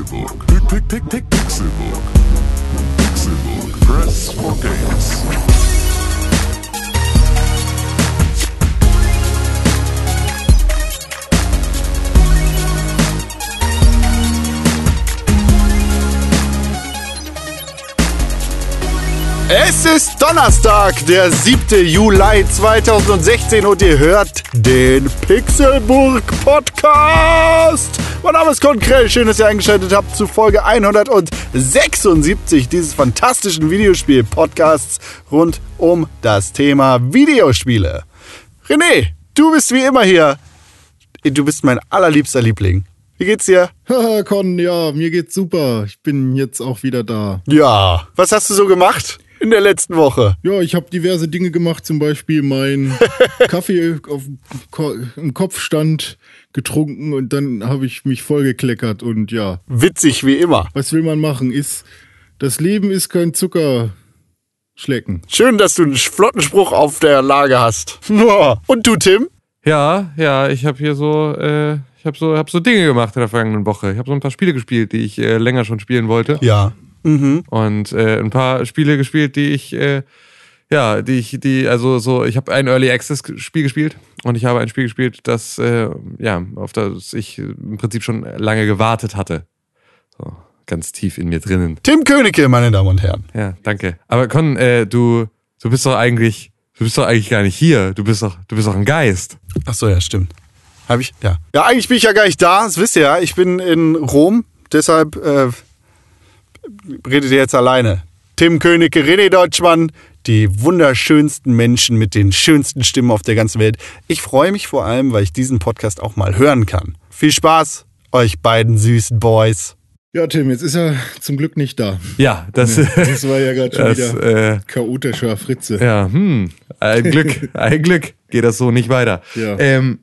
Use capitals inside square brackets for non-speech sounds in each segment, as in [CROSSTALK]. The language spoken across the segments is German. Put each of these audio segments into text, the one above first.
Pixelbook. Pick, pick, pick, Pixelbook. Pixelbook. Press for games. Es ist Donnerstag, der 7. Juli 2016 und ihr hört den Pixelburg Podcast. Mein Name ist Con Krell, schön, dass ihr eingeschaltet habt zu Folge 176 dieses fantastischen Videospiel-Podcasts rund um das Thema Videospiele. René, du bist wie immer hier. Du bist mein allerliebster Liebling. Wie geht's dir? [LAUGHS] Haha, Con, ja, mir geht's super. Ich bin jetzt auch wieder da. Ja. Was hast du so gemacht in der letzten Woche? Ja, ich habe diverse Dinge gemacht, zum Beispiel meinen [LAUGHS] Kaffee auf, Ko- im Kopfstand getrunken und dann habe ich mich vollgekleckert und ja, Witzig wie immer. was will man machen? Ist das Leben ist kein Zuckerschlecken. Schön, dass du einen flotten Spruch auf der Lage hast. Und du, Tim? Ja, ja, ich habe hier so, äh, ich habe so, hab so Dinge gemacht in der vergangenen Woche. Ich habe so ein paar Spiele gespielt, die ich äh, länger schon spielen wollte. Ja. Und äh, ein paar Spiele gespielt, die ich, äh, ja, die ich, die, also so, ich habe ein Early Access Spiel gespielt und ich habe ein Spiel gespielt, das, äh, ja, auf das ich im Prinzip schon lange gewartet hatte. So, ganz tief in mir drinnen. Tim Königke, meine Damen und Herren. Ja, danke. Aber Con, äh, du, du bist doch eigentlich, du bist doch eigentlich gar nicht hier. Du bist doch, du bist doch ein Geist. Ach so, ja, stimmt. Habe ich? Ja. Ja, eigentlich bin ich ja gar nicht da. Das wisst ihr ja. Ich bin in Rom. Deshalb äh, redet ihr jetzt alleine. Tim Königke, René Deutschmann, die wunderschönsten Menschen mit den schönsten Stimmen auf der ganzen Welt. Ich freue mich vor allem, weil ich diesen Podcast auch mal hören kann. Viel Spaß, euch beiden süßen Boys. Ja, Tim, jetzt ist er zum Glück nicht da. Ja, das, Das war ja gerade schon das, wieder äh, chaotischer Fritze. Ja, hm, ein Glück, ein Glück geht das so nicht weiter. Ja. Ähm,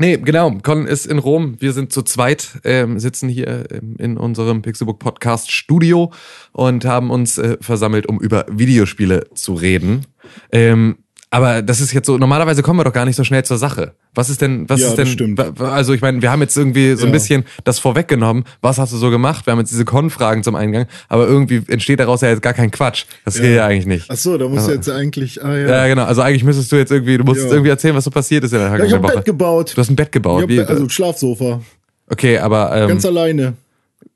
nee, genau, Con ist in Rom. Wir sind zu zweit, ähm, sitzen hier ähm, in unserem Pixelbook Podcast Studio und haben uns äh, versammelt, um über Videospiele zu reden. Ähm, aber das ist jetzt so, normalerweise kommen wir doch gar nicht so schnell zur Sache. Was ist denn, was Ja, ist denn, stimmt. also ich meine, wir haben jetzt irgendwie so ein Ja. bisschen das vorweggenommen. Was hast du so gemacht? Wir haben jetzt diese Con-Fragen zum Eingang, aber irgendwie entsteht daraus ja jetzt gar kein Quatsch. Das geht ja eigentlich nicht. Ach so, da musst du jetzt eigentlich, ah ja. Ja, genau. Also eigentlich müsstest du jetzt irgendwie, du musst Ja. irgendwie erzählen, was so passiert ist in der Ja, ich hab ein Woche. Bett gebaut. Du hast ein Bett gebaut. Ich hab, Wie, also Schlafsofa. okay, aber ähm, Ganz alleine.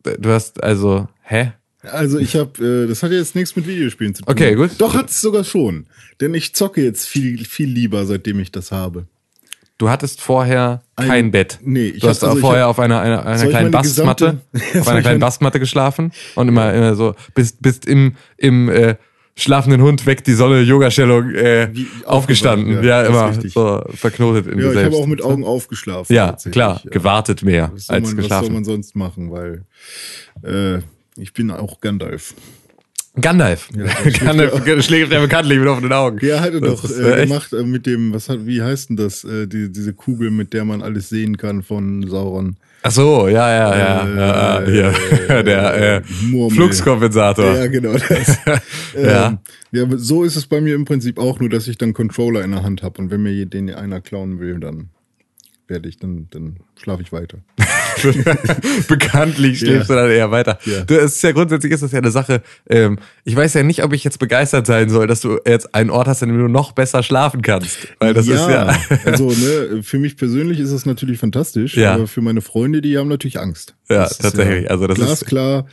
du hast also, hä? Also ich habe, äh, das hat jetzt nichts mit Videospielen zu tun. Okay, gut. Doch hat's sogar schon, denn ich zocke jetzt viel viel lieber, seitdem ich das habe. Du hattest vorher Ein- kein Bett. nee, ich du hast also ich vorher hab- auf einer, einer, einer ich kleinen Bastmatte, gesamte- [LAUGHS] auf einer ich kleinen Bastmatte geschlafen und immer, immer so, bist, bist im, im äh, schlafenden Hund weg die Sonne Yoga-Stellung äh, Wie- aufgestanden. Ja, ja, immer richtig. so verknotet in Ja, dir ich selbst. habe auch mit Augen aufgeschlafen. ja, klar, gewartet mehr als man, was soll geschlafen. man sonst machen, weil äh, ich bin auch Gandalf. Gandalf. [LAUGHS] Gandalf schlägt ja bekanntlich mit offenen Augen. Ja, hat er Das doch äh, gemacht äh, mit dem, was hat, wie heißt denn das, äh, die, diese Kugel, mit der man alles sehen kann von Sauron. Ach so, ja, ja, ja. Äh, ja, hier, [LAUGHS] der äh, Murmel. Fluxkompensator. Ja, genau [LAUGHS] das. Ja. ähm, ja, so ist es bei mir im Prinzip auch, nur dass ich dann Controller in der Hand habe und wenn mir den einer klauen will, dann werde ich, dann, dann schlafe ich weiter. [LAUGHS] Bekanntlich schläfst Ja. du dann eher weiter. Ja. Du, es ist ja grundsätzlich ist das ja eine Sache. Ähm, ich weiß ja nicht, ob ich jetzt begeistert sein soll, dass du jetzt einen Ort hast, an dem du noch besser schlafen kannst. Weil das ist ja. also [LAUGHS] ne, für mich persönlich ist es natürlich fantastisch, Ja. aber für meine Freunde, die haben natürlich Angst. Ja, Das ist tatsächlich. Also das ist- glasklar.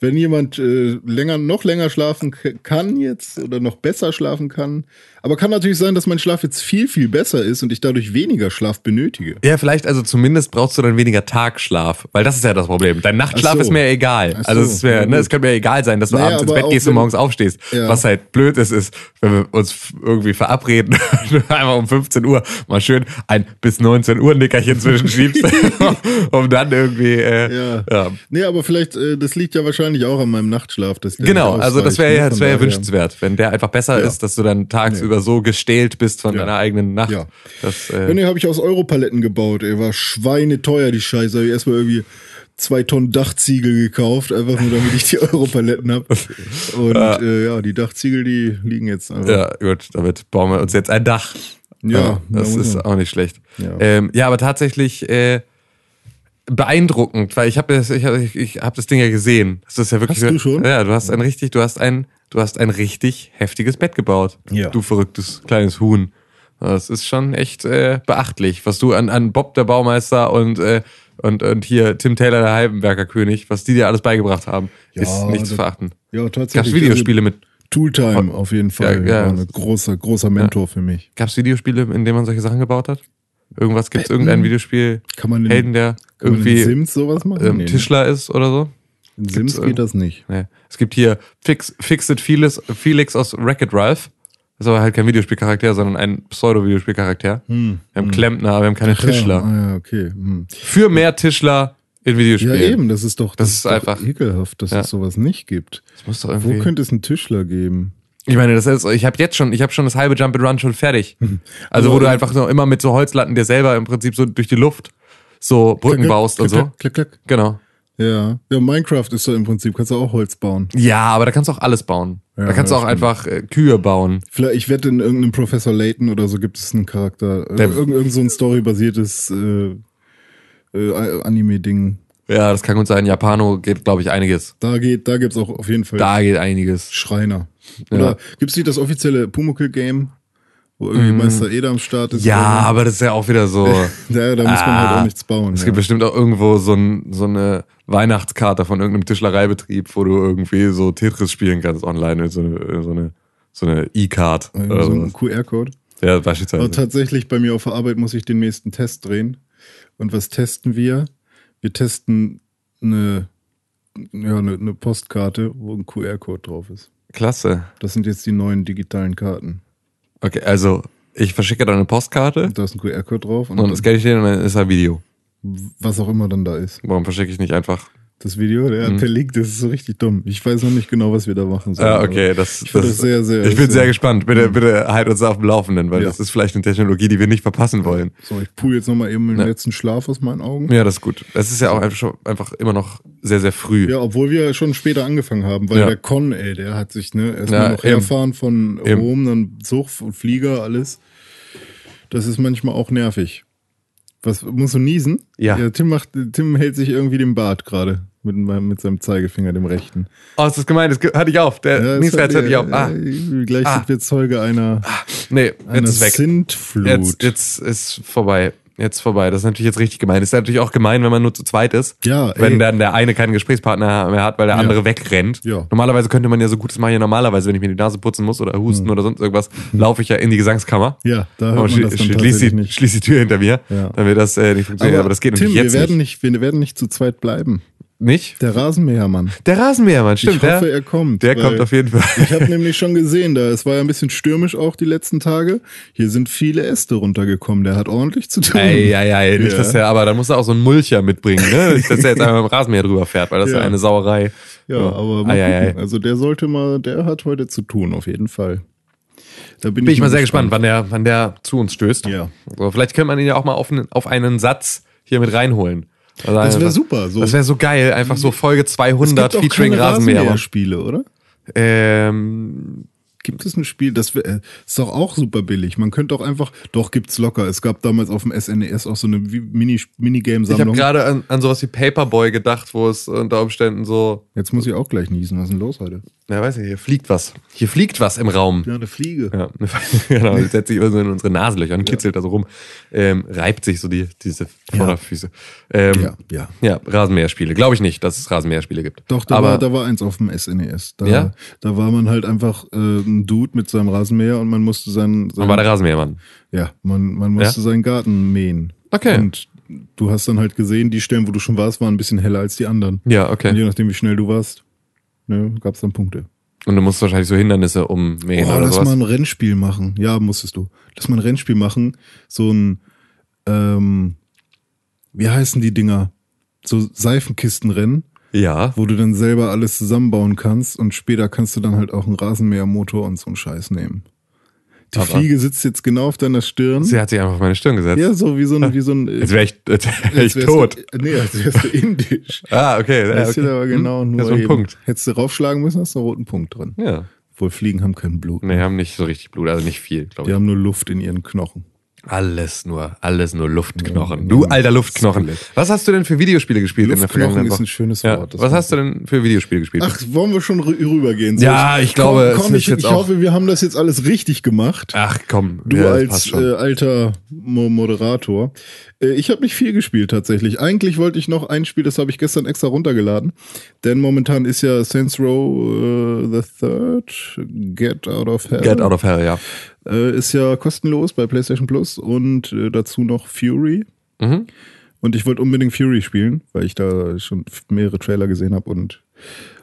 Wenn jemand äh, länger, noch länger schlafen kann jetzt oder noch besser schlafen kann, aber kann natürlich sein, dass mein Schlaf jetzt viel, viel besser ist und ich dadurch weniger Schlaf benötige. Ja, vielleicht, also zumindest brauchst du dann weniger Tagschlaf, weil das ist ja das Problem. Dein Nachtschlaf Ach so. ist mir egal. Ach also so, es mir, ja, ne, es kann mir egal sein, dass du Naja, abends ins Bett gehst und morgens aufstehst. Ja. Was halt blöd ist, ist, wenn wir uns irgendwie verabreden, [LAUGHS] einfach um 15 Uhr mal schön ein bis 19 Uhr Nickerchen zwischenschiebst, [LAUGHS] [LAUGHS] um dann irgendwie, äh, Ja. ja. Nee, aber vielleicht, äh, das liegt ja wahrscheinlich auch an meinem Nachtschlaf. Dass Genau, also das wäre ja, ne? das wäre ja daher- wünschenswert, wenn der einfach besser Ja. ist, dass du dann tagsüber so gestählt bist von Ja. deiner eigenen Nacht. Ja. Das, Ja, äh, nee, habe ich aus Europaletten gebaut. Ey, war schweineteuer, die Scheiße. Habe ich erstmal irgendwie zwei Tonnen Dachziegel gekauft, einfach nur damit ich die [LAUGHS] Europaletten habe. Und ja. Äh, ja, die Dachziegel, die liegen jetzt einfach. ja, gut, damit bauen wir uns jetzt ein Dach. Ja, das ist auch nicht schlecht. Ja. Ähm, ja, aber tatsächlich, äh, beeindruckend, weil ich habe das, ich, ich, ich hab das Ding ja gesehen. Das ist ja wirklich. Hast du schon? Ja, du hast ein richtig, du hast ein, du hast ein richtig heftiges Bett gebaut. Ja. Du verrücktes kleines Huhn. Das ist schon echt äh, beachtlich, was du an, an Bob der Baumeister und äh, und, und hier Tim Taylor der Heibenberger König, was die dir alles beigebracht haben, Ja, ist nicht zu verachten. Ja, Gab es tatsächlich. Videospiele mit, Also, Tooltime auf jeden Fall. Ja, ja. War ein großer, großer Mentor für mich. gab es Videospiele, in denen man solche Sachen gebaut hat? Irgendwas gibt es irgendein Videospiel, Kann man in, Helden, der kann man in irgendwie Sims sowas machen? ähm, Nee, ne? Tischler ist oder so? In Sims gibt's geht das nicht. Nee. Es gibt hier Fix, Fixit Felix, Felix aus Wreck-It Ralph. Das ist aber halt kein Videospielcharakter, sondern ein Pseudo-Videospielcharakter. Wir haben Klempner, aber wir haben keine Tischler. Hm. Ja, ah, ja, okay. Hm. Für mehr Tischler in Ja, Videospielen. eben, das ist doch, Das das, ist doch einfach- ekelhaft, dass Ja. es sowas nicht gibt. Das muss doch Wo irgendwie. könnte es einen Tischler geben? Ich meine, das ist, ich habe jetzt schon, ich habe schon das halbe Jump and Run schon fertig. Also wo Aber- du einfach so immer mit so Holzlatten dir selber im Prinzip so durch die Luft so Brücken Klack, baust und klack, so. Klack, klack, klack. Genau. Ja. ja, Minecraft ist so im Prinzip, kannst du auch Holz bauen. Ja, aber da kannst du auch alles bauen. Ja, da kannst du auch stimmt. einfach äh, Kühe bauen. Vielleicht, ich wette, in irgendeinem Professor Layton oder so gibt es einen Charakter, äh, Der- irgend, irgend so ein storybasiertes äh, äh, Anime-Ding. Ja, das kann gut sein. Japano geht, glaube ich, einiges. Da geht, da gibt's auch auf jeden Fall Da geht einiges. Schreiner. Ja. Oder gibt's nicht das offizielle Pumuckl-Game, wo irgendwie Meister Eder am Start ist? Ja, oder aber das ist ja auch wieder so. [LAUGHS] ja, da muss man halt Ah, auch nichts bauen. Es ja. gibt bestimmt auch irgendwo so, ein, so eine Weihnachtskarte von irgendeinem Tischlereibetrieb, wo du irgendwie so Tetris spielen kannst online so eine, so eine, so eine E-Card. Oder so ein QR-Code. Ja, Aber beispielsweise. tatsächlich bei mir auf der Arbeit muss ich den nächsten Test drehen. Und was testen wir? Wir testen eine, ja, eine, eine Postkarte, wo ein QR-Code drauf ist. Klasse. Das sind jetzt die neuen digitalen Karten. Okay, also ich verschicke da eine Postkarte Und da ist ein QR-Code drauf und, und das Geld ich dir und dann ist ein Video. was auch immer dann da ist. Warum verschicke ich nicht einfach? Das Video, der, der Link, das ist so richtig dumm. Ich weiß noch nicht genau, was wir da machen sollen. Ah, okay, das, Ich finde das sehr, sehr. Ich bin sehr, sehr gespannt. Bitte, bitte halt uns auf dem Laufenden, weil Ja. das ist vielleicht eine Technologie, die wir nicht verpassen wollen. So, ich pull jetzt nochmal eben den Ja. letzten Schlaf aus meinen Augen. Ja, das ist gut. Es ist ja auch einfach, schon- einfach immer noch sehr, sehr früh. Ja, obwohl wir schon später angefangen haben, weil Ja. der Con, ey, der hat sich, ne, erstmal Ja, noch eben. herfahren von Eben. Rom, dann Zug und Flieger, alles. Das ist manchmal auch nervig. Was, musst du niesen? Ja. Tim macht, Tim hält sich irgendwie den Bart gerade mit, mit seinem Zeigefinger, dem rechten. Oh, ist das gemein? Das hatte ich auf. Der Ja, nächste hatte ich auf. Ah, äh, Gleich Ah. sind wir Zeuge einer, nee, einer jetzt ist weg. Sintflut. Jetzt, jetzt ist vorbei. Jetzt vorbei. Das ist natürlich jetzt richtig gemein. Das ist natürlich auch gemein, wenn man nur zu zweit ist. Ja, ey. Wenn dann der eine keinen Gesprächspartner mehr hat, weil der Ja. andere wegrennt. Ja. Normalerweise könnte man ja so gut, das mache ich ja normalerweise, wenn ich mir die Nase putzen muss oder husten Hm. oder sonst irgendwas, laufe ich ja in die Gesangskammer. Ja, da hört Aber man das dann schließ, tatsächlich die, nicht. schließ die Tür hinter mir, Ja. dann wird das äh, nicht funktionieren. Aber, das geht Tim, natürlich jetzt wir werden nicht. nicht. Wir werden nicht zu zweit bleiben. Nicht? Der Rasenmähermann. Der Rasenmähermann, stimmt. ich hoffe, der, er kommt. der kommt auf jeden Fall. Ich habe nämlich schon gesehen, da es war ja ein bisschen stürmisch auch die letzten Tage. Hier sind viele Äste runtergekommen. Der hat ordentlich zu tun. Ey, ey, ey, nicht, Ja. dass er, aber da muss er auch so einen Mulcher mitbringen, ne? Nicht, dass er jetzt einfach mit dem Rasenmäher drüber fährt, weil das ist ja Ja. eine Sauerei. Ja, aber mal Ei, ei, ei. also der sollte mal, der hat heute zu tun auf jeden Fall. Da bin, Bin ich mal sehr gespannt, wann der, wann der zu uns stößt. Ja. So, vielleicht könnte man ihn ja auch mal auf einen, auf einen Satz hier mit reinholen. Also Das wäre super. So. Das wäre so geil, einfach so Folge es 200 gibt auch featuring Rasenmäher. Rasenmäherspiele, oder? Ähm, Gibt es ein Spiel, das wär, äh, ist doch auch super billig. Man könnte auch einfach, doch gibt's locker. Es gab damals auf dem SNES auch so eine Mini, ich habe gerade an, an sowas wie Paperboy gedacht, wo es unter Umständen so, Jetzt muss ich auch gleich niesen. Was ist denn los heute? Ja weiß ich, hier fliegt was. Hier fliegt was im Raum. Ja, eine Fliege. Ja, [LAUGHS] genau, die setzt sich immer so in unsere Nasenlöcher und kitzelt da so rum, ähm, reibt sich so die, diese Vorderfüße. Ähm, Ja, ja. Ja, Rasenmäherspiele. Glaube ich nicht, dass es Rasenmäherspiele gibt. Doch, da, Aber war, da war eins auf dem SNES. Da, Ja? da war man halt einfach äh, ein Dude mit seinem Rasenmäher und man musste seinen, man seinen war der Rasenmähermann. ja, man, man musste seinen Garten mähen. Okay. Und du hast dann halt gesehen, die Stellen, wo du schon warst, waren ein bisschen heller als die anderen. Ja, Und okay. je nachdem, wie schnell du warst, ne, gab's dann Punkte. Und du musst wahrscheinlich so Hindernisse ummähen Oh, oder lass sowas. mal ein Rennspiel machen. Ja, musstest du. Lass mal ein Rennspiel machen. So ein, ähm, wie heißen die Dinger? So Seifenkistenrennen, ja. wo du dann selber alles zusammenbauen kannst und später kannst du dann halt auch einen Rasenmähermotor und so einen Scheiß nehmen. Die Aber- Fliege sitzt jetzt genau auf deiner Stirn. Sie hat sich einfach auf meine Stirn gesetzt. ja, so wie so ein, wie so ein, [LAUGHS] Jetzt wäre ich, jetzt wär ich tot. Du, nee, als wärst du indisch. [LAUGHS] Ah, okay. Das ist okay. aber genau Hm, nur ist so ein eben. Punkt. Hättest du raufschlagen müssen, hast du einen roten Punkt drin. Ja. Obwohl Fliegen haben kein Blut. Nee, haben nicht so richtig Blut, also nicht viel, glaube Die ich. haben nur Luft in ihren Knochen. Alles nur, alles nur Luftknochen. Du alter Luftknochen. Was hast du denn für Videospiele gespielt in der Luftknochen vergangenen ist Woche? ein schönes Ja. Wort, das Was hast du denn für Videospiele gespielt? Ach, wollen wir schon rü- rübergehen? Ja, ich glaube, komm, es komm ich, jetzt ich auch- hoffe, wir haben das jetzt alles richtig gemacht. Ach komm, Du ja, das als schon. äh, alter Mo Moderator. Äh, ich habe nicht viel gespielt tatsächlich. Eigentlich wollte ich noch ein Spiel, das habe ich gestern extra runtergeladen. Denn momentan ist ja Saints Row äh, the Third, Get Out of Hell. Get out of hell, ja. Äh, ist ja kostenlos bei PlayStation Plus und äh, dazu noch Fury. Mhm. Und ich wollte unbedingt Fury spielen, weil ich da schon mehrere Trailer gesehen habe und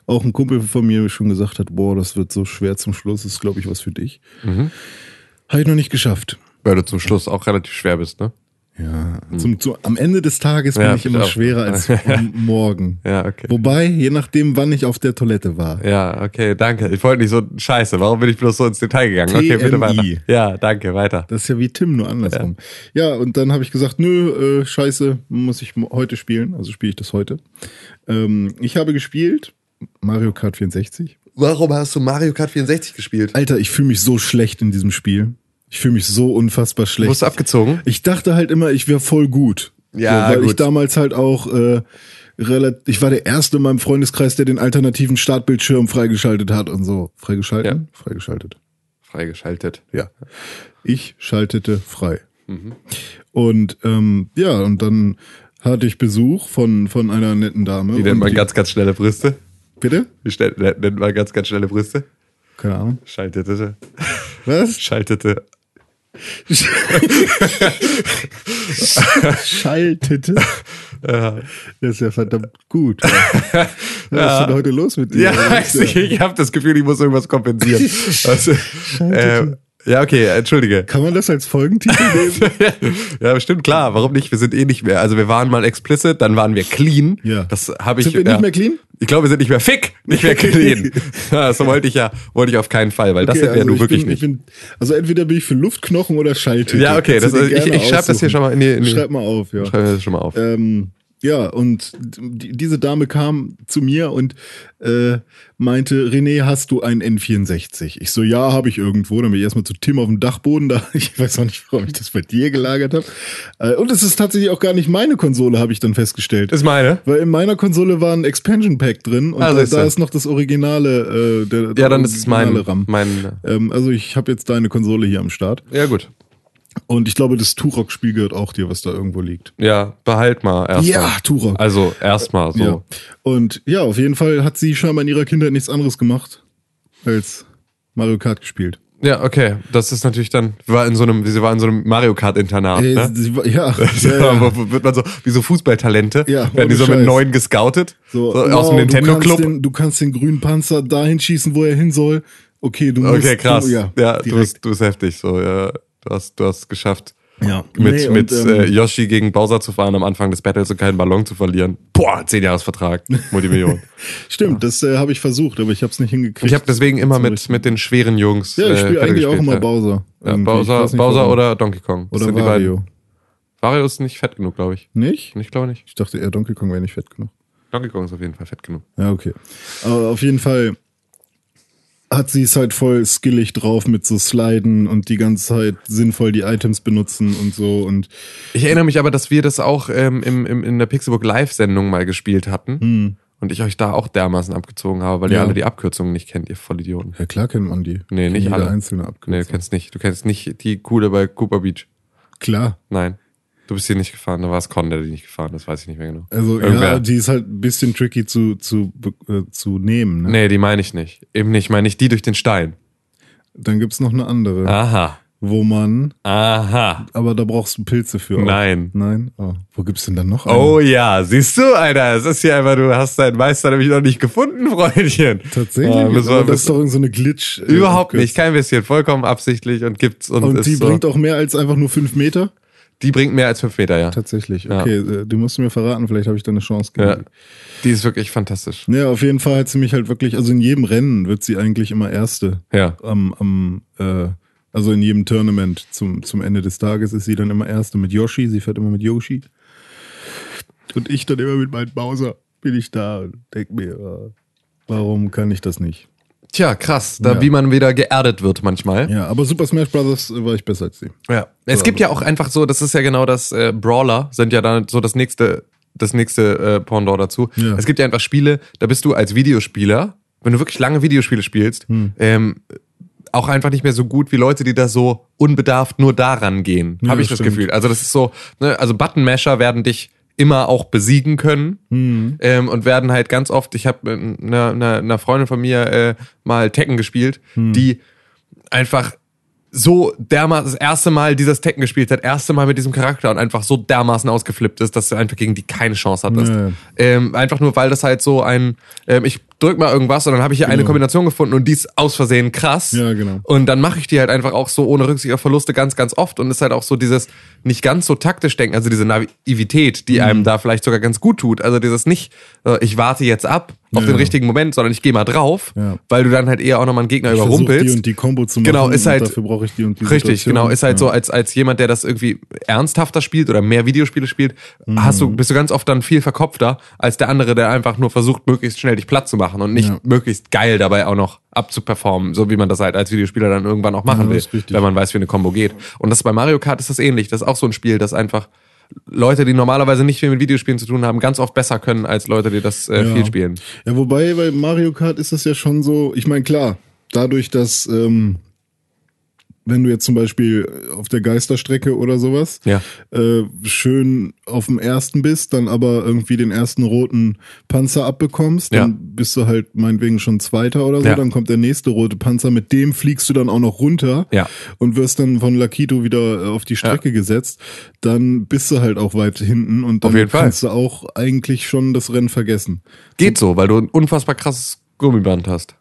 auch ein Kumpel von mir schon gesagt hat, boah, das wird so schwer zum Schluss, das ist glaube ich was für dich. Mhm. Habe ich noch nicht geschafft. Weil du zum Schluss auch relativ schwer bist, ne? Ja, zum, zu, am Ende des Tages bin Ja, ich immer auch. schwerer als [LAUGHS] am Morgen. Ja, okay. Wobei, je nachdem, wann ich auf der Toilette war. Ja, okay, danke. Ich wollte nicht so scheiße. Warum bin ich bloß so ins Detail gegangen? Okay, bitte TMI. weiter. Ja, danke, weiter. Das ist ja wie Tim, nur andersrum. Ja, und dann habe ich gesagt, nö, äh, scheiße, muss ich heute spielen. Also spiele ich das heute. Ähm, ich habe gespielt Mario Kart 64. Warum hast du Mario Kart 64 gespielt? Alter, ich fühle mich so schlecht in diesem Spiel. Ich fühle mich so unfassbar schlecht. Wurdest du abgezogen? Ich dachte halt immer, ich wäre voll gut. Ja, so, weil gut. ich damals halt auch äh, relativ, ich war der erste in meinem Freundeskreis, der den alternativen Startbildschirm freigeschaltet hat und so. Freigeschaltet? Ja. Freigeschaltet. Freigeschaltet. Ja. Ich schaltete frei. Mhm. Und ähm, ja, und dann hatte ich Besuch von, von einer netten Dame. Wie nennt man die- ganz, ganz schnelle Brüste? Bitte? Wie schnell, nennt man ganz, ganz schnelle Brüste? Keine Ahnung. Schaltete. Was? Schaltete. Schaltete? Ja, Das ist ja verdammt gut. [LAUGHS] Was ist denn heute los mit dir? ja weiß [LAUGHS] ich, ich habe das Gefühl, ich muss irgendwas kompensieren. [LAUGHS] Also, äh, ja, okay, entschuldige. Kann man das als Folgentitel nehmen? ja, bestimmt, klar. Warum nicht? Wir sind eh nicht mehr. Also wir waren mal explicit, dann waren wir clean. Ja. Das habe ich. Sind wir nicht ja. mehr clean? Ich glaube, wir sind nicht mehr fick, nicht mehr clean. [LAUGHS] ja, das wollte ich ja, wollte ich auf keinen Fall, weil das Okay, sind wir also du ich wirklich bin, nicht. Ich bin, also entweder bin ich für Luftknochen oder Schaltete. ja, okay, das, ich, ich schreibe das hier schon mal in die. In die Schreib mal auf, ja. Schreiben wir das schon mal auf. Ähm, ja, und die, diese Dame kam zu mir und äh, meinte, René, hast du ein N64? Ich so, ja, habe ich irgendwo. Dann bin ich erstmal zu Tim auf dem Dachboden da. [LAUGHS] Ich weiß auch nicht, warum ich das bei dir gelagert habe. Äh, und es ist tatsächlich auch gar nicht meine Konsole, habe ich dann festgestellt. ist meine. Weil in meiner Konsole war ein Expansion Pack drin und Ah, da, du. da ist noch das originale, äh, der, Ja, dann ist es mein, RAM. mein. Ähm, also ich habe jetzt deine Konsole hier am Start. Ja gut. Und ich glaube, das Turok-Spiel gehört auch dir, was da irgendwo liegt. Ja, behalt mal erstmal. Ja, Turok. Also erstmal so. Ja. Und ja, auf jeden Fall hat sie scheinbar in ihrer Kindheit nichts anderes gemacht als Mario Kart gespielt. Ja, okay. Das ist natürlich dann, war in so einem, sie war in so einem Mario Kart Internat, Äh, ne? sie ja, [LAUGHS] So, ja, Wird man so, wie so Fußballtalente, Ja, werden die so mit Scheiß. neun gescoutet, so, aus wow, dem Nintendo du Club. kannst Den, du kannst den grünen Panzer dahin schießen, wo er hin soll. Okay, du musst. Okay, krass. Du, ja, ja, du, bist, du bist heftig, so, ja. Du hast, du hast es geschafft. Ja. Mit, Nee, mit und, äh, ähm, Yoshi gegen Bowser zu fahren am Anfang des Battles und keinen Ballon zu verlieren. Boah, 10 Jahresvertrag, Multimillion. [LAUGHS] Stimmt, das äh, habe ich versucht, aber ich habe es nicht hingekriegt. ich habe deswegen immer mit, mit den schweren Jungs. Ja, ich äh, spiele Battle eigentlich auch immer ja. Bowser. Ja, Bowser, nicht, Bowser oder Donkey Kong. Das oder sind die beiden. Wario. Wario ist nicht fett genug, glaube ich. Nicht? Ich glaube nicht. Ich dachte eher Donkey Kong wäre nicht fett genug. Donkey Kong ist auf jeden Fall fett genug. Ja, okay. Aber auf jeden Fall hat sie es halt voll skillig drauf mit so Sliden und die ganze Zeit sinnvoll die Items benutzen und so und Ich erinnere mich aber, dass wir das auch ähm, im, im, in der Pixelbook Live-Sendung mal gespielt hatten. Und ich euch da auch dermaßen abgezogen habe, weil ihr Hm. Ja. alle die Abkürzungen nicht kennt, ihr Vollidioten. ja klar kennt man die. Nee, nicht Jede alle. einzelne Nee, Abkürzung. du kennst nicht. Du kennst nicht die coole bei Cooper Beach. Klar. Nein. Du bist hier nicht gefahren, da war es Con, der die nicht gefahren, das weiß ich nicht mehr genau. Also Irgendwer. ja, die ist halt ein bisschen tricky zu zu äh, zu nehmen. Ne? Nee, die meine ich nicht. Eben nicht, meine ich die durch den Stein. Dann gibt's noch eine andere, Aha. wo man, Aha. aber da brauchst du Pilze für. auch. Nein. Nein. Oh. Wo gibt's denn dann noch? eine? Oh ja, siehst du, Alter, es ist hier einfach, du hast deinen Meister nämlich noch nicht gefunden, [LAUGHS] Freundchen. tatsächlich. Müssen wir- aber das ist doch irgend so eine Glitch. äh, Überhaupt nicht, kein bisschen, vollkommen absichtlich und gibt's und, Und ist die so, bringt auch mehr als einfach nur fünf Meter. Die bringt mehr als fünf Meter, ja. Tatsächlich. Ja. Okay, äh, du musst mir verraten, vielleicht habe ich da eine Chance. ja. gegen Die ist wirklich fantastisch. die. Ja, auf jeden Fall hat sie mich halt wirklich, also in jedem Rennen wird sie eigentlich immer Erste. Ja. Am, am, äh, also in jedem Tournament zum, zum Ende des Tages ist sie dann immer Erste mit Yoshi. Sie fährt immer mit Yoshi. Und ich dann immer mit meinem Bowser bin ich da und denk mir, äh, warum kann ich das nicht? Tja, krass, da, Ja. wie man wieder geerdet wird manchmal. Ja, aber Super Smash Bros. war ich besser als die. Ja. Es gibt ja auch einfach so, das ist ja genau das, äh, Brawler sind ja dann so das nächste, das nächste äh, Pendant dazu. Ja. Es gibt ja einfach Spiele, da bist du als Videospieler, wenn du wirklich lange Videospiele spielst, Hm. ähm, auch einfach nicht mehr so gut wie Leute, die da so unbedarft nur daran gehen. Ja, Habe ich das stimmt. Gefühl. Also das ist so, ne, also Button-Masher werden dich immer auch besiegen können Hm. ähm, und werden halt ganz oft, ich habe einer eine, einer Freundin von mir äh, mal Tekken gespielt, Hm. die einfach so dermaßen das erste Mal dieses Tekken gespielt hat, erste Mal mit diesem Charakter und einfach so dermaßen ausgeflippt ist, dass du einfach gegen die keine Chance hattest. Nee. Ähm, einfach nur, weil das halt so ein, ähm, ich drück mal irgendwas und dann habe ich hier eine Kombination gefunden und die ist aus Versehen krass. Ja, genau. Und dann mache ich die halt einfach auch so ohne Rücksicht auf Verluste ganz, ganz oft und ist halt auch so dieses nicht ganz so taktisch denken, also diese Naivität, Mhm. die einem da vielleicht sogar ganz gut tut. Also dieses nicht, äh, ich warte jetzt ab auf Ja. den richtigen Moment, sondern ich gehe mal drauf, Ja. weil du dann halt eher auch nochmal einen Gegner Ich überrumpelst. die und die Combo zu machen. Genau, ist halt- Dafür brauche ich die und die Richtig, Situation. genau. Ist halt ja. so, als, als jemand, der das irgendwie ernsthafter spielt oder mehr Videospiele spielt, hast Mhm. du, bist du ganz oft dann viel verkopfter als der andere, der einfach nur versucht, möglichst schnell dich platt zu machen und nicht Ja. möglichst geil dabei auch noch abzuperformen, so wie man das halt als Videospieler dann irgendwann auch machen Ja, will, wenn man weiß, wie eine Combo geht. Und das bei Mario Kart ist das ähnlich. Das ist auch so ein Spiel, das einfach Leute, die normalerweise nicht viel mit Videospielen zu tun haben, ganz oft besser können als Leute, die das äh, Ja. viel spielen. Ja, wobei bei Mario Kart ist das ja schon so, ich meine, klar, dadurch, dass, ähm, wenn du jetzt zum Beispiel auf der Geisterstrecke oder sowas Ja. äh, schön auf dem ersten bist, dann aber irgendwie den ersten roten Panzer abbekommst, dann Ja. bist du halt meinetwegen schon Zweiter oder so, Ja. dann kommt der nächste rote Panzer, mit dem fliegst du dann auch noch runter und wirst dann von Lakito wieder äh, auf die Strecke gesetzt, dann bist du halt auch weit hinten und dann kannst du auch eigentlich schon das Rennen vergessen. Geht so, weil du ein unfassbar krasses Gummiband hast.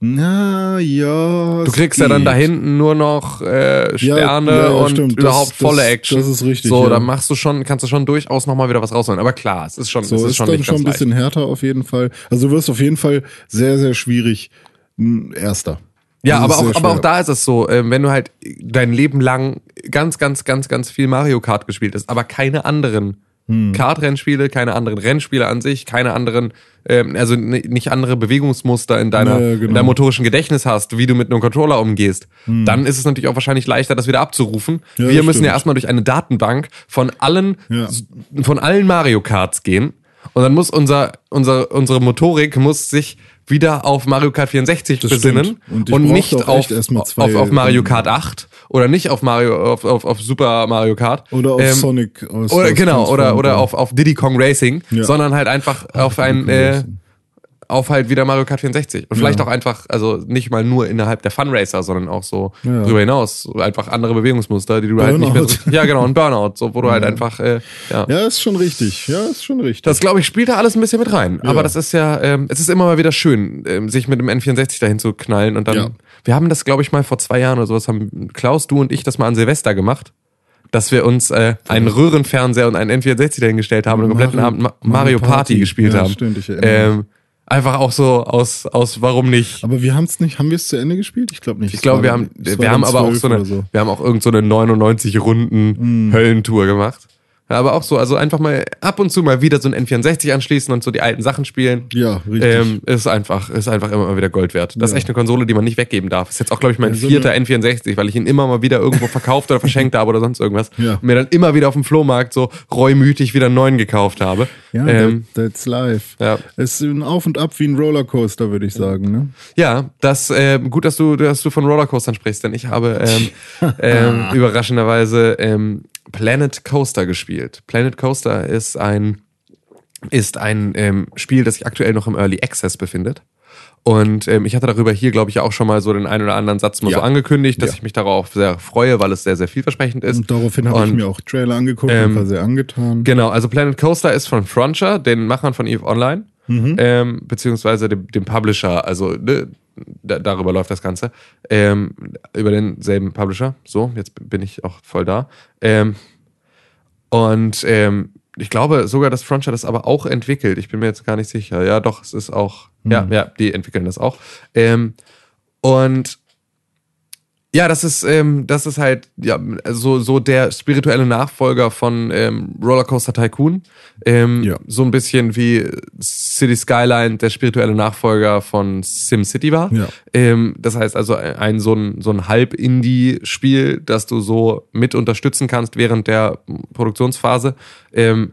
Na ja. Du kriegst ja dann da hinten nur noch äh, Sterne ja, ja, und stimmt. überhaupt Das- volle Action. das ist richtig, So, ja. dann machst du schon, kannst du schon durchaus nochmal wieder was rausholen. Aber klar, es ist schon, So es ist ist schon dann schon ein bisschen härter auf jeden Fall. Also du wirst auf jeden Fall sehr, sehr schwierig ein Erster. Ja, Das aber auch, aber auch da ist es so, ähm, wenn du halt dein Leben lang ganz, ganz, ganz, ganz viel Mario Kart gespielt hast, aber keine anderen Hm. Kart-Rennspiele, keine anderen Rennspiele an sich, keine anderen, ähm, also nicht andere Bewegungsmuster in deiner, Ja, ja, genau. in deinem motorischen Gedächtnis hast, wie du mit einem Controller umgehst, dann ist es natürlich auch wahrscheinlich leichter, das wieder abzurufen. Hm. Ja, Wir müssen ja stimmt. erstmal durch eine Datenbank von allen, Ja. von allen Mario Karts gehen. Und dann muss unser, unser, unsere Motorik muss sich wieder auf Mario Kart 64 Das besinnen stimmt. Und und, nicht auf, auf, auf Mario ähm, Kart 8 oder nicht auf Mario auf, auf, auf Super Mario Kart Oder auf Ähm, Sonic aus oder aus genau oder oder auf, auf Diddy Kong Racing, Ja. sondern halt einfach auf ein äh, Racing. Auf halt wieder Mario Kart 64 und vielleicht Ja. auch einfach also nicht mal nur innerhalb der Fun Racer, sondern auch so Ja. darüber hinaus einfach andere Bewegungsmuster, die du halt nicht mehr so, Burnout. [LAUGHS] ja genau ein Burnout, so wo du halt einfach äh, ja Ja, ist schon richtig. Ja, ist schon richtig. das glaube ich spielt da alles ein bisschen mit rein. Aber Ja. das ist ja, ähm, es ist immer mal wieder schön, ähm, sich mit dem N64 dahin zu knallen und dann. Ja. Wir haben das, glaube ich, mal vor zwei Jahren oder sowas, haben Klaus, du und ich das mal an Silvester gemacht, dass wir uns äh, einen Röhrenfernseher und einen N64 dahingestellt haben und den kompletten Mario- Abend Ma Mario Party, Party. gespielt Ja, haben. stimmt, ich ähm, Einfach auch so aus, aus warum nicht. aber wir haben es nicht, haben wir es zu Ende gespielt? Ich glaube nicht. Ich glaube, wir haben, wir haben aber auch 12 so eine, so. wir haben auch irgend so eine 99 Runden Mhm. Höllentour gemacht. Aber auch so, also einfach mal ab und zu mal wieder so ein N64 anschließen und so die alten Sachen spielen. Ja, richtig. Ähm, ist einfach, ist einfach immer mal wieder Gold wert. Das ist Ja. echt eine Konsole, die man nicht weggeben darf. Ist jetzt auch, glaube ich, mein Ja, so vierter eine- N64, weil ich ihn immer mal wieder irgendwo verkauft oder verschenkt habe oder sonst irgendwas. Ja. Und mir dann immer wieder auf dem Flohmarkt so reumütig wieder einen neuen gekauft habe. ja, ähm, that, that's life. ja. Es ist ein Auf und Ab wie ein Rollercoaster, würde ich sagen. Ne? Ja, das äh, gut, dass du, dass du von Rollercoastern sprichst, denn ich habe ähm, [LAUGHS] ähm, überraschenderweise ähm, Planet Coaster gespielt. Planet Coaster ist ein ist ein ähm, Spiel, das sich aktuell noch im Early Access befindet. Und ähm, ich hatte darüber hier, glaube ich, auch schon mal so den einen oder anderen Satz mal Ja. so angekündigt, dass Ja. ich mich darauf sehr freue, weil es sehr, sehr vielversprechend ist. Und daraufhin habe ich mir auch Trailer angeguckt Ähm, und war sehr angetan. Genau, also Planet Coaster ist von Frontier, den Machern von EVE Online, ähm, beziehungsweise dem, dem Publisher, also ne, da, darüber läuft das Ganze, ähm, über denselben Publisher. So, jetzt bin ich auch voll da. Ähm, und ähm, ich glaube sogar, dass Frontier das aber auch entwickelt. Ich bin mir jetzt gar nicht sicher. Ja, doch, es ist auch, ja, ja, die entwickeln das auch. Ähm, und Ja, das ist, ähm, das ist halt ja, so, so der spirituelle Nachfolger von ähm, Rollercoaster Tycoon. Ähm, Ja. So ein bisschen wie City Skyline der spirituelle Nachfolger von SimCity war. Ja. Ähm, das heißt also ein so ein, so ein Halb-Indie-Spiel, das du so mit unterstützen kannst während der Produktionsphase. Ähm,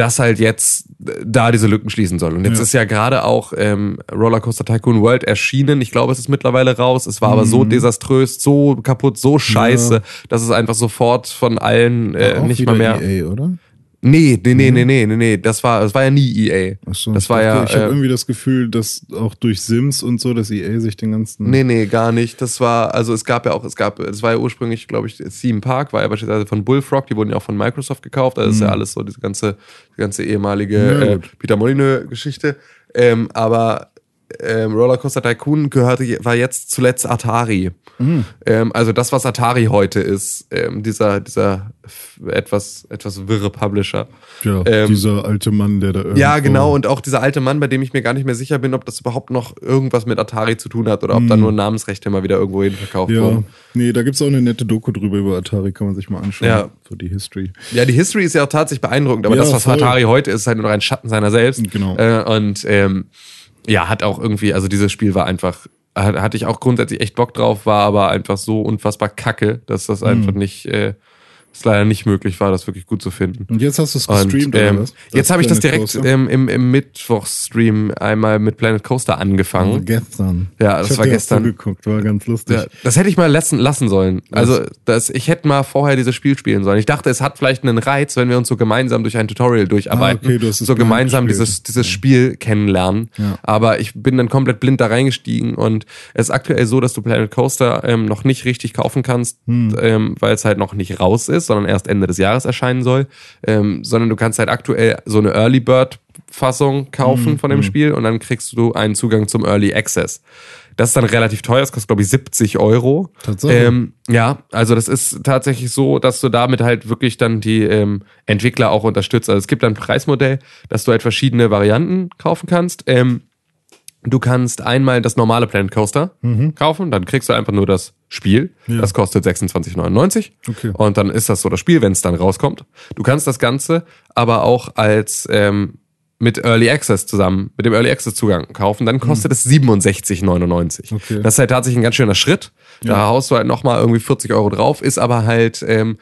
das halt jetzt da diese Lücken schließen soll. Und jetzt Ja. ist ja gerade auch ähm, Rollercoaster Tycoon World erschienen. Ich glaube, es ist mittlerweile raus. Es war aber so desaströs, so kaputt, so scheiße, Mhm. Ja. dass es einfach sofort von allen äh, nicht mal mehr. EA, oder? Nee, nee, nee, nee, nee, nee, nee. Das war, das war ja nie EA. Ach so, das ich war dachte, ja. Ich habe äh, irgendwie das Gefühl, dass auch durch Sims und so, dass EA sich den ganzen. Nee, nee, gar nicht. Das war, also es gab ja auch, es gab, es war ja ursprünglich, glaube ich, Theme Park, war ja beispielsweise von Bullfrog, die wurden ja auch von Microsoft gekauft. Also das ist ja alles so diese ganze, die ganze ehemalige Ja, äh. Peter Molyneux-Geschichte. Ähm, aber ähm, Rollercoaster Tycoon gehörte, war jetzt zuletzt Atari. Mhm. Ähm, also das, was Atari heute ist, ähm, dieser, dieser etwas, etwas wirre Publisher. Ja, ähm, dieser alte Mann, der da irgendwo. Ja, genau. Und auch dieser alte Mann, bei dem ich mir gar nicht mehr sicher bin, ob das überhaupt noch irgendwas mit Atari zu tun hat oder ob da nur Namensrechte mal wieder irgendwo hin verkauft Mhm. Ja, wurden. nee, da gibt's auch eine nette Doku drüber über Atari, kann man sich mal anschauen. Ja. So die History. Ja, die History ist ja auch tatsächlich beeindruckend, aber Ja, das, was voll. Atari heute ist, ist halt nur ein Schatten seiner selbst. Genau. Äh, und ähm, ja, hat auch irgendwie, also dieses Spiel war einfach, hat- hatte ich auch grundsätzlich echt Bock drauf, war aber einfach so unfassbar kacke, dass das Mhm. einfach nicht, äh, es leider nicht möglich war, das wirklich gut zu finden. Und jetzt hast du es Und gestreamt, ähm, oder was? jetzt habe ich das direkt ähm, im, im Mittwochstream einmal mit Planet Coaster angefangen. Also gestern. Ja, das ich war gestern. zugeguckt, war ganz lustig. Ja, das hätte ich mal lassen, lassen sollen. Also, das, ich hätte mal vorher dieses Spiel spielen sollen. Ich dachte, es hat vielleicht einen Reiz, wenn wir uns so gemeinsam durch ein Tutorial durcharbeiten. Ah, okay, du so gemeinsam gespielt. dieses, dieses Spiel kennenlernen. Ja. Aber ich bin dann komplett blind da reingestiegen und es ist aktuell so, dass du Planet Coaster ähm, noch nicht richtig kaufen kannst, Hm. ähm, weil es halt noch nicht raus ist, sondern erst Ende des Jahres erscheinen soll. Ähm, sondern du kannst halt aktuell so eine Early Bird Fassung kaufen von dem Spiel und dann kriegst du einen Zugang zum Early Access. Das ist dann relativ teuer, das kostet glaube ich 70 Euro. Tatsache. Ähm, ja, also das ist tatsächlich so, dass du damit halt wirklich dann die ähm, Entwickler auch unterstützt. Also es gibt ein Preismodell, dass du halt verschiedene Varianten kaufen kannst. Ähm, du kannst einmal das normale Planet Coaster kaufen, dann kriegst du einfach nur das Spiel. Mhm. Ja. Das kostet 26,99. Okay. Und dann ist das so das Spiel, wenn es dann rauskommt. Du kannst das Ganze aber auch als ähm, mit Early Access zusammen, mit dem Early Access Zugang kaufen, dann kostet es 67,99. Mhm. Okay. Das ist halt tatsächlich ein ganz schöner Schritt. Da Ja. haust du halt nochmal irgendwie 40 Euro drauf, ist aber halt ähm,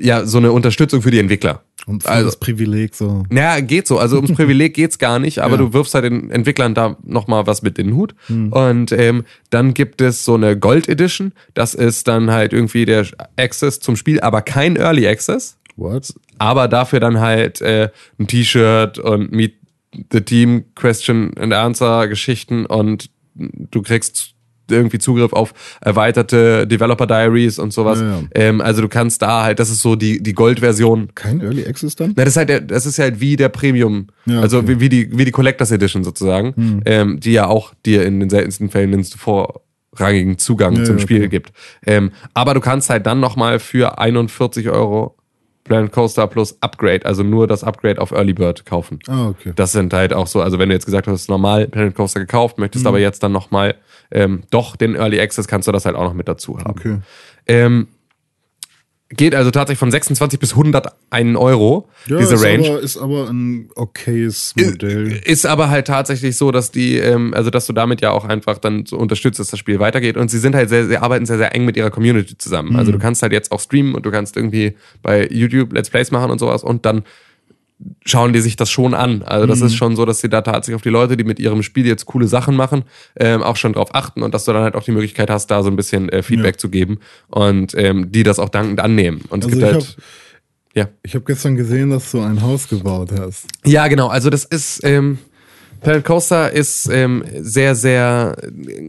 ja so eine Unterstützung für die Entwickler. Und voll also- das Privileg so. Naja, geht so. Also ums Privileg geht's gar nicht, aber Ja. du wirfst halt den Entwicklern da nochmal was mit in den Hut. Hm. Und ähm, dann gibt es so eine Gold Edition. Das ist dann halt irgendwie der Access zum Spiel, aber kein Early Access. What? Aber dafür dann halt äh, ein T-Shirt und Meet the Team Question and Answer Geschichten und du kriegst irgendwie Zugriff auf erweiterte Developer Diaries und sowas. Ja, ja. Ähm, also du kannst da halt, das ist so die, die Gold-Version Kein Early Access dann? na, das ist halt, das ist halt wie der Premium, Ja, also okay. wie, wie die wie die Collectors Edition sozusagen, ähm, die ja auch dir in den seltensten Fällen den vorrangigen Zugang Ja, zum Spiel okay. gibt. Ähm, aber du kannst halt dann noch mal für 41 Euro Planet Coaster plus Upgrade, also nur das Upgrade auf Early Bird kaufen. Ah, okay. Das sind halt auch so, also wenn du jetzt gesagt hast, normal Planet Coaster gekauft, Mhm. möchtest aber jetzt dann noch mal ähm, doch den Early Access, kannst du das halt auch noch mit dazu haben. Okay. Ähm, geht also tatsächlich von 26 bis 101 Euro, Ja, diese ist Range. Aber, ist aber ein okayes Modell. Ist aber halt tatsächlich so, dass die, ähm, also dass du damit ja auch einfach dann so unterstützt, dass das Spiel weitergeht. Und sie sind halt sehr, sie arbeiten sehr, sehr eng mit ihrer Community zusammen. Also du kannst halt jetzt auch streamen und du kannst irgendwie bei YouTube Let's Plays machen und sowas und dann schauen die sich das schon an. Also das ist schon so, dass sie da tatsächlich auf die Leute, die mit ihrem Spiel jetzt coole Sachen machen, ähm, auch schon drauf achten und dass du dann halt auch die Möglichkeit hast, da so ein bisschen äh, Feedback Ja. zu geben und ähm, die das auch dankend annehmen. Und es Also gibt ich halt, ja. Ich habe gestern gesehen, dass du ein Haus gebaut hast. Ja, genau. Also das ist ähm, Planet Coaster ist ähm, sehr, sehr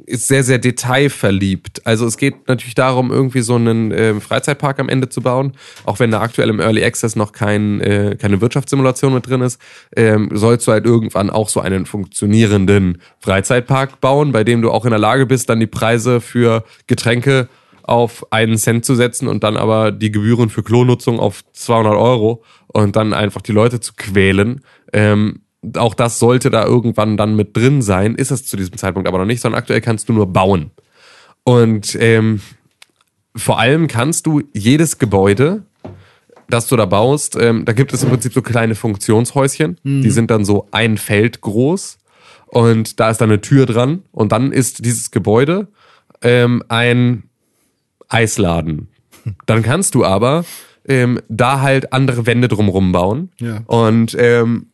ist sehr, sehr detailverliebt. Also es geht natürlich darum, irgendwie so einen ähm, Freizeitpark am Ende zu bauen, auch wenn da aktuell im Early Access noch kein, äh, keine Wirtschaftssimulation mit drin ist, ähm, sollst du halt irgendwann auch so einen funktionierenden Freizeitpark bauen, bei dem du auch in der Lage bist, dann die Preise für Getränke auf einen Cent zu setzen und dann aber die Gebühren für Klonutzung auf 200 Euro und dann einfach die Leute zu quälen. Ähm, auch das sollte da irgendwann dann mit drin sein, ist es zu diesem Zeitpunkt aber noch nicht, sondern aktuell kannst du nur bauen. Und ähm, vor allem kannst du jedes Gebäude, das du da baust, ähm, da gibt es im Prinzip so kleine Funktionshäuschen. Die sind dann so ein Feld groß und da ist dann eine Tür dran und dann ist dieses Gebäude ähm, ein Eisladen. [LAUGHS] Dann kannst du aber ähm, da halt andere Wände drumrum bauen Ja. und ähm,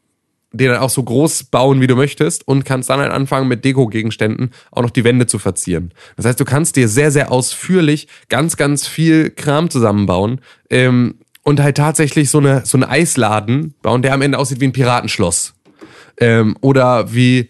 die dann auch so groß bauen, wie du möchtest und kannst dann halt anfangen mit Deko-Gegenständen auch noch die Wände zu verzieren. Das heißt, du kannst dir sehr, sehr ausführlich ganz, ganz viel Kram zusammenbauen ähm, und halt tatsächlich so eine so einen Eisladen bauen, der am Ende aussieht wie ein Piratenschloss ähm, oder wie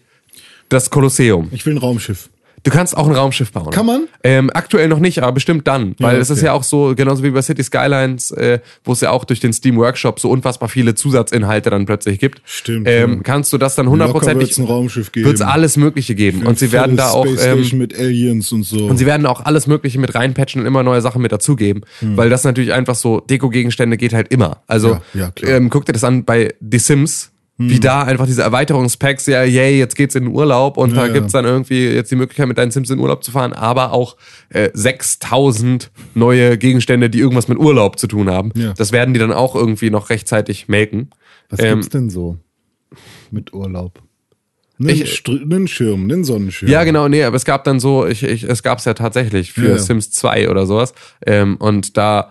das Kolosseum. Ich will ein Raumschiff. Du kannst auch ein Raumschiff bauen. Kann man? Ähm, aktuell noch nicht, aber bestimmt dann. Weil Ja, es ist ja auch so, genauso wie bei City Skylines, äh, wo es ja auch durch den Steam Workshop so unfassbar viele Zusatzinhalte dann plötzlich gibt. Stimmt, Ähm. Kannst du das dann hundertprozentig, wird's ein Raumschiff geben. wird es alles Mögliche geben. Und sie werden da auch, Space ähm, mit Aliens und so. und sie werden auch alles Mögliche mit reinpatchen und immer neue Sachen mit dazugeben. Weil das natürlich einfach so, Deko-Gegenstände geht halt immer. Also, Hm. Ja, ja, ähm, guck dir das an bei The Sims. Hm. Wie da einfach diese Erweiterungspacks, ja, yay, jetzt geht's in den Urlaub und da ja. gibt's dann irgendwie jetzt die Möglichkeit, mit deinen Sims in den Urlaub zu fahren, aber auch äh, 6000 neue Gegenstände, die irgendwas mit Urlaub zu tun haben. Ja. Das werden die dann auch irgendwie noch rechtzeitig melken. Was ähm, gibt's denn so mit Urlaub? Einen, Ich- einen Schirm, einen Sonnenschirm. Ja, genau, nee, aber es gab dann so, ich, ich, es gab's ja tatsächlich für Ja, ja. Sims 2 oder sowas. Ähm, und da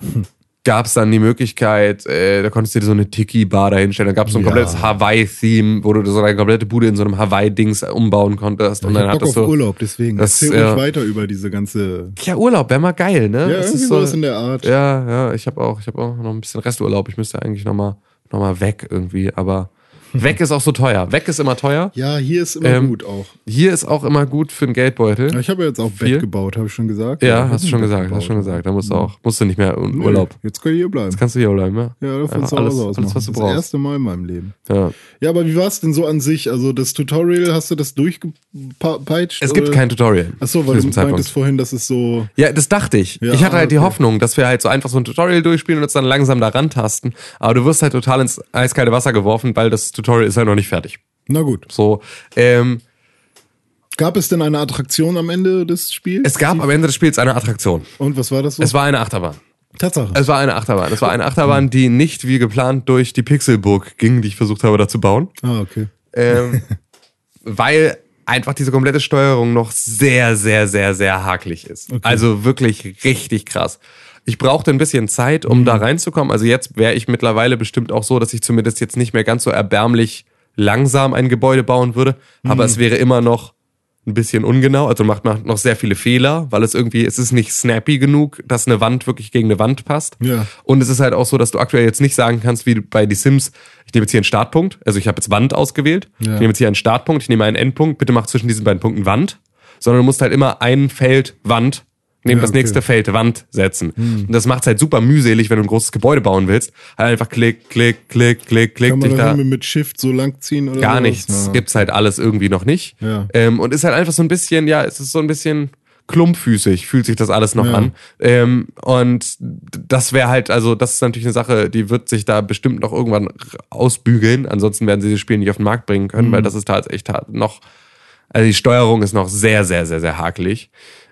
gab's dann die Möglichkeit, äh, da konntest du dir so eine Tiki-Bar da hinstellen. Da gab's so ein Ja. komplettes Hawaii-Theme, wo du so deine komplette Bude in so einem Hawaii-Dings umbauen konntest. Und Ich dann hab Bock auf du. Urlaub, deswegen. das, Erzähl ruhig äh, weiter über diese ganze... Ja, Urlaub wäre mal geil, ne? Ja, Das irgendwie ist sowas in der Art. Ja, ja, ich habe auch, ich habe auch noch ein bisschen Resturlaub. Ich müsste eigentlich noch mal, noch mal weg irgendwie, aber [LAUGHS] weg ist auch so teuer. Weg ist immer teuer. Ja, hier ist immer Ähm, gut auch. Hier ist auch immer gut für den Geldbeutel. Ich habe ja jetzt auch? Bett gebaut, habe ich schon gesagt. Ja, ich hast du schon gesagt, hast gebaut. schon gesagt. Da musst du auch, musst du nicht mehr in Urlaub. Jetzt kann ich hier bleiben. Jetzt kannst du hier bleiben, ja? Ja, von Ja, zu alles- Hause aus alles, was du Das brauchst. erste Mal in meinem Leben. Ja. Ja, aber wie war es denn so an sich? Also das Tutorial, hast du das durchgepeitscht? Es gibt oder? kein Tutorial. Achso, weil du diesem Zeitpunkt. meintest vorhin, dass es so... Ja, das dachte ich. Ja, ich hatte halt die okay. Hoffnung, dass wir halt so einfach so ein Tutorial durchspielen und uns dann langsam da rantasten. Aber du wirst halt total ins eiskalte Wasser geworfen, weil das Tutorial ist halt noch nicht fertig. Na gut. So, ähm, Gab es denn eine Attraktion am Ende des Spiels? es gab am Ende des Spiels eine Attraktion. Und was war das so? Es war eine Achterbahn. Tatsache. Es war eine Achterbahn. Es war eine Achterbahn, die nicht wie geplant durch die Pixelburg ging, die ich versucht habe da zu bauen. ah, okay. ähm, [LAUGHS] weil einfach diese komplette Steuerung noch sehr, sehr, sehr, sehr hakelig ist. Also wirklich richtig krass. Ich brauchte ein bisschen Zeit, um da reinzukommen. Also jetzt wäre ich mittlerweile bestimmt auch so, dass ich zumindest jetzt nicht mehr ganz so erbärmlich langsam ein Gebäude bauen würde. Aber es wäre immer noch ein bisschen ungenau. Also macht man noch sehr viele Fehler, weil es irgendwie, es ist nicht snappy genug, dass eine Wand wirklich gegen eine Wand passt. Ja. Und es ist halt auch so, dass du aktuell jetzt nicht sagen kannst, wie bei The Sims, ich nehme jetzt hier einen Startpunkt, also ich habe jetzt Wand ausgewählt, Ja. ich nehme jetzt hier einen Startpunkt, ich nehme einen Endpunkt, bitte mach zwischen diesen beiden Punkten Wand, sondern du musst halt immer ein Feld Wand neben Ja, das okay. Hm. nächste Feld Wand setzen. Und das macht halt super mühselig, wenn du ein großes Gebäude bauen willst. Halt einfach klick, klick, klick, klick, klick, Kann man dich da mit Shift so lang ziehen oder gar sowas? nichts. Ja. Gibt's halt alles irgendwie noch nicht. Ja. Ähm, und ist halt einfach so ein bisschen, ja, es ist so ein bisschen klumpfüßig, fühlt sich das alles noch Ja. an. Ähm, und das wäre halt, also das ist natürlich eine Sache, die wird sich da bestimmt noch irgendwann ausbügeln. Ansonsten werden sie das Spiel nicht auf den Markt bringen können, Mhm. weil das ist tatsächlich ta- noch, also die Steuerung ist noch sehr, sehr, sehr, sehr hakelig.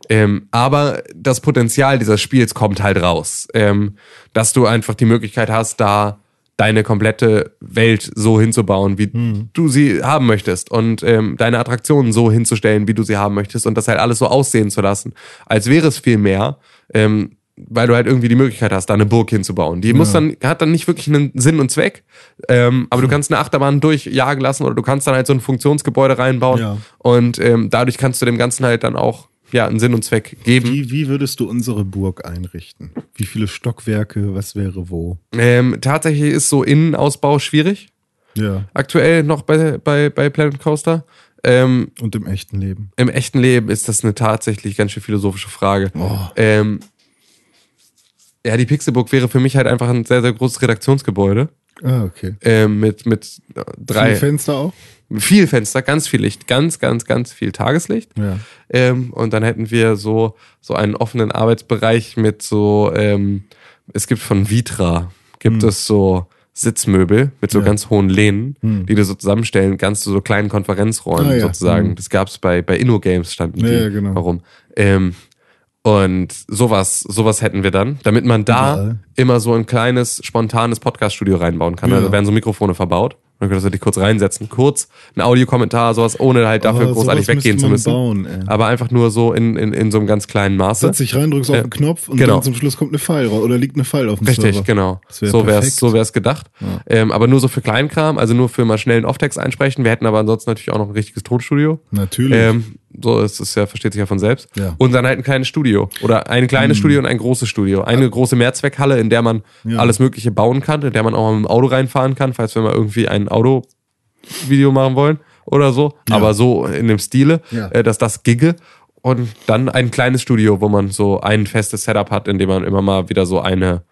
Ähm, aber das Potenzial dieses Spiels kommt halt raus, ähm, dass du einfach die Möglichkeit hast, da deine komplette Welt so hinzubauen, wie du sie haben möchtest. Und ähm, deine Attraktionen so hinzustellen, wie du sie haben möchtest und das halt alles so aussehen zu lassen, als wäre es viel mehr, ähm, weil du halt irgendwie die Möglichkeit hast, da eine Burg hinzubauen. Die muss dann, hat dann nicht wirklich einen Sinn und Zweck, ähm, aber du kannst eine Achterbahn durchjagen lassen oder du kannst dann halt so ein Funktionsgebäude reinbauen Ja. und ähm, dadurch kannst du dem Ganzen halt dann auch ja, einen Sinn und Zweck geben. Wie, wie würdest du unsere Burg einrichten? Wie viele Stockwerke? Was wäre wo? Ähm, tatsächlich ist so Innenausbau schwierig. Ja. Aktuell noch bei, bei, bei Planet Coaster. Ähm, Und im echten Leben. Im echten Leben ist das eine tatsächlich ganz schön philosophische Frage. Oh. Ähm, ja, die Pixelburg wäre für mich halt einfach ein sehr, sehr großes Redaktionsgebäude. Ah, okay. Ähm, mit, mit drei, Viele Fenster auch? Viel Fenster, ganz viel Licht, ganz, ganz, ganz viel Tageslicht. Ja. Ähm, und dann hätten wir so, so einen offenen Arbeitsbereich mit so, ähm, es gibt von Vitra, gibt es so Sitzmöbel mit so. Ja. Ganz hohen Lehnen, die du so zusammenstellen kannst, zu so kleinen Konferenzräumen Ah, ja. sozusagen. Hm. Das gab's bei, bei InnoGames standen die. ja, genau. Warum? Ähm, Und sowas, sowas hätten wir dann, damit man da Überall. immer so ein kleines, spontanes Podcast-Studio reinbauen kann. Ja. Da werden so Mikrofone verbaut. Dann könntest du dich kurz reinsetzen, kurz ein Audiokommentar, sowas, ohne halt dafür Oh, großartig weggehen zu müssen. bauen, aber einfach nur so in, in, in so einem ganz kleinen Maße. Setz dich rein, drückst auf Ja. den Knopf und Genau. dann zum Schluss kommt eine File raus oder liegt eine File auf dem Richtig, Server. genau. Wär so wär's, perfekt. so wär's gedacht. Ähm, aber nur so für Kleinkram, also nur für mal schnell einen Off-Text einsprechen. Wir hätten aber ansonsten natürlich auch noch ein richtiges Tonstudio. Natürlich. Ähm, so ist es ja, versteht sich ja von selbst. Ja. Und dann halt ein kleines Studio. Oder ein kleines Studio und ein großes Studio. Eine große Mehrzweckhalle, in der man Ja. alles Mögliche bauen kann, in der man auch mal mit dem Auto reinfahren kann, falls wir mal irgendwie ein Auto-Video machen wollen oder so. Ja. Aber so in dem Stile, Ja. äh, dass das gigge. Und dann ein kleines Studio, wo man so ein festes Setup hat, in dem man immer mal wieder so eine,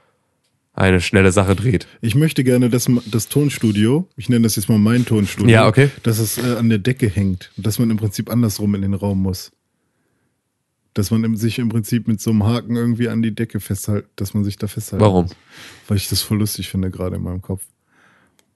eine schnelle Sache dreht. Ich möchte gerne, dass das Tonstudio, ich nenne das jetzt mal mein Tonstudio, Ja, okay. dass es äh, an der Decke hängt und dass man im Prinzip andersrum in den Raum muss. Dass man im, sich im Prinzip mit so einem Haken irgendwie an die Decke festhält, dass man sich da festhält. Warum? Weil ich das voll lustig finde, gerade in meinem Kopf.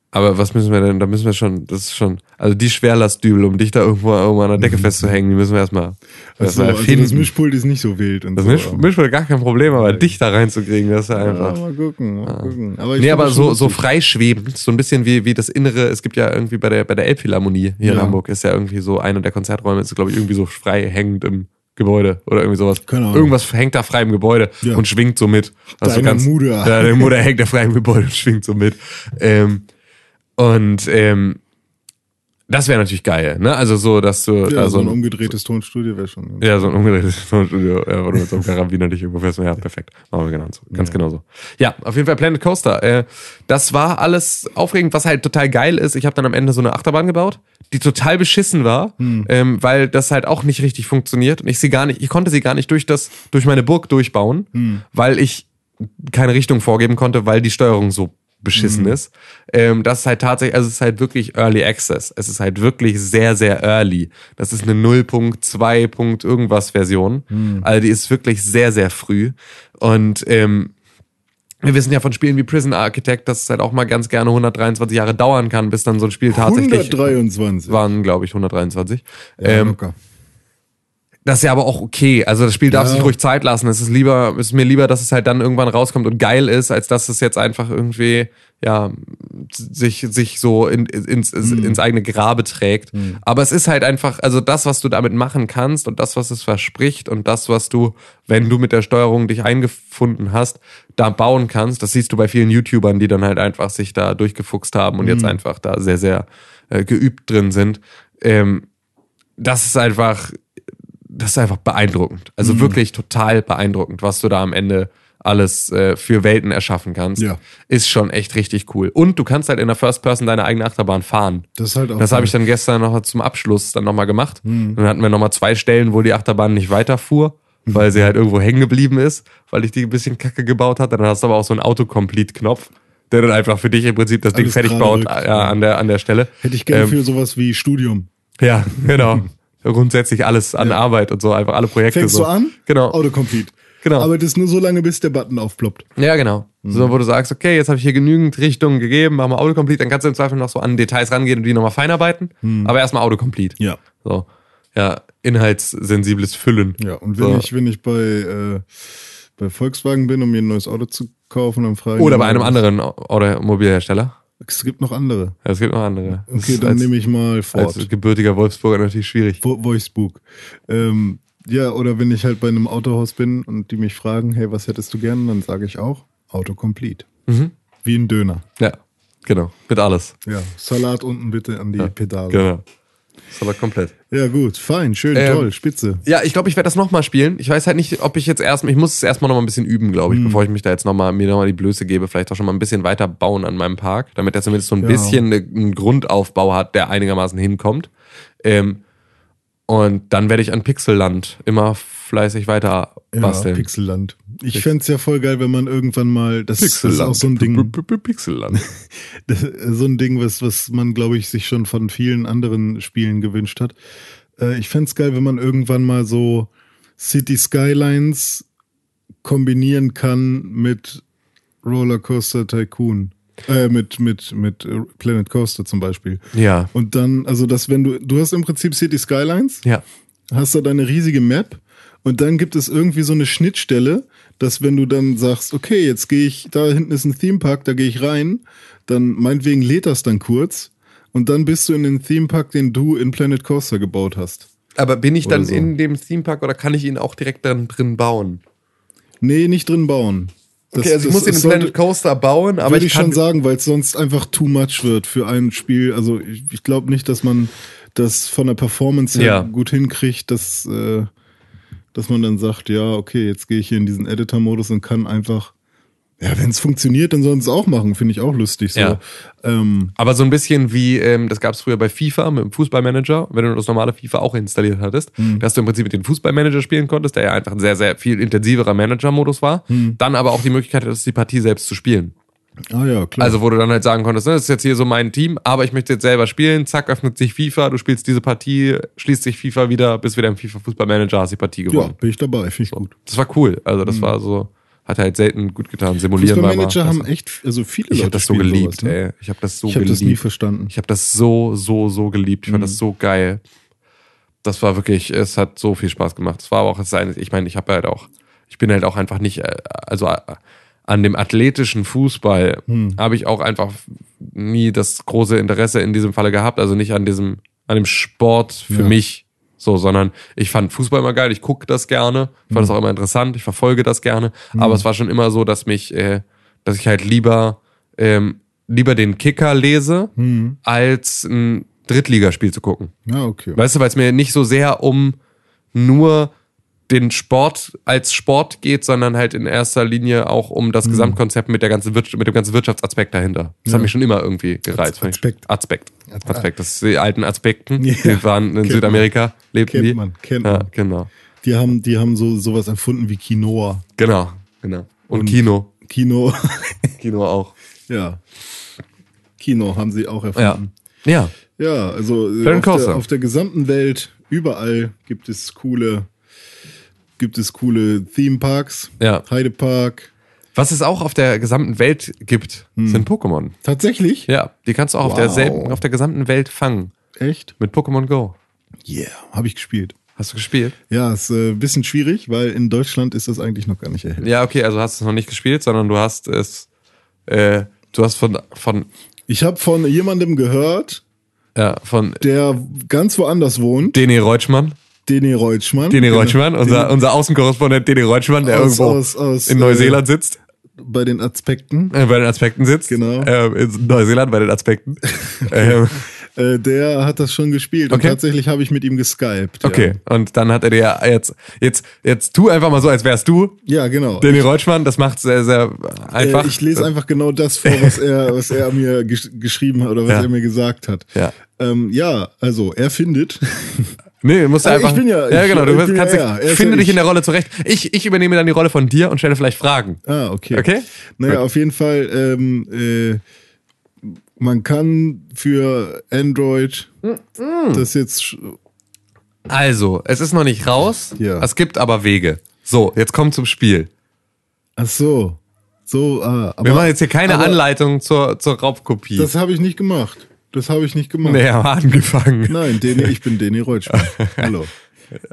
Aber was müssen wir denn, da müssen wir schon, das ist schon, also die Schwerlastdübel, um dich da irgendwo, irgendwo an der Decke festzuhängen, die müssen wir erstmal, Also, erstmal also das Mischpult ist nicht so wild. Und Das so, Misch, Mischpult gar kein Problem, aber dich da reinzukriegen, das ist ja Ja, einfach. mal gucken, mal gucken. Aber ich nee, aber so, so freischwebend, so ein bisschen wie, wie das Innere, es gibt ja irgendwie bei der, bei der Elbphilharmonie hier in Ja. Hamburg, ist ja irgendwie so einer der Konzerträume, ist glaube ich irgendwie so frei hängend im Gebäude oder irgendwie sowas. Ahnung. Irgendwas hängt da frei im Gebäude Ja. und schwingt so mit. Also Deine Mutter. Ja, der [LAUGHS] Mutter hängt da frei im Gebäude und schwingt so mit. Ähm, und ähm, das wäre natürlich geil, ne? Also so, dass du Ja, da so ein ein- umgedrehtes Tonstudio wäre schon. ja, so ein umgedrehtes Tonstudio, ja, wo du mit so einem Karabiner dich irgendwo fest. Ja, perfekt. Machen wir genau so. Ganz genau so. Ja, auf jeden Fall Planet Coaster. Äh, das war alles aufregend, was halt total geil ist. Ich habe dann am Ende so eine Achterbahn gebaut, die total beschissen war, ähm, weil das halt auch nicht richtig funktioniert. Und ich sie gar nicht, ich konnte sie gar nicht durch das, durch meine Burg durchbauen, weil ich keine Richtung vorgeben konnte, weil die Steuerung so beschissen ist. Ähm, das ist halt tatsächlich, also es ist halt wirklich Early Access. Es ist halt wirklich sehr, sehr early. Das ist eine 0.2. Punkt irgendwas Version. Also die ist wirklich sehr, sehr früh. Und ähm, wir wissen ja von Spielen wie Prison Architect, dass es halt auch mal ganz gerne 123 Jahre dauern kann, bis dann so ein Spiel tatsächlich 123. waren, glaube ich, 123. ja, ähm, locker. Das ist ja aber auch okay. Also das Spiel darf Ja. sich ruhig Zeit lassen. Es ist lieber, es ist mir lieber, dass es halt dann irgendwann rauskommt und geil ist, als dass es jetzt einfach irgendwie, ja, sich, sich so in, ins, Mhm. ins eigene Grabe trägt. Aber es ist halt einfach, also das, was du damit machen kannst und das, was es verspricht und das, was du, wenn du mit der Steuerung dich eingefunden hast, da bauen kannst, das siehst du bei vielen YouTubern, die dann halt einfach sich da durchgefuchst haben und jetzt Mhm. einfach da sehr, sehr äh, geübt drin sind. Ähm, das ist einfach, das ist einfach beeindruckend. Also Mhm. wirklich total beeindruckend, was du da am Ende alles äh, für Welten erschaffen kannst. Ja. Ist schon echt richtig cool. Und du kannst halt in der First Person deine eigene Achterbahn fahren. Das ist halt auch Das habe ich dann gestern noch zum Abschluss dann nochmal gemacht. Mhm. Dann hatten wir nochmal zwei Stellen, wo die Achterbahn nicht weiterfuhr, Mhm. weil sie halt irgendwo hängen geblieben ist, weil ich die ein bisschen kacke gebaut hatte. Dann hast du aber auch so einen Autocomplete-Knopf, der dann einfach für dich im Prinzip das Ding Alles fertig gerade baut ja, an, der, an der Stelle. Hätte ich gerne Ähm, für sowas wie Studium. ja, genau. [LAUGHS] Grundsätzlich alles an Arbeit und so, einfach alle Projekte. Fängst so. du an? Genau. Autocomplete. Genau. Aber das nur so lange, bis der Button aufploppt. Ja, genau. Mhm. So, wo du sagst, okay, jetzt habe ich hier genügend Richtungen gegeben, machen wir Autocomplete, dann kannst du im Zweifel noch so an Details rangehen und die nochmal feinarbeiten. Aber erstmal Autocomplete. Mhm. Ja. So. Ja, inhaltssensibles Füllen. Ja, und wenn so. ich, wenn ich bei, äh, bei Volkswagen bin, um mir ein neues Auto zu kaufen, dann frage ich. Oder bei einem anderen Automobilhersteller. Es gibt noch andere. Ja, es gibt noch andere. Das Okay, dann als, nehme ich mal Ford. Als gebürtiger Wolfsburger natürlich schwierig. Vo Voicebook. Ähm, ja, oder wenn ich halt bei einem Autohaus bin und die mich fragen, hey, was hättest du gern, dann sage ich auch Autocomplete. Mhm. Wie ein Döner. Ja, genau. Mit alles. Ja, Salat unten bitte an die Pedale. Genau. Aber komplett. Ja, gut, fein, schön, Ähm, toll, spitze. Ja, ich glaube, ich werde das nochmal spielen. Ich weiß halt nicht, ob ich jetzt erstmal, ich muss es erstmal nochmal ein bisschen üben, glaube ich, bevor ich mich da jetzt nochmal, mir nochmal die Blöße gebe, vielleicht auch schon mal ein bisschen weiter bauen an meinem Park, damit er zumindest so ein Ja. bisschen ne- einen Grundaufbau hat, der einigermaßen hinkommt. Ähm, und dann werde ich an Pixelland immer fleißig weiter Ja, basteln. Pixelland. Ich fänd's ja voll geil, wenn man irgendwann mal, das, das ist auch so ein Ding, P- P- Pixelland. [LAUGHS] das, so ein Ding, was, was man, glaube ich, sich schon von vielen anderen Spielen gewünscht hat. Äh, ich fänd's geil, wenn man irgendwann mal so City Skylines kombinieren kann mit Rollercoaster Tycoon. Äh, mit, mit, mit äh, Planet Coaster zum Beispiel. ja. Und dann, also das, wenn du, du hast im Prinzip City Skylines Ja. hast da deine riesige Map und dann gibt es irgendwie so eine Schnittstelle, dass wenn du dann sagst, okay, jetzt gehe ich, da hinten ist ein Themepark, da gehe ich rein, dann meinetwegen lädt das dann kurz und dann bist du in den Themepark, den du in Planet Coaster gebaut hast. Aber bin ich dann so. in dem Themepark oder kann ich ihn auch direkt dann drin bauen? Nee, nicht drin bauen. Das- Okay, also ich das- muss den es Planet sollte- Coaster bauen, aber Würde ich ich kann schon sagen, weil es sonst einfach too much wird für ein Spiel. Also ich, ich glaube nicht, dass man das von der Performance her Ja. gut hinkriegt, dass, äh, dass man dann sagt, ja, okay, jetzt gehe ich hier in diesen Editor-Modus und kann einfach, ja, wenn es funktioniert, dann sollen sie es auch machen, finde ich auch lustig. So. Ja. Ähm, Aber so ein bisschen wie, ähm, das gab es früher bei FIFA mit dem Fußballmanager, wenn du das normale FIFA auch installiert hattest, Hm. dass du im Prinzip mit dem Fußballmanager spielen konntest, der ja einfach ein sehr, sehr viel intensiverer Manager-Modus war. Hm. Dann aber auch die Möglichkeit hattest, die Partie selbst zu spielen. ah ja, klar. Also wo du dann halt sagen konntest, ne, das ist jetzt hier so mein Team, aber ich möchte jetzt selber spielen, zack, öffnet sich FIFA, du spielst diese Partie, schließt sich FIFA wieder, bist wieder im FIFA-Fußballmanager, hast die Partie ja, gewonnen. bin ich dabei, finde ich gut. Das war cool. Also das war so, hat halt selten gut getan. Simulieren war Fußballmanager aber haben echt, also viele Ich Leute habe das so geliebt, sowas, ne? ey. Ich habe das so Ich habe geliebt. das nie verstanden. Ich habe das so, so, so geliebt. Ich fand Mhm. das so geil. Das war wirklich, es hat so viel Spaß gemacht. Es war aber auch, ein- ich meine, ich habe halt auch, ich bin halt auch einfach nicht, äh, also äh, an dem athletischen Fußball Hm. habe ich auch einfach nie das große Interesse in diesem Falle gehabt. Also nicht an diesem, an dem Sport für Ja. mich. So, sondern ich fand Fußball immer geil, ich gucke das gerne, ich fand es auch immer interessant, ich verfolge das gerne. Aber es war schon immer so, dass mich, äh, dass ich halt lieber, ähm, lieber den Kicker lese, als ein Drittligaspiel zu gucken. Ja, okay. Weißt du, weil es mir nicht so sehr um nur den Sport als Sport geht, sondern halt in erster Linie auch um das Gesamtkonzept mit der ganzen Wir mit dem ganzen Wirtschaftsaspekt dahinter. Das hat mich schon immer irgendwie gereizt. ich. Aspekt. Aspekt. Aspekt. Das sind die alten Aspekten. [LAUGHS] Ja. Die waren in Kennt Südamerika, lebten Kennt die. man, kennt ja, man. genau. Die haben, die haben so sowas erfunden wie Quinoa. Genau, genau. Und, Kino. Kino, [LAUGHS] Kino auch. ja. Kino haben sie auch Ja. erfunden. Ja. Ja, also äh, Planet auf der, auf der gesamten Welt, überall gibt es coole, gibt es coole Themeparks. Ja. Heidepark. Was es auch auf der gesamten Welt gibt, sind Pokémon. Tatsächlich? Ja, die kannst du auch auf, Hm. Wow. derselben, auf der gesamten Welt fangen. Echt? Mit Pokémon Go. Yeah, habe ich gespielt. Hast du gespielt? Ja, ist äh, ein bisschen schwierig, weil in Deutschland ist das eigentlich noch gar nicht erhältlich. Ja, okay, also hast du es noch nicht gespielt, sondern du hast es, äh, du hast von, von, Ich habe von jemandem gehört, ja, von der ganz woanders wohnt, Deni Reutschmann. Deni Reutschmann. Deni Genau. Reutschmann, unser, unser Außenkorrespondent Deni Reutschmann, der Aus- irgendwo aus- aus, in äh, Neuseeland sitzt, Bei den Aspekten. äh, bei den Aspekten sitzt. Genau. Äh, in Neuseeland bei den Aspekten. [LAUGHS] ähm, Äh, der hat das schon gespielt und Okay. tatsächlich habe ich mit ihm geskypt. okay, und dann hat er dir jetzt, jetzt, jetzt tu einfach mal so, als wärst du Ja, ja genau. Deni Reutschmann. Das macht sehr, sehr einfach. Äh, ich lese einfach genau das vor, was [LAUGHS] er, was er mir gesch geschrieben hat oder was Ja. er mir gesagt hat. Ja. Ähm, ja, also er findet. [LAUGHS] Nee, du musst Also einfach. ich bin ja- ja, genau. Du ja kannst. Er ist finde ja dich ich. in der Rolle zurecht. Ich, ich übernehme dann die Rolle von dir und stelle vielleicht Fragen. Ah, okay. Okay? Naja, Gut. auf jeden Fall, ähm, äh, man kann für Android das jetzt. Also, es ist noch nicht raus. Ja. Es gibt aber Wege. So, jetzt kommt zum Spiel. Ach so. So, ah, aber Wir machen jetzt hier keine aber Anleitung zur, zur Raubkopie. Das habe ich nicht gemacht. Das habe ich nicht gemacht. nee, wir angefangen. Nein, Deni, ich bin Deni Reutschmann. [LAUGHS] Hallo.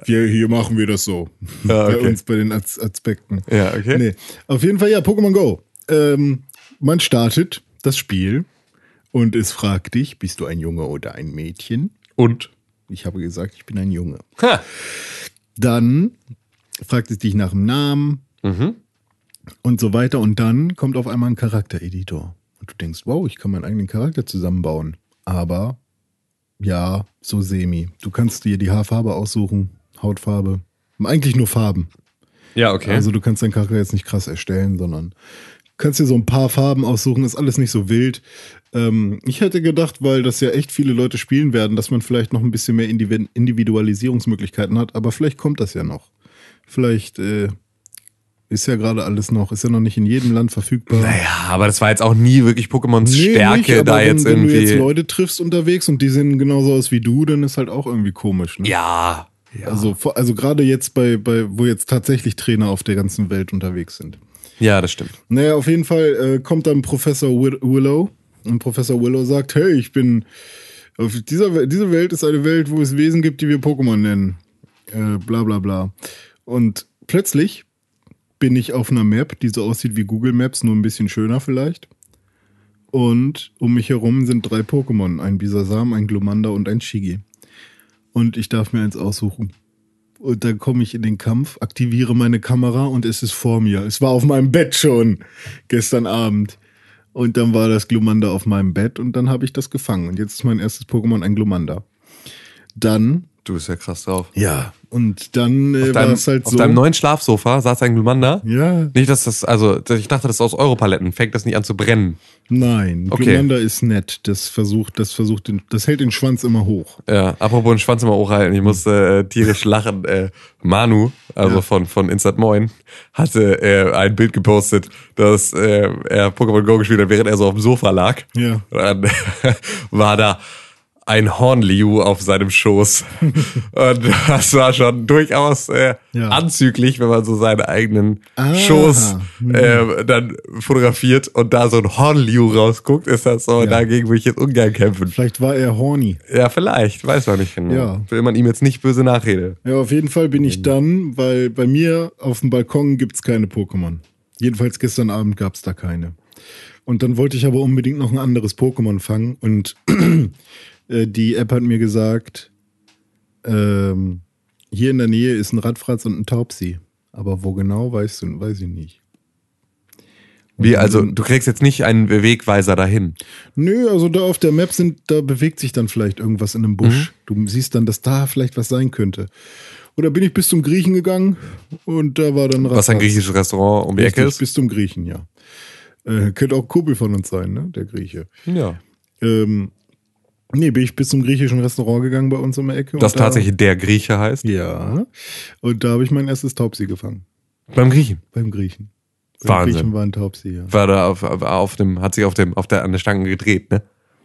Wir, hier machen wir das so. Ja, Bei okay. uns, bei den Az Aspekten. Ja, okay. Nee. Auf jeden Fall, ja, Pokémon Go. Ähm, man startet das Spiel und es fragt dich, bist du ein Junge oder ein Mädchen? Und? Ich habe gesagt, ich bin ein Junge. Ha. Dann fragt es dich nach dem Namen Mhm. und so weiter. Und dann kommt auf einmal ein Charaktereditor. Und du denkst, wow, ich kann meinen eigenen Charakter zusammenbauen. Aber ja, so semi. Du kannst dir die Haarfarbe aussuchen, Hautfarbe. Eigentlich nur Farben. Ja, okay. Also du kannst deinen Charakter jetzt nicht krass erstellen, sondern du kannst dir so ein paar Farben aussuchen, ist alles nicht so wild. Ähm, ich hätte gedacht, weil das ja echt viele Leute spielen werden, dass man vielleicht noch ein bisschen mehr Individ Individualisierungsmöglichkeiten hat, aber vielleicht kommt das ja noch. Vielleicht äh, ist ja gerade alles noch, ist ja noch nicht in jedem Land verfügbar. naja, aber das war jetzt auch nie wirklich Pokémons Nee, Stärke, nicht, da wenn, jetzt wenn irgendwie. du jetzt Leute triffst unterwegs und die sehen genauso aus wie du, dann ist halt auch irgendwie komisch. Ne? ja. ja. Also, also gerade jetzt bei, bei, wo jetzt tatsächlich Trainer auf der ganzen Welt unterwegs sind. Ja, das stimmt. Naja, auf jeden Fall äh, kommt dann Professor Wi- Willow und Professor Willow sagt, hey, ich bin, auf dieser, diese Welt ist eine Welt, wo es Wesen gibt, die wir Pokémon nennen. äh, bla bla bla. Und plötzlich bin ich auf einer Map, die so aussieht wie Google Maps, nur ein bisschen schöner vielleicht. Und um mich herum sind drei Pokémon. Ein Bisasam, ein Glumanda und ein Shigi. Und ich darf mir eins aussuchen. Und dann komme ich in den Kampf, aktiviere meine Kamera und es ist vor mir. Es war auf meinem Bett schon gestern Abend. Und dann war das Glumanda auf meinem Bett und dann habe ich das gefangen. Und jetzt ist mein erstes Pokémon ein Glumanda. Dann, Du bist ja krass drauf. ja, und dann äh, Auf war deinem, es halt auf so. deinem neuen Schlafsofa saß ein Glumanda. ja, Nicht, dass das, also ich dachte, das ist aus Europaletten. Fängt das nicht an zu brennen? nein, Okay. Glumanda ist nett. Das versucht, das versucht, den, das hält den Schwanz immer hoch. Ja, apropos den Schwanz immer hochhalten, ich musste äh, tierisch lachen. Äh, Manu, also Ja. von, von Instant Moin, hatte äh, ein Bild gepostet, dass äh, er Pokémon Go gespielt hat, während er so auf dem Sofa lag. Ja. Und dann [LAUGHS] war da ein Hornliu auf seinem Schoß. [LAUGHS] Und das war schon durchaus äh, Ja. anzüglich, wenn man so seinen eigenen Ah. Schoß äh, dann fotografiert und da so ein Hornliu rausguckt, ist das so, Ja. dagegen würde ich jetzt ungern kämpfen. Vielleicht war er horny. Ja, vielleicht, weiß man nicht genau. Ja. Will man ihm jetzt nicht böse Nachrede. Ja, auf jeden Fall bin ich dann, weil bei mir auf dem Balkon gibt's keine Pokémon. Jedenfalls gestern Abend gab's da keine. Und dann wollte ich aber unbedingt noch ein anderes Pokémon fangen und [CLEARS THROAT] äh, die App hat mir gesagt, ähm, hier in der Nähe ist ein Radfratz und ein Taubsi. Aber wo genau, weißt du, weiß ich nicht. Wie, also, du kriegst jetzt nicht einen Wegweiser dahin. Nö, also da auf der Map sind, da bewegt sich dann vielleicht irgendwas in einem Busch. Du siehst dann, dass da vielleicht was sein könnte. Oder bin ich bis zum Griechen gegangen und da war dann Was ein Radfratz. griechisches Restaurant um die Ecke ist. bis zum Griechen, ja. Äh, könnte auch Kumpel von uns sein, ne? Der Grieche. Ja. Ähm, nee, bin ich bis zum griechischen Restaurant gegangen bei uns um die Ecke. Das da- tatsächlich der Grieche heißt. Ja. Und da habe ich mein erstes Taubsi gefangen. Beim Griechen. Beim Griechen. Beim Wahnsinn. Griechen war ein Taubsi, ja. War da auf, auf, auf dem, hat sich auf dem, auf der, an der Stange gedreht, ne?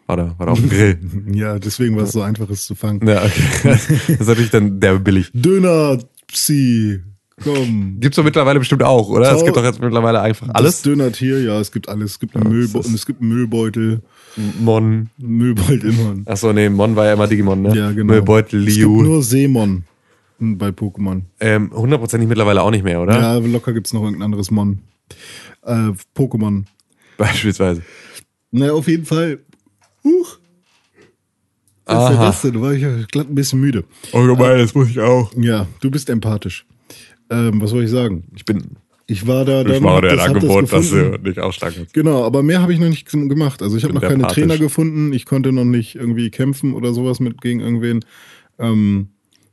War da, war da auf dem Grill. [LAUGHS] Ja, deswegen war es so einfach, es zu fangen. ja, okay. [LAUGHS] Das ist natürlich dann der billig. Döner, Psi, komm. Gibt's doch mittlerweile bestimmt auch, oder? Es Tau- gibt doch jetzt mittlerweile einfach alles. Dönertier, ja, es gibt alles. Es gibt, einen Ja, Müllbe es gibt einen Müllbeutel. Mon. Müllbeutel immer. Achso, nee, Mon war ja immer Digimon, ne? Ja, genau. Müllbeutel, Es gibt Liu. nur Seemon bei Pokémon. Ähm, hundertprozentig mittlerweile auch nicht mehr, oder? Ja, locker gibt's noch irgendein anderes Mon. Äh, Pokémon. Beispielsweise. Na, auf jeden Fall. Huch. Was ist denn das denn? Da war ich ja glatt ein bisschen müde. Oh, gemein, das muss ich auch. Ja, du bist empathisch. Ähm, was soll ich sagen? Ich bin, Ich war da dann. ich mache dir ein das- Angebot, dass gefunden. du nicht kannst. Genau, aber mehr habe ich noch nicht gemacht. Also ich habe noch keine empathisch. Trainer gefunden. Ich konnte noch nicht irgendwie kämpfen oder sowas mit gegen irgendwen. Ähm,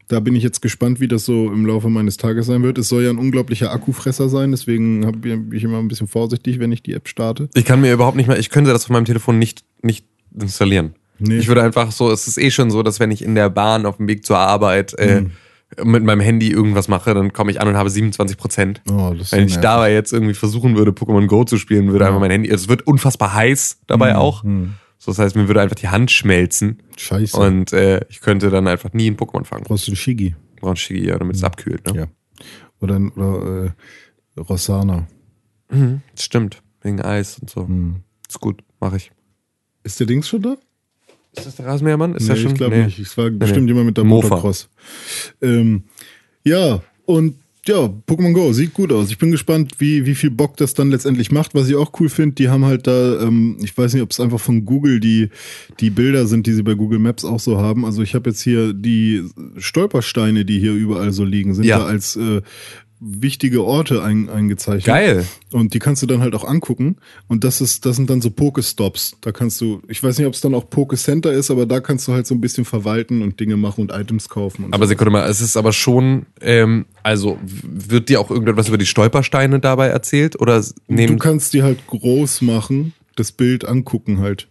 da bin ich jetzt gespannt, wie das so im Laufe meines Tages sein wird. Es soll ja ein unglaublicher Akkufresser sein, deswegen bin ich immer ein bisschen vorsichtig, wenn ich die App starte. Ich kann mir überhaupt nicht mehr, ich könnte das von meinem Telefon nicht, nicht installieren. Nee. Ich würde einfach so, es ist eh schon so, dass wenn ich in der Bahn auf dem Weg zur Arbeit äh, Mhm. Mit meinem Handy irgendwas mache, dann komme ich an und habe 27 Prozent. Oh, Wenn ich dabei jetzt irgendwie versuchen würde, Pokémon Go zu spielen, würde einfach mein Handy, es wird unfassbar heiß dabei Mhm. auch. So, das heißt, mir würde einfach die Hand schmelzen Scheiße. und äh, ich könnte dann einfach nie ein Pokémon fangen. Brauchst du einen Shigi? Brauchen Shigi, ja, damit es abkühlt. Ne? Ja. Oder, oder äh, Rossana. Das stimmt, wegen Eis und so. Mhm. Ist gut, mache ich. Ist der Dings schon da? Ist das der Rasenmähermann? Ist nee, der schon? ich glaube Nee. nicht. Es war bestimmt jemand mit der Mofa. Motocross. Ähm, ja, und ja, Pokémon Go sieht gut aus. Ich bin gespannt, wie, wie viel Bock das dann letztendlich macht. Was ich auch cool finde, die haben halt da, ähm, ich weiß nicht, ob es einfach von Google die, die Bilder sind, die sie bei Google Maps auch so haben. Also ich habe jetzt hier die Stolpersteine, die hier überall so liegen, sind Ja. da als äh, wichtige Orte ein, eingezeichnet. Geil. Und die kannst du dann halt auch angucken. Und das ist, das sind dann so Pokestops. Da kannst du, ich weiß nicht, ob es dann auch Poke-Center ist, aber da kannst du halt so ein bisschen verwalten und Dinge machen und Items kaufen. Und Aber so. Sekunde mal, es ist aber schon, ähm, also wird dir auch irgendetwas über die Stolpersteine dabei erzählt? Oder s- du nehmen, kannst die halt groß machen, das Bild angucken halt.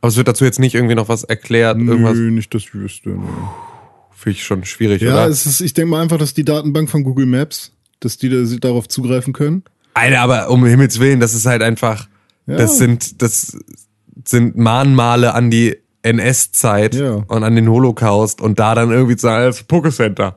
aber es wird dazu jetzt nicht irgendwie noch was erklärt, irgendwas, Nö, nicht das ich wüsste. finde ich schon schwierig, Ja, oder? es ist, ich denke mal einfach, dass die Datenbank von Google Maps, dass die da, sie darauf zugreifen können. Alter, aber um Himmels Willen, das ist halt einfach, Ja. das sind, das sind Mahnmale an die NS-Zeit Ja. und an den Holocaust und da dann irgendwie zu sagen, das Pokécenter.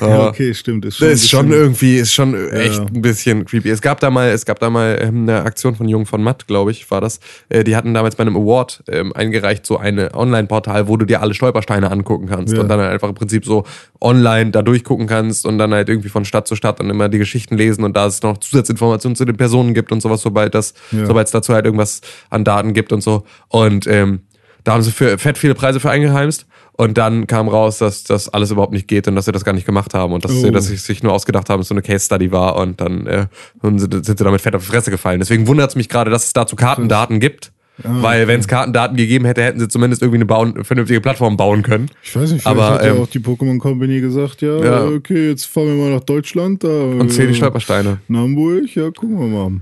So. Ja, okay, stimmt. Ist Das ist schon irgendwie, ist schon echt ein bisschen creepy. Es gab da mal, es gab da mal ähm, eine Aktion von Jung von Matt, glaube ich, war das. Äh, die hatten damals bei einem Award ähm, eingereicht, so eine Online-Portal, wo du dir alle Stolpersteine angucken kannst Ja. und dann halt einfach im Prinzip so online da durchgucken kannst und dann halt irgendwie von Stadt zu Stadt dann immer die Geschichten lesen und da es noch Zusatzinformationen zu den Personen gibt und sowas, sobald das, Ja. sobald es dazu halt irgendwas an Daten gibt und so. Und ähm, da haben sie für fett viele Preise für eingeheimst. Und dann kam raus, dass das alles überhaupt nicht geht und dass sie das gar nicht gemacht haben und dass, sie, Oh. dass sie sich nur ausgedacht haben, dass so eine Case Study war und dann äh, und sind, sie damit fett auf die Fresse gefallen. Deswegen wundert es mich gerade, dass es dazu Kartendaten gibt. Ah, weil wenn es Kartendaten gegeben hätte, hätten sie zumindest irgendwie eine bauen, vernünftige Plattform bauen können. Ich weiß nicht, Aber, hat ja ähm, auch die Pokémon Company gesagt, ja, Ja. okay, jetzt fahren wir mal nach Deutschland. Da, Und zähl die Stolpersteine. In Hamburg, ja, gucken wir mal.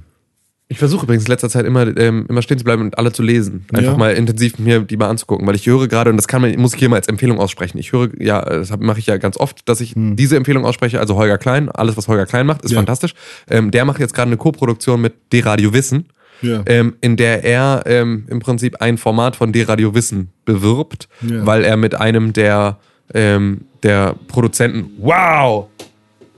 Ich versuche übrigens in letzter Zeit immer, ähm, immer stehen zu bleiben und alle zu lesen. Einfach Ja. mal intensiv mir die mal anzugucken, weil ich höre gerade, und das kann man, muss ich hier mal als Empfehlung aussprechen. Ich höre, ja, das mache ich ja ganz oft, dass ich diese Empfehlung ausspreche, also Holger Klein, alles, was Holger Klein macht, ist Hm. Ja. fantastisch. Ähm, der macht jetzt gerade eine Co-Produktion mit D-Radio Wissen, Ja. ähm, in der er ähm, im Prinzip ein Format von D-Radio Wissen bewirbt, weil er mit einem der, ähm, der Produzenten, wow!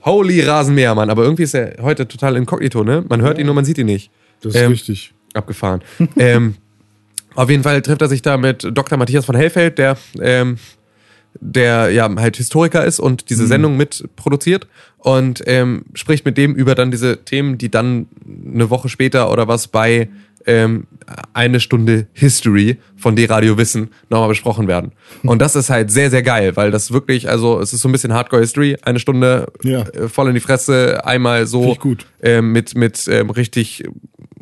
Holy Rasenmähermann, aber irgendwie ist er heute total inkognito, ne? Man hört ihn nur, man sieht ihn nicht. Das ist Ähm, richtig. Abgefahren. [LAUGHS] ähm, auf jeden Fall trifft er sich da mit Dr. Matthias von Hellfeld, der, ähm, der ja halt Historiker ist und diese Sendung mitproduziert und ähm, spricht mit dem über dann diese Themen, die dann eine Woche später oder was bei ähm, eine Stunde History von D-Radio Wissen nochmal besprochen werden. [LAUGHS] Und das ist halt sehr, sehr geil, weil das wirklich, also es ist so ein bisschen Hardcore History, eine Stunde Ja. äh, voll in die Fresse, einmal so ähm, mit, mit ähm, richtig,